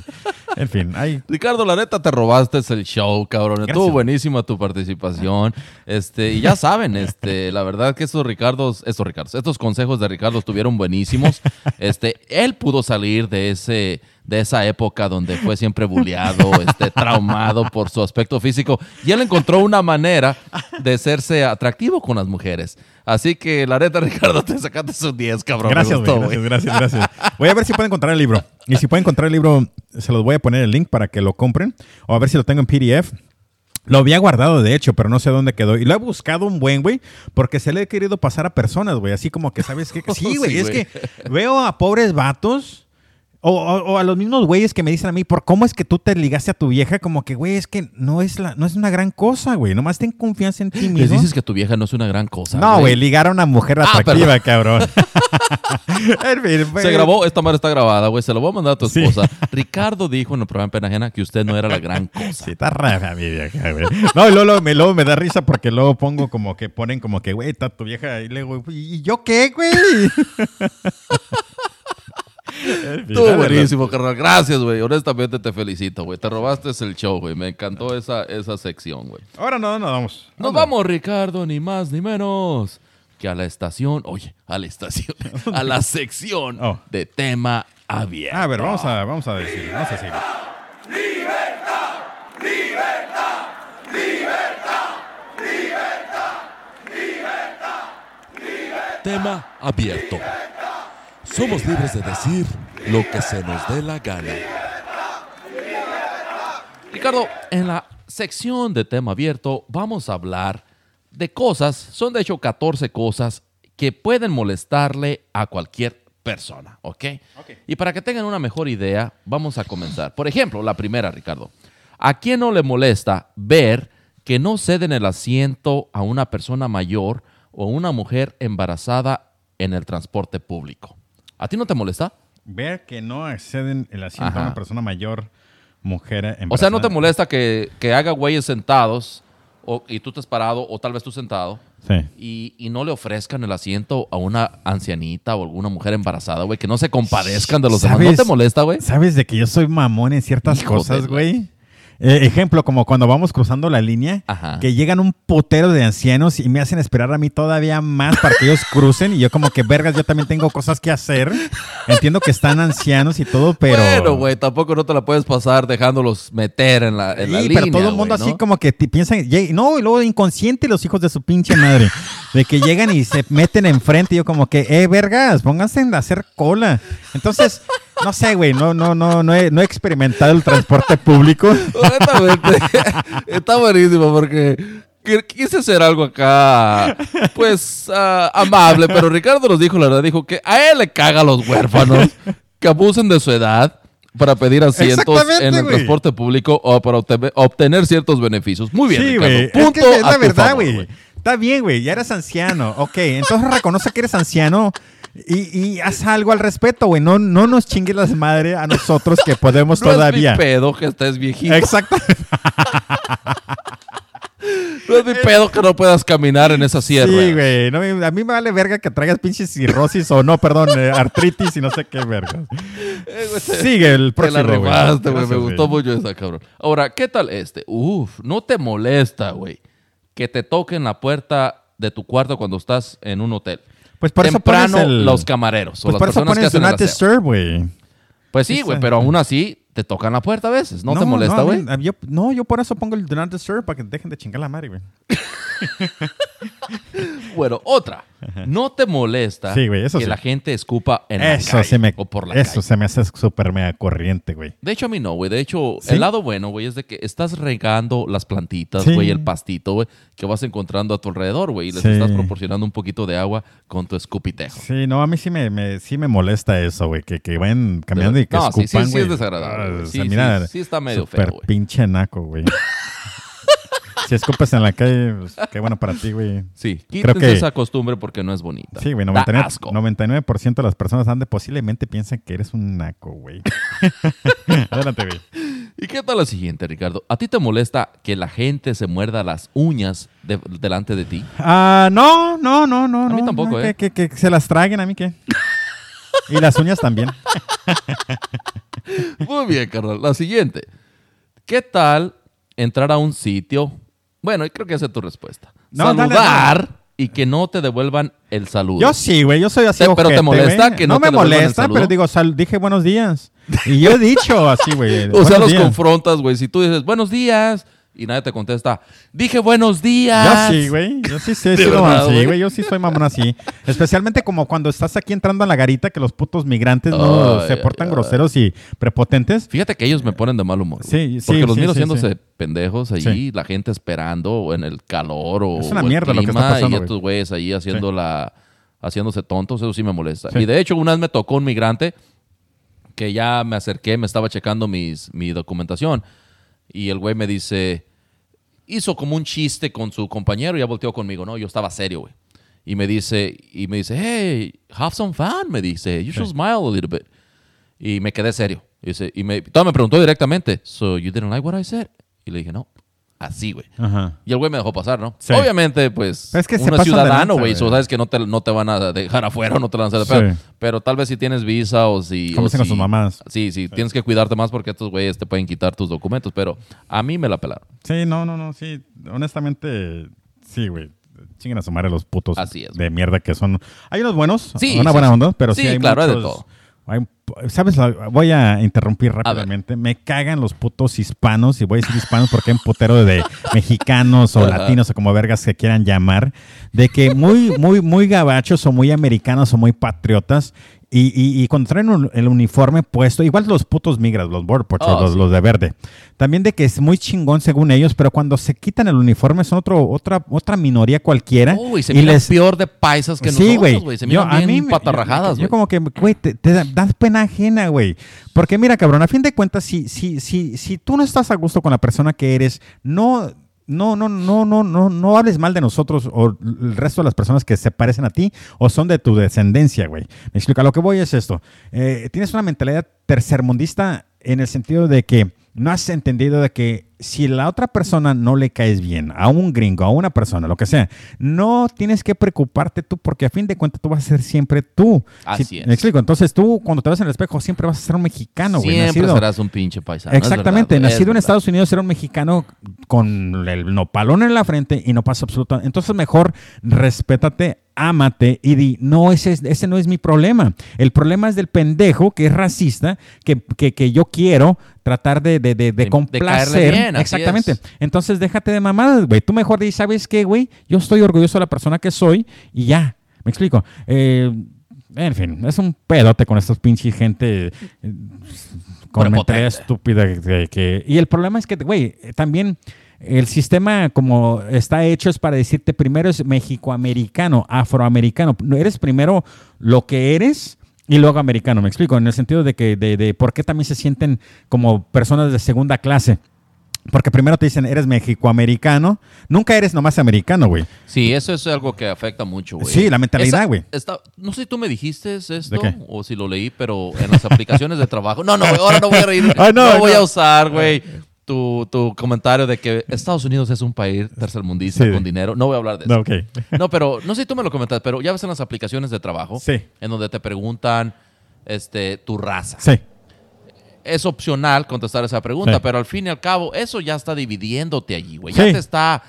En fin, ahí. Ricardo, la neta te robaste el show, cabrón. Estuvo buenísima tu participación. Este, y ya saben, este, la verdad que estos Ricardos, estos Ricardos, estos consejos de Ricardo estuvieron buenísimos. Este, él pudo salir de ese, de esa época donde fue siempre bulleado, este, traumado por su aspecto físico. Y él encontró una manera de serse atractivo con las mujeres. Así que la neta, Ricardo, te sacaste sus 10, cabrón. Gracias, gustó, güey. Gracias, gracias, gracias. Voy a ver si puedo encontrar el libro. Y si puedo encontrar el libro, se los voy a poner el link para que lo compren. O a ver si lo tengo en PDF. Lo había guardado, de hecho, pero no sé dónde quedó. Y lo he buscado un buen, güey, porque se le he querido pasar a personas, güey. Así como que, ¿sabes qué? Sí, güey. Sí, es que veo a pobres vatos. O, o- o a los mismos güeyes que me dicen a mí, ¿por cómo es que tú te ligaste a tu vieja? Como que, güey, es que no es, la, no es una gran cosa, güey. Nomás ten confianza en ti Les mismo. dices que tu vieja no es una gran cosa. no, güey, ligar a una mujer Ah, atractiva, cabrón. En fin, Se güey. grabó, esta madre está grabada, güey. Se lo voy a mandar a tu Sí. esposa. Ricardo dijo en el programa Pena Ajena que usted no era la gran cosa. Sí, está rara mi vieja, güey. No, y luego, luego me, luego me da risa porque luego pongo como que ponen como que, güey, está tu vieja. Y luego, ¿y yo qué, güey? Estuvo buenísimo, carnal. Gracias, güey. Honestamente te felicito, güey. Te robaste el show, güey. Me encantó esa, esa sección, güey. Ahora no, no, vamos. Nos vamos, Ricardo, ni más ni menos que a la estación. Oye, a la estación. A la sección Oh. de tema abierto. A ver, vamos a, vamos a decir, vamos a decir. Tema abierto. Somos libres de decir lo que se nos dé la gana. Ricardo, en la sección de tema abierto vamos a hablar de cosas, son de hecho 14 cosas que pueden molestarle a cualquier persona, ¿ok? Y para que tengan una mejor idea, vamos a comenzar. Por ejemplo, la primera, Ricardo. ¿A quién no le molesta ver que no ceden el asiento a una persona mayor o una mujer embarazada en el transporte público. ¿A ti no te molesta? Ver que no acceden el asiento Ajá. a una persona mayor, mujer embarazada. O sea, ¿no te molesta que, que haga güeyes sentados o, y tú estés parado o tal vez tú sentado Sí. y, y no le ofrezcan el asiento a una ancianita o alguna mujer embarazada, güey? Que no se compadezcan de los demás. ¿No te molesta, güey? ¿Sabes de que yo soy mamón en ciertas cosas, güey? Eh, ejemplo, como cuando vamos cruzando la línea, Ajá. que llegan un potero de ancianos y me hacen esperar a mí todavía más para que ellos crucen y yo como que, vergas, yo también tengo cosas que hacer. Entiendo que están ancianos y todo, pero... Bueno, güey, tampoco no te la puedes pasar dejándolos meter en la, en la Sí, línea. pero todo el mundo así como que piensan, no, y luego inconsciente los hijos de su pinche madre, de que llegan y se meten enfrente y yo como que, eh, vergas, pónganse en hacer cola. Entonces, no sé, güey, no, no, no, no he, no he experimentado el transporte público. Honestamente, está buenísimo porque qu- quise hacer algo acá, pues, ah, amable, pero Ricardo nos dijo la verdad, dijo que a él le caga a los huérfanos que abusen de su edad para pedir asientos en el güey. transporte público o para obte- obtener ciertos beneficios. Muy bien, Sí, Ricardo. güey, es Punto que es la verdad, güey. Está bien, güey, ya eres anciano. Ok, entonces reconoce que eres anciano y, y haz algo al respecto, güey. No, no nos chingues las madre a nosotros que podemos No todavía. es mi pedo que estés viejito. Exacto. No es mi pedo que no puedas caminar en esa sierra. Sí, güey. no a mí me vale verga que traigas pinches cirrosis o no, perdón, eh, artritis y no sé qué verga. Eh, güey, Sigue el Te la próximo, güey. Me gustó mucho esa, cabrón. Ahora, ¿qué tal este? Uf, ¿no te molesta, güey, que te toquen la puerta de tu cuarto cuando estás en un hotel? Pues por eso Temprano pones el... los camareros o Pues las por eso que pones Not aseo. Disturb, güey. Pues sí, güey, pero aún así te tocan la puerta a veces. ¿No, te molesta, güey? yo- no, yo por eso pongo el Do Not Disturb para que dejen de chingar la madre, güey. Bueno, otra. ¿No te molesta Sí, güey, eso que sí. la gente escupa en la Eso calle se me, o por la eso calle? se me hace súper mega corriente, güey. De hecho, a mí no, güey. De hecho, ¿Sí? el lado bueno, güey, es de que estás regando las plantitas, Sí. güey, el pastito, güey, que vas encontrando a tu alrededor, güey, y les Sí. estás proporcionando un poquito de agua con tu escupitejo. Sí, no, a mí sí me, me- sí me molesta eso, güey, que, que vayan caminando y que No, sí, sí, escupan, sí güey. es desagradable, güey. Sí, mira sí, sí está medio feo, güey. pinche naco, güey. si escupes en la calle, pues, qué bueno para ti, güey. Sí, Creo quítense que- esa costumbre porque no es bonita. Sí, güey, Da 99%, asco. 99% de las personas ande posiblemente piensan que eres un naco, güey. Adelante, güey. ¿Y qué tal la siguiente, Ricardo? ¿A ti te molesta que la gente se muerda las uñas de- delante de ti? Ah, no, no, no, no. A mí no, tampoco, no, ¿eh? Que, que- que se las traguen, a mí qué. y las uñas también. Muy bien, carnal. La siguiente. ¿Qué tal entrar a un sitio? Bueno, y creo que esa es tu respuesta. No, dale, Saludar y que no te devuelvan el saludo. Yo sí, güey, yo soy así. Sí, pero ¿te molesta güey. que no me te devuelvan el molesta, saludo? pero digo, sal- dije buenos días. Y yo he dicho así, güey. o sea, buenos los días. confrontas, güey. Si tú dices buenos días y nadie te contesta, dije buenos días. Yo sí, güey. Yo sí, sí, he ¿De sido verdad, así, güey? güey. Yo sí soy mamón así. Especialmente como cuando estás aquí entrando a la garita, que los putos migrantes no se portan groseros y prepotentes. Fíjate que ellos me ponen de mal humor. Sí, sí, Porque los sí, miro sí, haciéndose sí. pendejos allí, la gente esperando o en el calor o, Es una o el mierda lo que está pasando, Y estos güeyes ahí haciendo la, haciéndose tontos, eso sí me molesta. Sí. Y de hecho, una vez me tocó un migrante que ya me acerqué, me estaba checando mis, mi documentación y el güey me dice, hizo como un chiste con su compañero y ya volteó conmigo, ¿no? Yo estaba serio, güey. Y me dice, y me dice, hey, have some fun, me dice, you should smile a little bit. Y me quedé serio. Y, dice, y me, todavía me preguntó directamente, so you didn't like what I said? Y le dije, no, así, güey. Ajá. Y el güey me dejó pasar, ¿no? Sí. Obviamente, pues, es que uno es ciudadano, güey. so sabes que no te, no te van a dejar afuera no te van a hacer de. Sí. Pero tal vez si tienes visa o si... Con sus mamás. Sí, sí, tienes que cuidarte más porque estos güeyes te pueden quitar tus documentos. Pero a mí me la pelaron. Sí, no, no, no, sí. Honestamente, sí, güey. Chinguen a su madre los putos Así es, de mierda que son. Hay unos buenos, Sí, una buena onda, pero sí, Sí, hay claro, hay de muchos- todo. hay- ¿Sabes? Voy a interrumpir rápidamente. Me cagan los putos hispanos, y voy a decir hispanos porque hay un putero de mexicanos o latinos o como vergas se quieran llamar, de que muy, muy, muy gabachos o muy americanos o muy patriotas. Y, y- y cuando traen un- el uniforme puesto, igual los putos migras, los border Oh, los, sí. los de verde. También de que es muy chingón según ellos, pero cuando se quitan el uniforme son otro, otra, otra minoría cualquiera. Uy, se y miran les- peor de paisas que sí, güey. nosotros, güey. Se Yo- miran bien me- patarrajadas, yo, güey. yo como que, güey, te, te da- das pena ajena, güey. Porque mira, cabrón, a fin de cuentas, si, si, si, si tú no estás a gusto con la persona que eres, no no, no, no, no, no, no hables mal de nosotros o el resto de las personas que se parecen a ti o son de tu descendencia, güey. Me explico. A lo que voy es esto. Eh, tienes una mentalidad tercermundista en el sentido de que no has entendido de que si la otra persona no le caes bien, a un gringo, a una persona, lo que sea, no tienes que preocuparte tú porque a fin de cuentas tú vas a ser siempre tú. Así Si- es. Me explico. Entonces tú cuando te ves en el espejo siempre vas a ser un mexicano, güey. Siempre nacido- serás un pinche paisano. Exactamente, verdad, nacido es en. Estados Unidos era un mexicano con el nopalón en la frente y no pasa absolutamente. Entonces mejor respétate, ámate y di, no, ese, es- ese no es mi problema. El problema es del pendejo que es racista, que, que, que yo quiero tratar de, de, de, de complacer. bien, Exactamente. es. Entonces déjate de mamadas, güey. Tú mejor di, ¿sabes qué, güey? Yo estoy orgulloso de la persona que soy y ya. ¿Me explico? Eh, en fin, es un pedote con estos pinches gente eh, con estúpida. que- que- y el problema es que, güey, también el sistema como está hecho es para decirte primero es mexicoamericano, afroamericano. No, Eres primero lo que eres y luego americano, me explico, en el sentido de que de, de por qué también se sienten como personas de segunda clase. Porque primero te dicen, eres mexicoamericano, nunca eres nomás americano, güey. Sí, eso es algo que afecta mucho, güey. Sí, la mentalidad, güey. No sé si tú me dijiste esto o si lo leí, pero en las aplicaciones de trabajo. No, no, ahora no voy a reír. Ay, no, no, voy no. a usar, güey, tu, tu comentario de que Estados Unidos es un país tercermundista Sí. con dinero. No voy a hablar de eso. No, pero no sé si tú me lo comentas, pero ya ves en las aplicaciones de trabajo Sí. en donde te preguntan este, tu raza. Sí. Es opcional contestar esa pregunta, Sí. pero al fin y al cabo, eso ya está dividiéndote allí, güey. Ya te está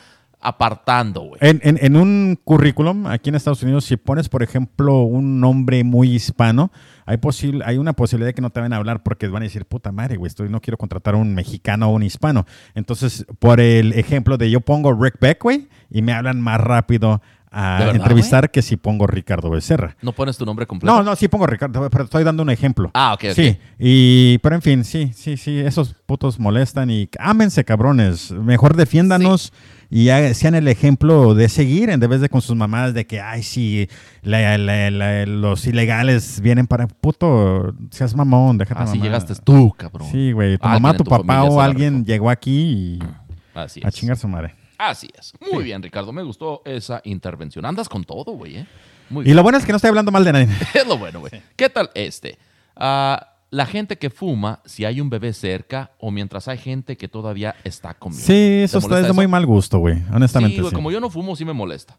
apartando, güey. En, en- en un currículum aquí en Estados Unidos, si pones, por ejemplo, un nombre muy hispano, hay, posible, hay una posibilidad de que no te van a hablar porque van a decir, puta madre, güey, estoy, no quiero contratar a un mexicano o un hispano. Entonces, por el ejemplo de yo pongo Rick Beck, güey, y me hablan más rápido a ¿De verdad, entrevistar que si pongo Ricardo Becerra. No pones tu nombre completo. No, no, sí pongo Ricardo, pero estoy dando un ejemplo. Ah, ok, ok. Sí, y, pero en fin, sí, sí, sí, esos putos molestan y ámense, cabrones. Mejor defiéndanos y sean el ejemplo de seguir en vez de con sus mamadas de que, ay, sí, la- la- la- los ilegales vienen para. Puto, seas mamón, déjate Así mamar. llegaste tú, cabrón. Sí, güey, tu Alguien mamá, tu tu papá o alguien llegó aquí y Así a es. chingar su madre. Así es. Muy bien, Ricardo. Me gustó esa intervención. Andas con todo, güey, ¿eh? Muy Y bien. lo bueno es que no estoy hablando mal de nadie. Es lo bueno, güey. ¿Qué tal este? Ah, la gente que fuma, si hay un bebé cerca o mientras hay gente que todavía está comiendo. Sí, ¿Te eso está es de muy mal gusto, güey, honestamente. Sí, güey, sí. como yo no fumo, sí me molesta.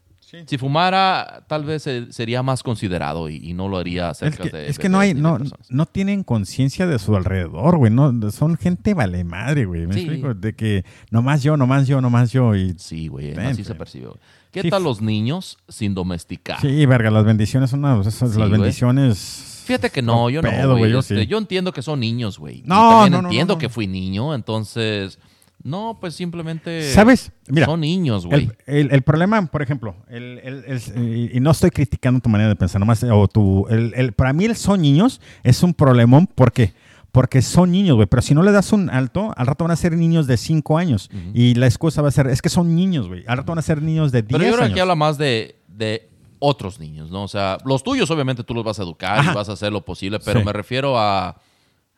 Si fumara, tal vez eh, sería más considerado y, y no lo haría Es cerca que, de es que no hay, no, no tienen conciencia de su alrededor, güey. No, son gente vale madre, güey. Me Sí. explico. De que nomás yo, nomás yo, nomás yo. Y Sí, güey, Ven, así se güey. percibe. güey. ¿Qué Sí, tal los niños sin domesticar? sí, verga, las bendiciones son una, esas- Sí, las güey. bendiciones. Fíjate que no, yo no, pedo, güey. güey, yo Este, sí. yo entiendo que son niños, güey. No, también no, no, entiendo que fui niño, entonces... No, pues simplemente... ¿Sabes? Mira, Son niños, güey. El, el- el problema, por ejemplo, el- y no estoy criticando tu manera de pensar, nomás, o tu, el, el- para mí el son niños es un problemón, ¿por qué? Porque son niños, güey, pero si no le das un alto, al rato van a ser niños de 5 años. Y la excusa va a ser, es que son niños, güey. Al rato van a ser niños de 10 Pero yo creo que años. aquí habla más de, de otros niños, ¿no? O sea, los tuyos obviamente tú los vas a educar Ajá. y vas a hacer lo posible, pero Sí. me refiero a...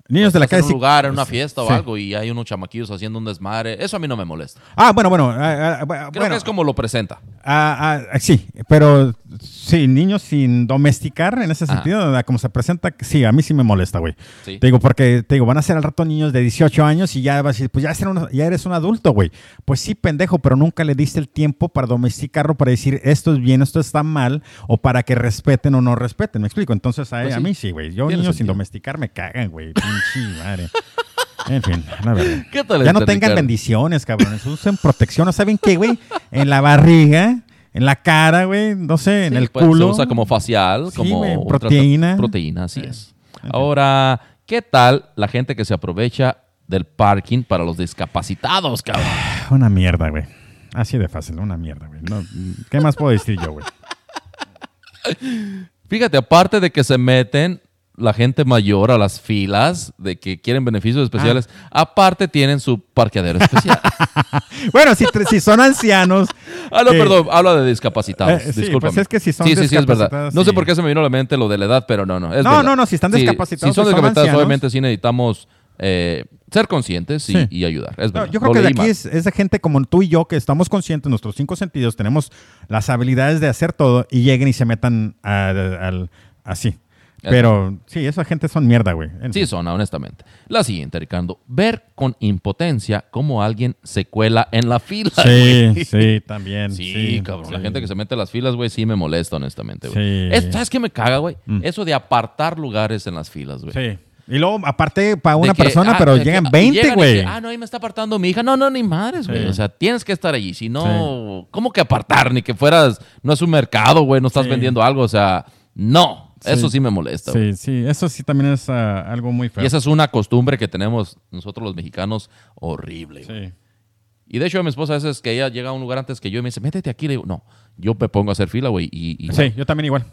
Niños de la calle. en un lugar, en una fiesta o sí. algo y hay unos chamaquillos haciendo un desmadre. Eso a mí no me molesta. Ah, bueno, bueno. ah, ah, bueno, Creo que es como lo presenta. Ah, ah, sí, pero sí, niños sin domesticar en ese sentido, ah, como se presenta, sí, a mí sí me molesta, güey. Sí. Te digo, porque te digo, van a ser al rato niños de 18 años y ya vas a decir, pues ya, ser un- ya eres un adulto, güey. Pues sí, pendejo, pero nunca le diste el tiempo para domesticarlo, para decir esto es bien, esto está mal, o para que respeten o no respeten, ¿me explico? Entonces, a, Pues a sí. mí sí, güey. Yo niños sin domesticar me cagan, güey. Pinche madre. En fin, la verdad. ¿Qué tal Ya no tengan Ricardo? bendiciones, cabrones. Usen protección. ¿No saben qué, güey? En la barriga, en la cara, güey. No sé, en el pues, culo. Se usa como facial, Sí, como proteína. Proteína, así es. Ahora, ¿qué tal la gente que se aprovecha del parking para los discapacitados, cabrón? Una mierda, güey. Así de fácil, una mierda, güey. No, ¿Qué más puedo decir yo, güey? Fíjate, aparte de que se meten la gente mayor a las filas de que quieren beneficios especiales, Ah. aparte tienen su parqueadero especial. Bueno, si, si son ancianos. ah, no, eh, perdón, habla de discapacitados. Eh, sí, pues es que si son Sí, sí, sí, es verdad. No sé por qué se me vino a la mente lo de la edad, pero no, no. Es No, verdad. no, no, si están discapacitados, Si son si son discapacitados, ancianos. obviamente sí necesitamos eh, ser conscientes y, Sí. y ayudar. Es No, verdad. yo creo que de aquí es, es de gente como tú y yo que estamos conscientes, nuestros cinco sentidos, tenemos las habilidades de hacer todo y lleguen y se metan al- así. Pero sí, esa gente son mierda, güey. En Sí, son, honestamente. La siguiente, Ricardo. Ver con impotencia cómo alguien se cuela en la fila. Sí, güey. sí, también. Sí, Sí, cabrón. La gente que se mete a las filas, güey, sí me molesta, honestamente, güey. Sí. Es- ¿Sabes qué me caga, güey? Mm. Eso de apartar lugares en las filas, güey. Sí. Y luego, aparte, para una que, persona, ah, pero que, llegan ah, 20, llegan y güey. ah, no, ahí me está apartando mi hija. No, no, ni madres, güey. Sí. O sea, tienes que estar allí. Si no, ¿cómo que apartar? Ni que fueras, no es un mercado, güey, no estás Sí. vendiendo algo. O sea, no. Sí. Eso sí me molesta, güey. Sí, sí, eso sí también es ah, algo muy feo. Y esa es una costumbre que tenemos nosotros los mexicanos horrible, güey. Sí. Y de hecho, mi esposa a veces que ella llega a un lugar antes que yo y me dice, métete aquí. Le digo, no, yo me pongo a hacer fila, güey. Y, y- Sí, yo también igual.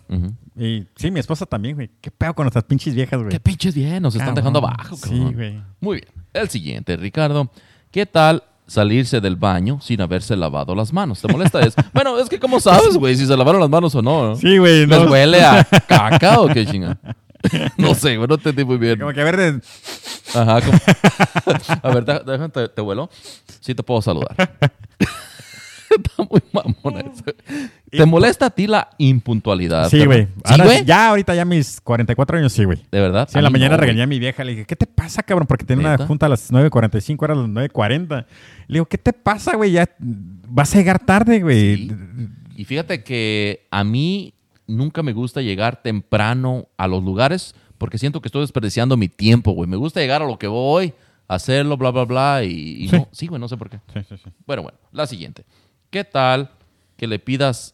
Y sí, mi esposa también, güey. Qué pedo con nuestras pinches viejas, güey. Qué pinches bien, nos están dejando abajo, Sí, cabrón. güey. Muy bien. El siguiente, Ricardo. ¿Qué tal salirse del baño sin haberse lavado las manos? ¿Te molesta eso? bueno, es que ¿cómo sabes, güey, si se lavaron las manos o no? Sí, güey. ¿Les no. huele a caca o qué chinga? no sé, güey, no entendí muy bien. Como que a ver, de- Ajá, como- A ver, déjame, te, te vuelo. Sí te puedo saludar. Está muy mamona eso. ¿Te molesta a ti la impuntualidad? Sí, güey. ¿Sí, Ahora güey? Ya ahorita, ya mis 44 años, sí, güey. ¿De verdad? Sí, en la mañana no, regañé a mi vieja. Le dije, ¿qué te pasa, cabrón? Porque tenía ¿Neta? una junta a las 9.45, era a las 9.40. Le digo, ¿qué te pasa, güey? Ya vas a llegar tarde, güey. Sí. Y fíjate que a mí nunca me gusta llegar temprano a los lugares porque siento que estoy desperdiciando mi tiempo, güey. Me gusta llegar a lo que voy, hacerlo, bla, bla, bla. Y, y Sí. no, sí, güey, no sé por qué. Sí, sí, sí. Bueno, bueno, la siguiente. ¿Qué tal que le pidas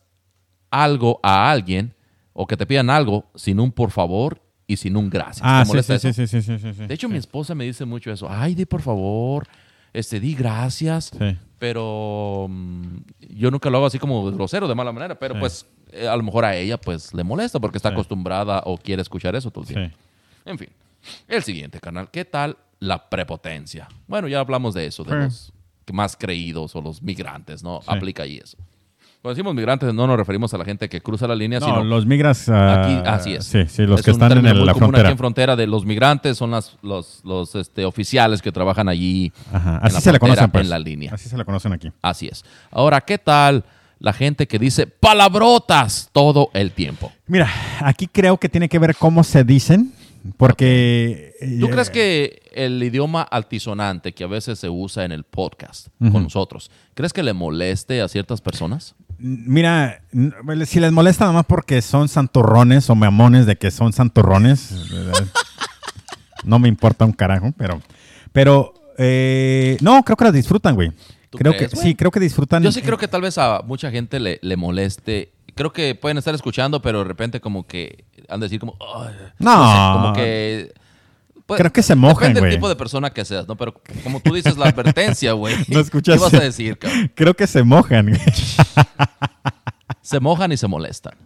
algo a alguien o que te pidan algo sin un por favor y sin un gracias? Ah, ¿Te sí, sí, sí, sí, sí. De hecho, mi esposa me dice mucho eso. Ay, di por favor, este, di gracias. Pero mm, yo nunca lo hago así como grosero, de mala manera. Pero pues eh, a lo mejor a ella pues le molesta porque está acostumbrada o quiere escuchar eso todo el tiempo. En fin. El siguiente canal. ¿Qué tal la prepotencia? Bueno, ya hablamos de eso, de los más creídos o los migrantes, ¿no? Aplica ahí eso. Cuando decimos migrantes no nos referimos a la gente que cruza la línea, No, sino los migras. ah, Aquí, así es. Sí, sí, los Es que están en el- la frontera. Aquí en frontera de los migrantes son las, los, los este, oficiales que trabajan allí. Ajá. en Así la se frontera, conocen, pues. En la línea. Así se le conocen aquí. Así es. Ahora, ¿qué tal la gente que dice palabrotas todo el tiempo? Mira, aquí creo que tiene que ver cómo se dicen, porque... ¿Tú eh, crees que el idioma altisonante que a veces se usa en el podcast con nosotros, ¿crees que le moleste a ciertas personas? Mira, si les molesta nada más porque son santurrones o mamones de que son santurrones, no me importa un carajo, pero... Pero, eh, no, creo que las disfrutan, güey. ¿Tú Creo crees, que güey? sí, creo que disfrutan. Yo sí creo que tal vez a mucha gente le, le moleste. Creo que pueden estar escuchando, pero de repente como que han de decir como... No. sé, como que... pues, Creo que se mojan, Depende güey. del tipo de persona que seas, ¿no? Pero como tú dices la advertencia, güey. No escuchaste. ¿Qué vas a decir, cabrón? Creo que se mojan. güey. Se mojan y se molestan.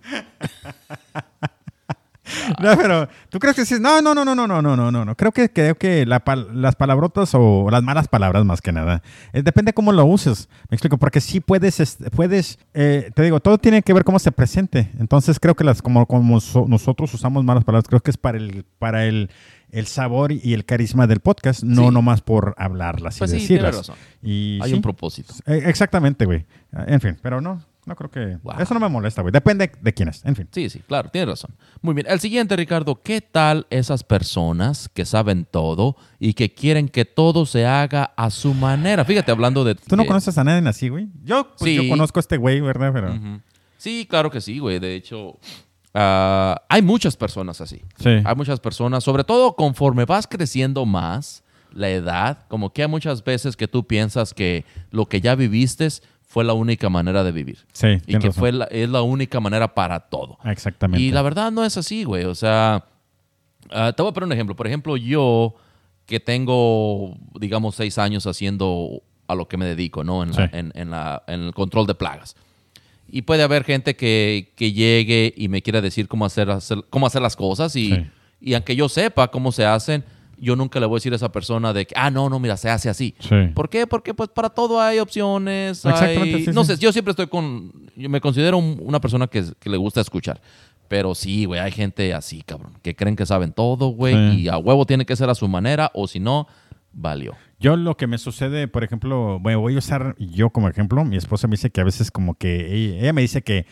No, pero tú crees que sí. No, no, no, no, no, no, no, no, no. Creo que creo que la pal- las palabrotas o las malas palabras más que nada. eh, depende cómo lo uses. Me explico, porque sí puedes, puedes, eh, te digo, todo tiene que ver cómo se presente. Entonces creo que las como, como so- nosotros usamos malas palabras, creo que es para el, para el, el sabor y el carisma del podcast, no Sí. nomás por hablarlas Pues y sí, tiene decirlas. razón. Y Hay sí, un propósito. eh, exactamente, güey. En fin, pero no, no creo que Wow. eso no me molesta, güey. Depende de quién es. En fin. Sí, sí, claro, tienes razón. Muy bien. El siguiente, Ricardo, ¿qué tal esas personas que saben todo y que quieren que todo se haga a su manera? Fíjate, hablando de... ¿Tú no conoces a nadie así, güey? Yo, pues, Sí. yo conozco a este güey, ¿verdad? Pero. Sí, claro que sí, güey. De hecho, ah, hay muchas personas así. Sí. Hay muchas personas, sobre todo conforme vas creciendo más, la edad, como que hay muchas veces que tú piensas que lo que ya viviste fue la única manera de vivir. Sí, Y que razón. fue la- es la única manera para todo. Exactamente. Y la verdad no es así, güey. O sea, ah, te voy a poner un ejemplo. Por ejemplo, yo que tengo, digamos, seis años haciendo a lo que me dedico, ¿no? En, la- Sí. en- en la- en el control de plagas. Y puede haber gente que, que llegue y me quiera decir cómo hacer, hacer- cómo hacer las cosas. Y, Sí. y aunque yo sepa cómo se hacen, yo nunca le voy a decir a esa persona de que, ah, no, no, mira, se hace así. Sí. ¿Por qué? Porque pues para todo hay opciones. Exactamente, hay- sí, no sé, yo siempre estoy con... Yo me considero un- una persona que, que le gusta escuchar. Pero sí, güey, hay gente así, cabrón, que creen que saben todo, güey, Sí. y a huevo tiene que ser a su manera, o si no, valió. Yo lo que me sucede, por ejemplo, bueno, voy a usar yo como ejemplo, mi esposa me dice que a veces como que ella, ella me dice que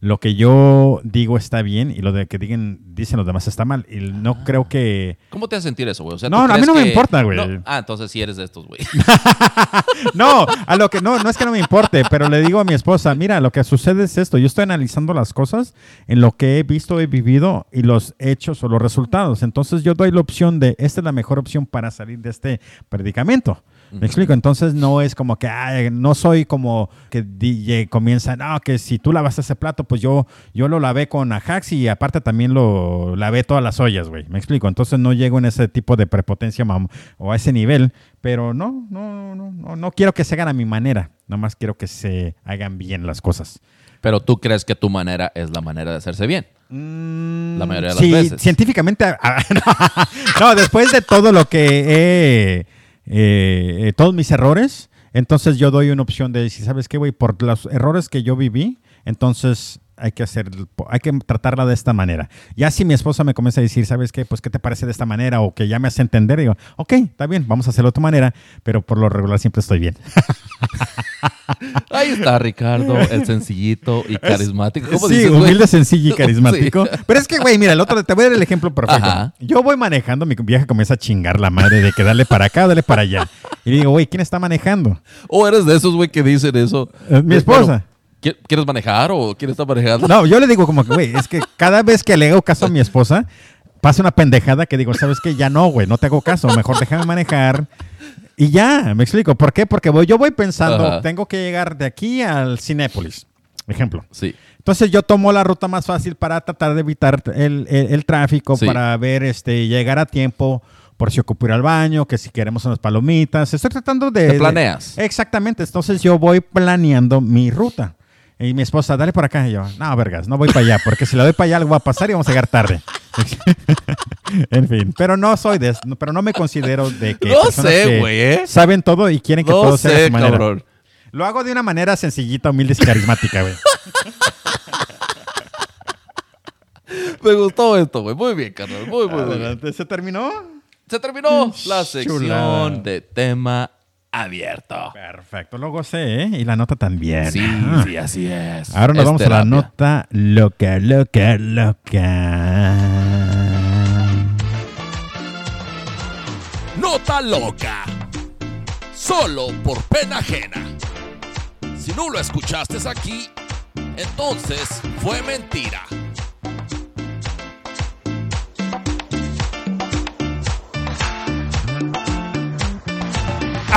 lo que yo digo está bien y lo de que digan, dicen los demás está mal. Y no creo que... ¿Cómo te hace sentir eso, güey? O sea, No, ¿tú no, a mí no me importa, güey. No, Ah, entonces sí eres de estos, güey. No, a lo que no, no es que no me importe, pero le digo a mi esposa, mira, lo que sucede es esto, yo estoy analizando las cosas en lo que he visto, he vivido y los hechos o los resultados. Entonces yo doy la opción de, esta es la mejor opción para salir de este predicamento. Me explico, entonces no es como que, ay, no soy como que DJ comienza, no, que si tú lavas ese plato, pues yo, yo lo lavé con Ajax y aparte también lo lavé todas las ollas, güey. Me explico, entonces no llego en ese tipo de prepotencia mam, o a ese nivel, pero no, no, no, no, no quiero que se hagan a mi manera, nomás quiero que se hagan bien las cosas. Pero tú crees que tu manera es la manera de hacerse bien. La mayoría de las Sí, veces. científicamente, no, después de todo lo que he, eh, eh, todos mis errores, entonces yo doy una opción de decir, ¿sabes qué, güey? Por los errores que yo viví, entonces hay que hacer, hay que tratarla de esta manera. Ya si mi esposa me comienza a decir, ¿sabes qué? Pues, ¿qué te parece de esta manera? O que ya me hace entender, digo, ok, está bien, vamos a hacerlo de tu manera, pero por lo regular siempre estoy bien. Ahí está Ricardo, el sencillito y carismático. ¿Cómo sí, dices, humilde, sencillo y carismático. Sí. Pero es que, güey, mira, el otro, te voy a dar el ejemplo perfecto. Ajá. Yo voy manejando, mi vieja comienza a chingar la madre de que dale para acá, dale para allá. Y digo, güey, ¿quién está manejando? ¿O eres de esos, güey, que dicen eso? Eh, mi Eh, esposa. Bueno, ¿qui- ¿Quieres manejar o quién está manejando? No, yo le digo como que, güey, es que cada vez que le hago caso a mi esposa, pasa una pendejada que digo, ¿sabes qué? Ya no, güey, no te hago caso, mejor déjame manejar. Y ya, me explico. ¿Por qué? Porque voy, yo voy pensando, Ajá. tengo que llegar de aquí al Cinépolis, ejemplo. Sí. Entonces yo tomo la ruta más fácil para tratar de evitar el, el- el tráfico, Sí. para ver, este, llegar a tiempo, por si ocupo ir al baño, que si queremos unas palomitas. Estoy tratando de... Te de- planeas. exactamente. Entonces yo voy planeando mi ruta. Y mi esposa, dale por acá. Y yo, no, vergas, no voy para allá, porque si le doy para allá algo va a pasar y vamos a llegar tarde. en fin, pero no soy de... Pero no me considero de que... No sé, güey, ¿eh? Saben todo y quieren que No todo sea a sé, su manera. cabrón. Lo hago de una manera sencillita, humilde y carismática, güey. Me gustó esto, güey. Muy bien, carnal. Muy, muy, muy bien. Adelante, ¿Se terminó? Se terminó la sección de tema abierto. Perfecto, lo gocé, ¿eh? Y la nota también. Sí, Ah. sí, así es. Ahora nos Es vamos a la nota loca, loca, loca. Nota loca. Solo por pena ajena. Si no lo escuchaste aquí, entonces fue mentira.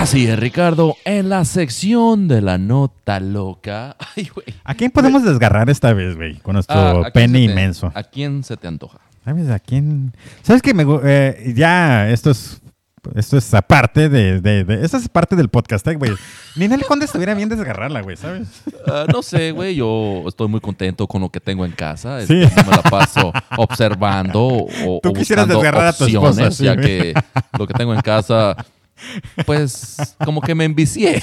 Así es, Ricardo. En la sección de la nota loca. Ay, güey. ¿A quién podemos desgarrar esta vez, güey? Con nuestro Ah, ¿a quién pene te- inmenso. ¿A quién se te antoja? ¿Sabes a quién? ¿Sabes que me eh, ya esto es esto es aparte de, de, de- esto es parte del podcast, eh, güey. Ninel Conde estuviera bien desgarrarla, güey, ¿sabes? Ah, no sé, güey. Yo estoy muy contento con lo que tengo en casa. Sí. Este, me la paso observando o, Tú o quisieras buscando desgarrar a tu esposa, opciones, sí, ya güey. que lo que tengo en casa, pues, como que me envicié.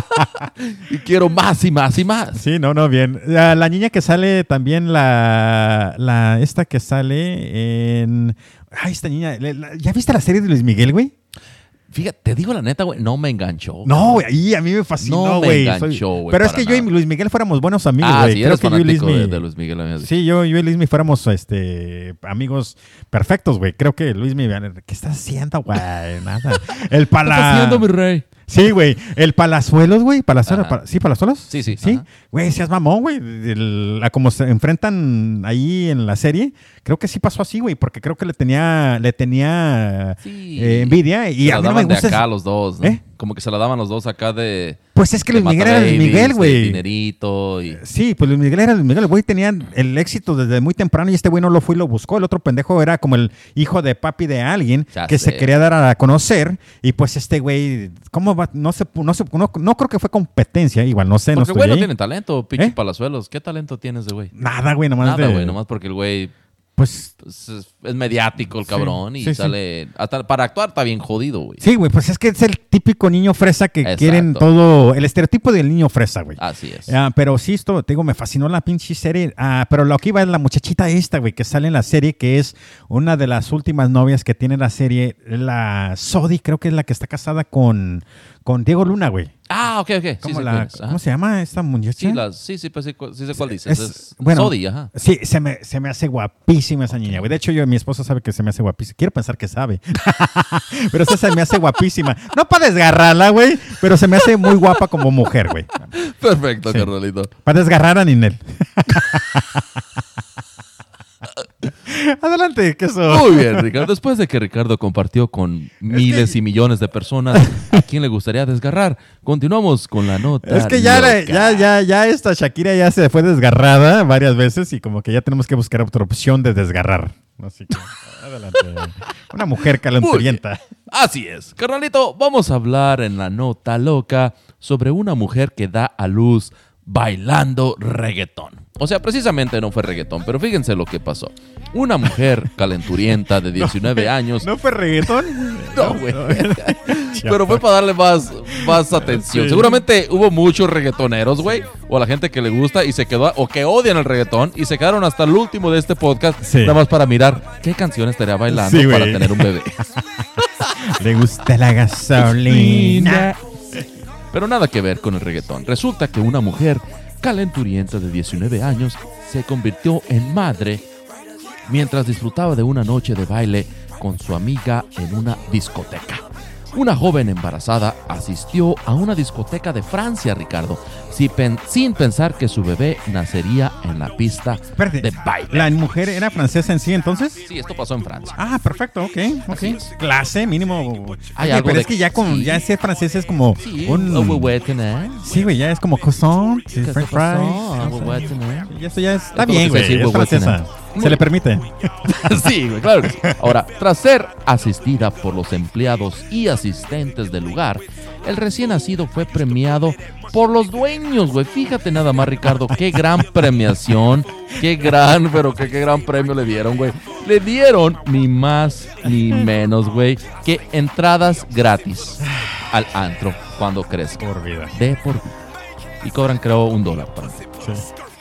y quiero más y más y más. Sí, no, no, bien. La, la niña que sale también, la, la esta que sale en... Ay, esta niña, ¿ya viste la serie de Luis Miguel, güey? Fíjate, te digo la neta, güey, no me enganchó. No, güey, ahí a mí me No fascinó, me güey. enganchó, Soy- güey, Pero es que yo y. Luis Miguel fuéramos buenos amigos, Ah, güey. sí, Creo que yo y Luis de, Luis Miguel. Sí, yo, yo y Luis Mi fuéramos este, amigos perfectos, güey. Creo que Luis Mi... ¿Qué estás haciendo, güey? Nada. El ¿Qué pala... estás haciendo, mi rey? Sí, güey. El Palazuelos, güey. Palazuelos. ¿Sí, Palazuelos? Sí, sí, Sí. Güey, seas mamón, güey. El- A como se enfrentan ahí en la serie, creo que sí pasó así, güey. Porque creo que le tenía, le tenía Sí. eh, envidia. Y se a la mí no me daban de gusta. acá los dos, ¿no? ¿Eh? Como que se la daban los dos acá de... Pues es que Luis Miguel era Luis Miguel, de güey. Dinerito y... Sí, pues Luis Miguel era Luis Miguel. El güey tenía el éxito desde muy temprano y este güey no lo fue y lo buscó. El otro pendejo era como el hijo de papi de alguien Ya que se sé. quería dar a conocer. Y pues este güey, ¿cómo va? No se, pu- no, se, no, no creo que fue competencia. Igual, no sé, no Porque el estoy güey no tiene talento, pinche ¿Eh? palazuelos. ¿Qué talento tienes de güey? Nada, güey, nomás Nada, de- güey, nomás porque el güey Pues Pues, es, es mediático el Sí, cabrón y sí, sí. sale. Hasta para actuar está bien jodido, güey. sí, güey, pues es que es el típico niño fresa que Exacto. quieren todo, el estereotipo del niño fresa, güey. Así es. Ah, pero sí, esto, te digo, me fascinó la pinche serie. Ah, pero lo que iba es la muchachita esta, güey, que sale en la serie, que es una de las últimas novias que tiene la serie. La Sodi, creo que es la que está casada con, con Diego Luna, güey. Ah, ok, ok. Sí, ¿Cómo, sé la-. ¿cómo se llama esta muchacha? Sí, las- sí, sí, pues, sí, sí sé cuál dices. Es- Es, bueno, Sodi, ajá. Sí, se me, se me hace guapísima esa niña, güey. De hecho, yo, mi esposa sabe que se me hace guapísima. Quiero pensar que sabe. pero esa se me hace guapísima. No para desgarrarla, güey, pero se me hace muy guapa como mujer, güey. Perfecto, Sí. carnalito. Para desgarrar a Ninel. Adelante, que eso. Muy bien, Ricardo. Después de que Ricardo compartió con miles y millones de personas a quien le gustaría desgarrar, continuamos con la nota. Es que ya, loca. ya, ya, ya esta Shakira ya se fue desgarrada varias veces y como que ya tenemos que buscar otra opción de desgarrar. Así que, adelante. Una mujer calenturienta. Así es. Carnalito, vamos a hablar en la nota loca sobre una mujer que da a luz bailando reggaetón. O sea, precisamente no fue reggaetón, pero fíjense lo que pasó. Una mujer calenturienta de 19 años. ¿No fue reggaetón? No, güey. Pero fue para darle más, más atención. Sí. Seguramente hubo muchos reggaetoneros, güey, o a la gente que le gusta y se quedó, o que odian el reggaetón y se quedaron hasta el último de este podcast, Sí. nada más para mirar qué canción estaría bailando Sí, para tener un bebé. Le gusta la gasolina. Pero nada que ver con el reggaetón. Resulta que una mujer calenturienta de 19 años se convirtió en madre mientras disfrutaba de una noche de baile con su amiga en una discoteca. Una joven embarazada asistió a una discoteca de Francia, Ricardo, si pen- sin pensar que su bebé nacería en la pista Espérate, de baile. ¿la mujer era francesa en sí entonces? Sí, esto pasó en Francia. Ah, perfecto, ok, ok. Así es. Clase, mínimo. Hay Oye, algo pero de- es que ya con sí. ya ser francés es como Sí, un... Sí, güey, ya es como croissant, sí, ¿Qué french fries. Y eso ya es- está bien, güey, es francesa. Se le permite. Sí, güey, claro que sí. Ahora, tras ser asistida por los empleados y asistentes del lugar, el recién nacido fue premiado por los dueños, güey. Fíjate nada más, Ricardo, qué gran premiación, qué gran, pero qué, qué gran premio le dieron, güey. Le dieron ni más ni menos, güey, que entradas gratis al antro cuando crezca. Por vida. De por vida. Y cobran, creo, un dólar para.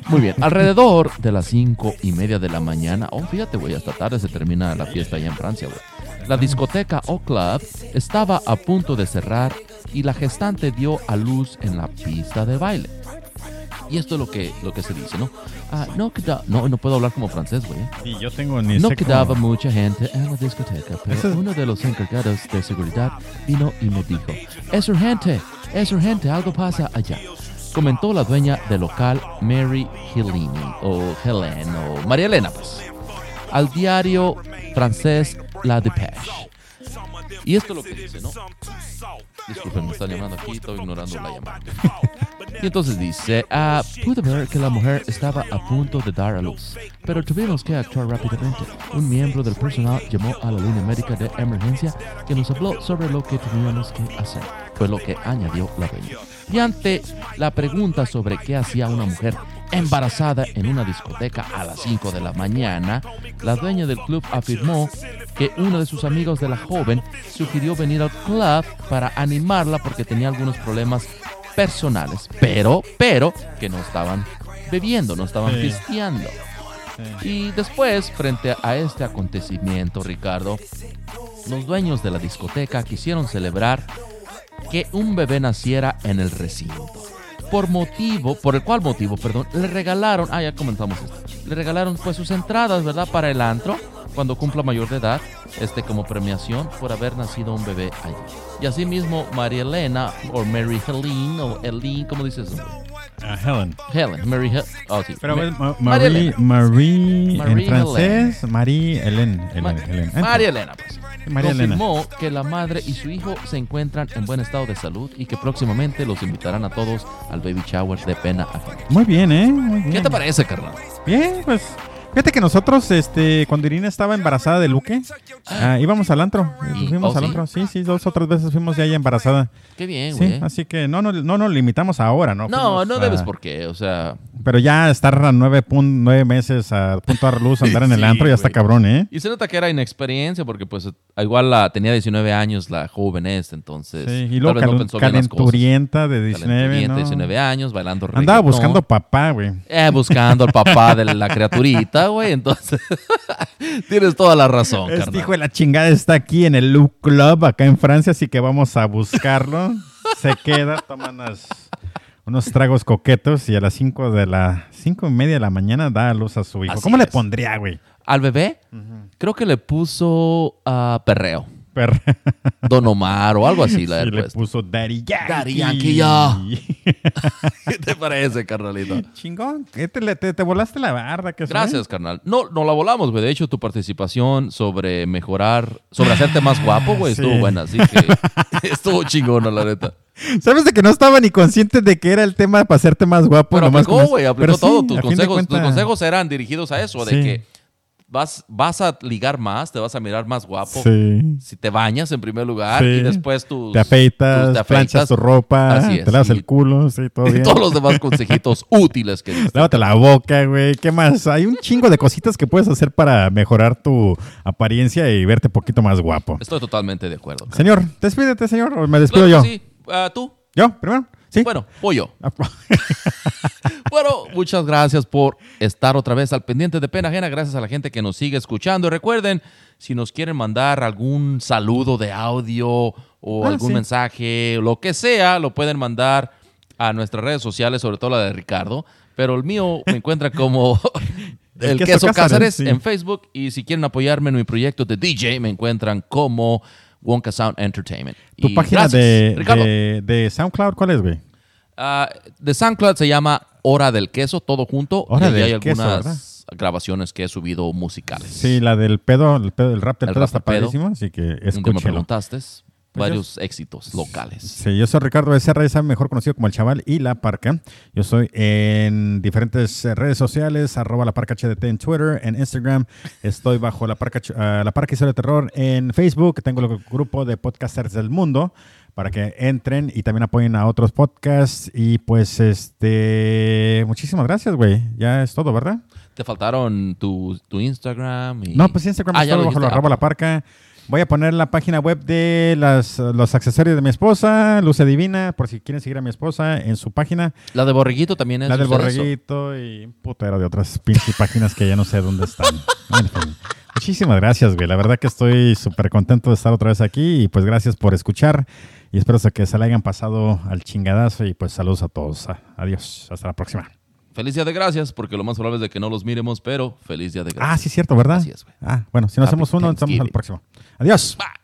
Muy bien, alrededor de las cinco y media de la mañana, oh, fíjate, güey, hasta tarde se termina la fiesta allá en Francia, güey. La discoteca o club estaba a punto de cerrar y la gestante dio a luz en la pista de baile. Y esto es lo que, lo que se dice, ¿no? Ah, no, queda- no, no puedo hablar como francés, güey. ¿eh? Y yo tengo ni No quedaba cómo- mucha gente en la discoteca, pero es- uno de los encargados de seguridad vino y me dijo, es urgente, es urgente, algo pasa allá. Comentó la dueña del local, Mary Helene, o Helen, o María Elena, pues, al diario francés La Dépêche. Y esto es lo que dice, ¿no? Disculpen, me están llamando aquí, estoy ignorando la llamada. Y entonces dice, ah, pude ver que la mujer estaba a punto de dar a luz, pero tuvimos que actuar rápidamente. Un miembro del personal llamó a la línea médica de emergencia que nos habló sobre lo que teníamos que hacer. Fue lo que añadió la dueña. Y ante la pregunta sobre qué hacía una mujer embarazada en una discoteca a las 5 de la mañana, la dueña del club afirmó que uno de sus amigos de la joven sugirió venir al club para animarla porque tenía algunos problemas personales, pero, pero que no estaban bebiendo, no estaban pisteando. Y después, frente a este acontecimiento, Ricardo, los dueños de la discoteca quisieron celebrar que un bebé naciera en el recinto. Por motivo, por el cual motivo, perdón, le regalaron, ah, ya comentamos esto, le regalaron pues sus entradas, ¿verdad? Para el antro, cuando cumpla mayor de edad, este como premiación por haber nacido un bebé allí. Y asimismo, María Elena, o Mary Helene, o Helene, ¿cómo dices? Ah, Helen. Helen, Mary Helen, oh sí. Pero Ma- Ma- Marie, Elena. Marie, Marie en francés, Marie Helen. Helen, Helen. María Elena, pues. María Elena. confirmó que la madre y su hijo se encuentran en buen estado de salud y que próximamente los invitarán a todos al baby shower de pena ajena. Muy bien, ¿eh? Muy bien. ¿Qué te parece, carnal? Bien, pues Fíjate que nosotros, este, cuando Irina estaba embarazada de Luque, ah, íbamos al antro. ¿Y- Fuimos oh, al sí? antro. Sí, sí, dos o tres veces fuimos ya ella embarazada. Qué bien, Sí, güey. así que no, no, no nos limitamos ahora, ¿no? no, Fuimos no a- debes por qué. O sea, Pero ya estar a nueve, pun- nueve meses a punto de dar luz, andar en el Sí, antro, ya está cabrón, ¿eh? y se nota que era inexperiencia porque pues igual la, tenía 19 años la joven esta, entonces Sí, y tal luego vez no calenturienta de 19, Calenturienta, ¿no? 19 años, bailando Andaba reggaetón. buscando papá, güey. Eh, buscando al papá de la criaturita, güey. Entonces, tienes toda la razón, Este carnal. hijo de la chingada está aquí en el Look Club, acá en Francia, así que vamos a buscarlo. Se queda, toma unas- unos tragos coquetos y a las 5 de la cinco y media de la mañana da a luz a su hijo. Así ¿Cómo le pondría, güey? Al bebé, creo que le puso a perreo. Per- Don Omar o algo así. La Sí, le puso Daddy Yankee. Daddy Yankee, ya. ¿Qué te parece, carnalito? Chingón. ¿Qué te, te, te volaste la barda. que Gracias, carnal. No, no la volamos, güey. De hecho, tu participación sobre mejorar, sobre hacerte más guapo, güey, estuvo buena. Así que estuvo chingona, la neta. ¿Sabes de que no estaba ni consciente de que era el tema para hacerte más guapo? Pero nomás aplicó, güey, aplicó Pero sí, todo. tus, consejos, tus consejos eran dirigidos a eso, de que vas, vas a ligar más, te vas a mirar más guapo. Sí. Si te bañas en primer lugar Sí. y después tus, Te afeitas, tus- te planchas afeitas. tu ropa, Así es, te lavas y- el culo, sí, todo y bien. todos los demás consejitos útiles que diste. Lávate la boca, güey. ¿Qué más? Hay un chingo de cositas que puedes hacer para mejorar tu apariencia y verte un poquito más guapo. Estoy totalmente de acuerdo. Señor, despídete, señor, o me despido Claro yo. sí. Ah, ¿Tú? ¿Yo? ¿Primero? Sí. Bueno, pollo. Ah, Bueno, muchas gracias por estar otra vez al pendiente de Pena Ajena. Gracias a la gente que nos sigue escuchando. Y recuerden, si nos quieren mandar algún saludo de audio o Ah, algún sí. mensaje, lo que sea, lo pueden mandar a nuestras redes sociales, sobre todo la de Ricardo. Pero el mío me encuentra como El el, Queso queso, sí. en Facebook. Y si quieren apoyarme en mi proyecto de DJ, me encuentran como Wonka Sound Entertainment. Tu Y página de, de, de SoundCloud, ¿cuál es, güey? Ah, de SoundCloud se llama Hora del Queso, todo junto. Hora y del hay Queso, algunas grabaciones que he subido musicales. Sí, la del pedo, el, pedo, el rap del El pedo rap está pedo. padrísimo, así que Nunca me escúchelo. preguntaste. Varios éxitos locales. Sí, yo soy Ricardo Becerra, saben, mejor conocido como El Chaval y La Parca. Yo soy en diferentes redes sociales, arroba La Parca HDT en Twitter, en Instagram. Estoy bajo La Parca, ah, la Parca Historia de Terror en Facebook. Tengo el grupo de podcasters del mundo para que entren y también apoyen a otros podcasts. Y pues, este, muchísimas gracias, güey. Ya es todo, ¿verdad? Te faltaron tu, tu Instagram. Y... No, pues Instagram Ah, es todo lo bajo la arroba la parca. Voy a poner la página web de las, los accesorios de mi esposa, Luce Divina, por si quieren seguir a mi esposa en su página. La de Borreguito también es. La del borreguito y un putero de otras pinches páginas que ya no sé dónde están. En fin. Muchísimas gracias, güey. La verdad que estoy súper contento de estar otra vez aquí y pues gracias por escuchar y espero que se la hayan pasado al chingadazo y pues saludos a todos. Ah, Adiós. Hasta la próxima. Feliz día de gracias, porque lo más probable es de que no los miremos, pero feliz día de Ah, gracias. sí, cierto, ¿verdad? Así es, güey. Ah, bueno, si no Happy hacemos uno, estamos al próximo. Adiós. Bye.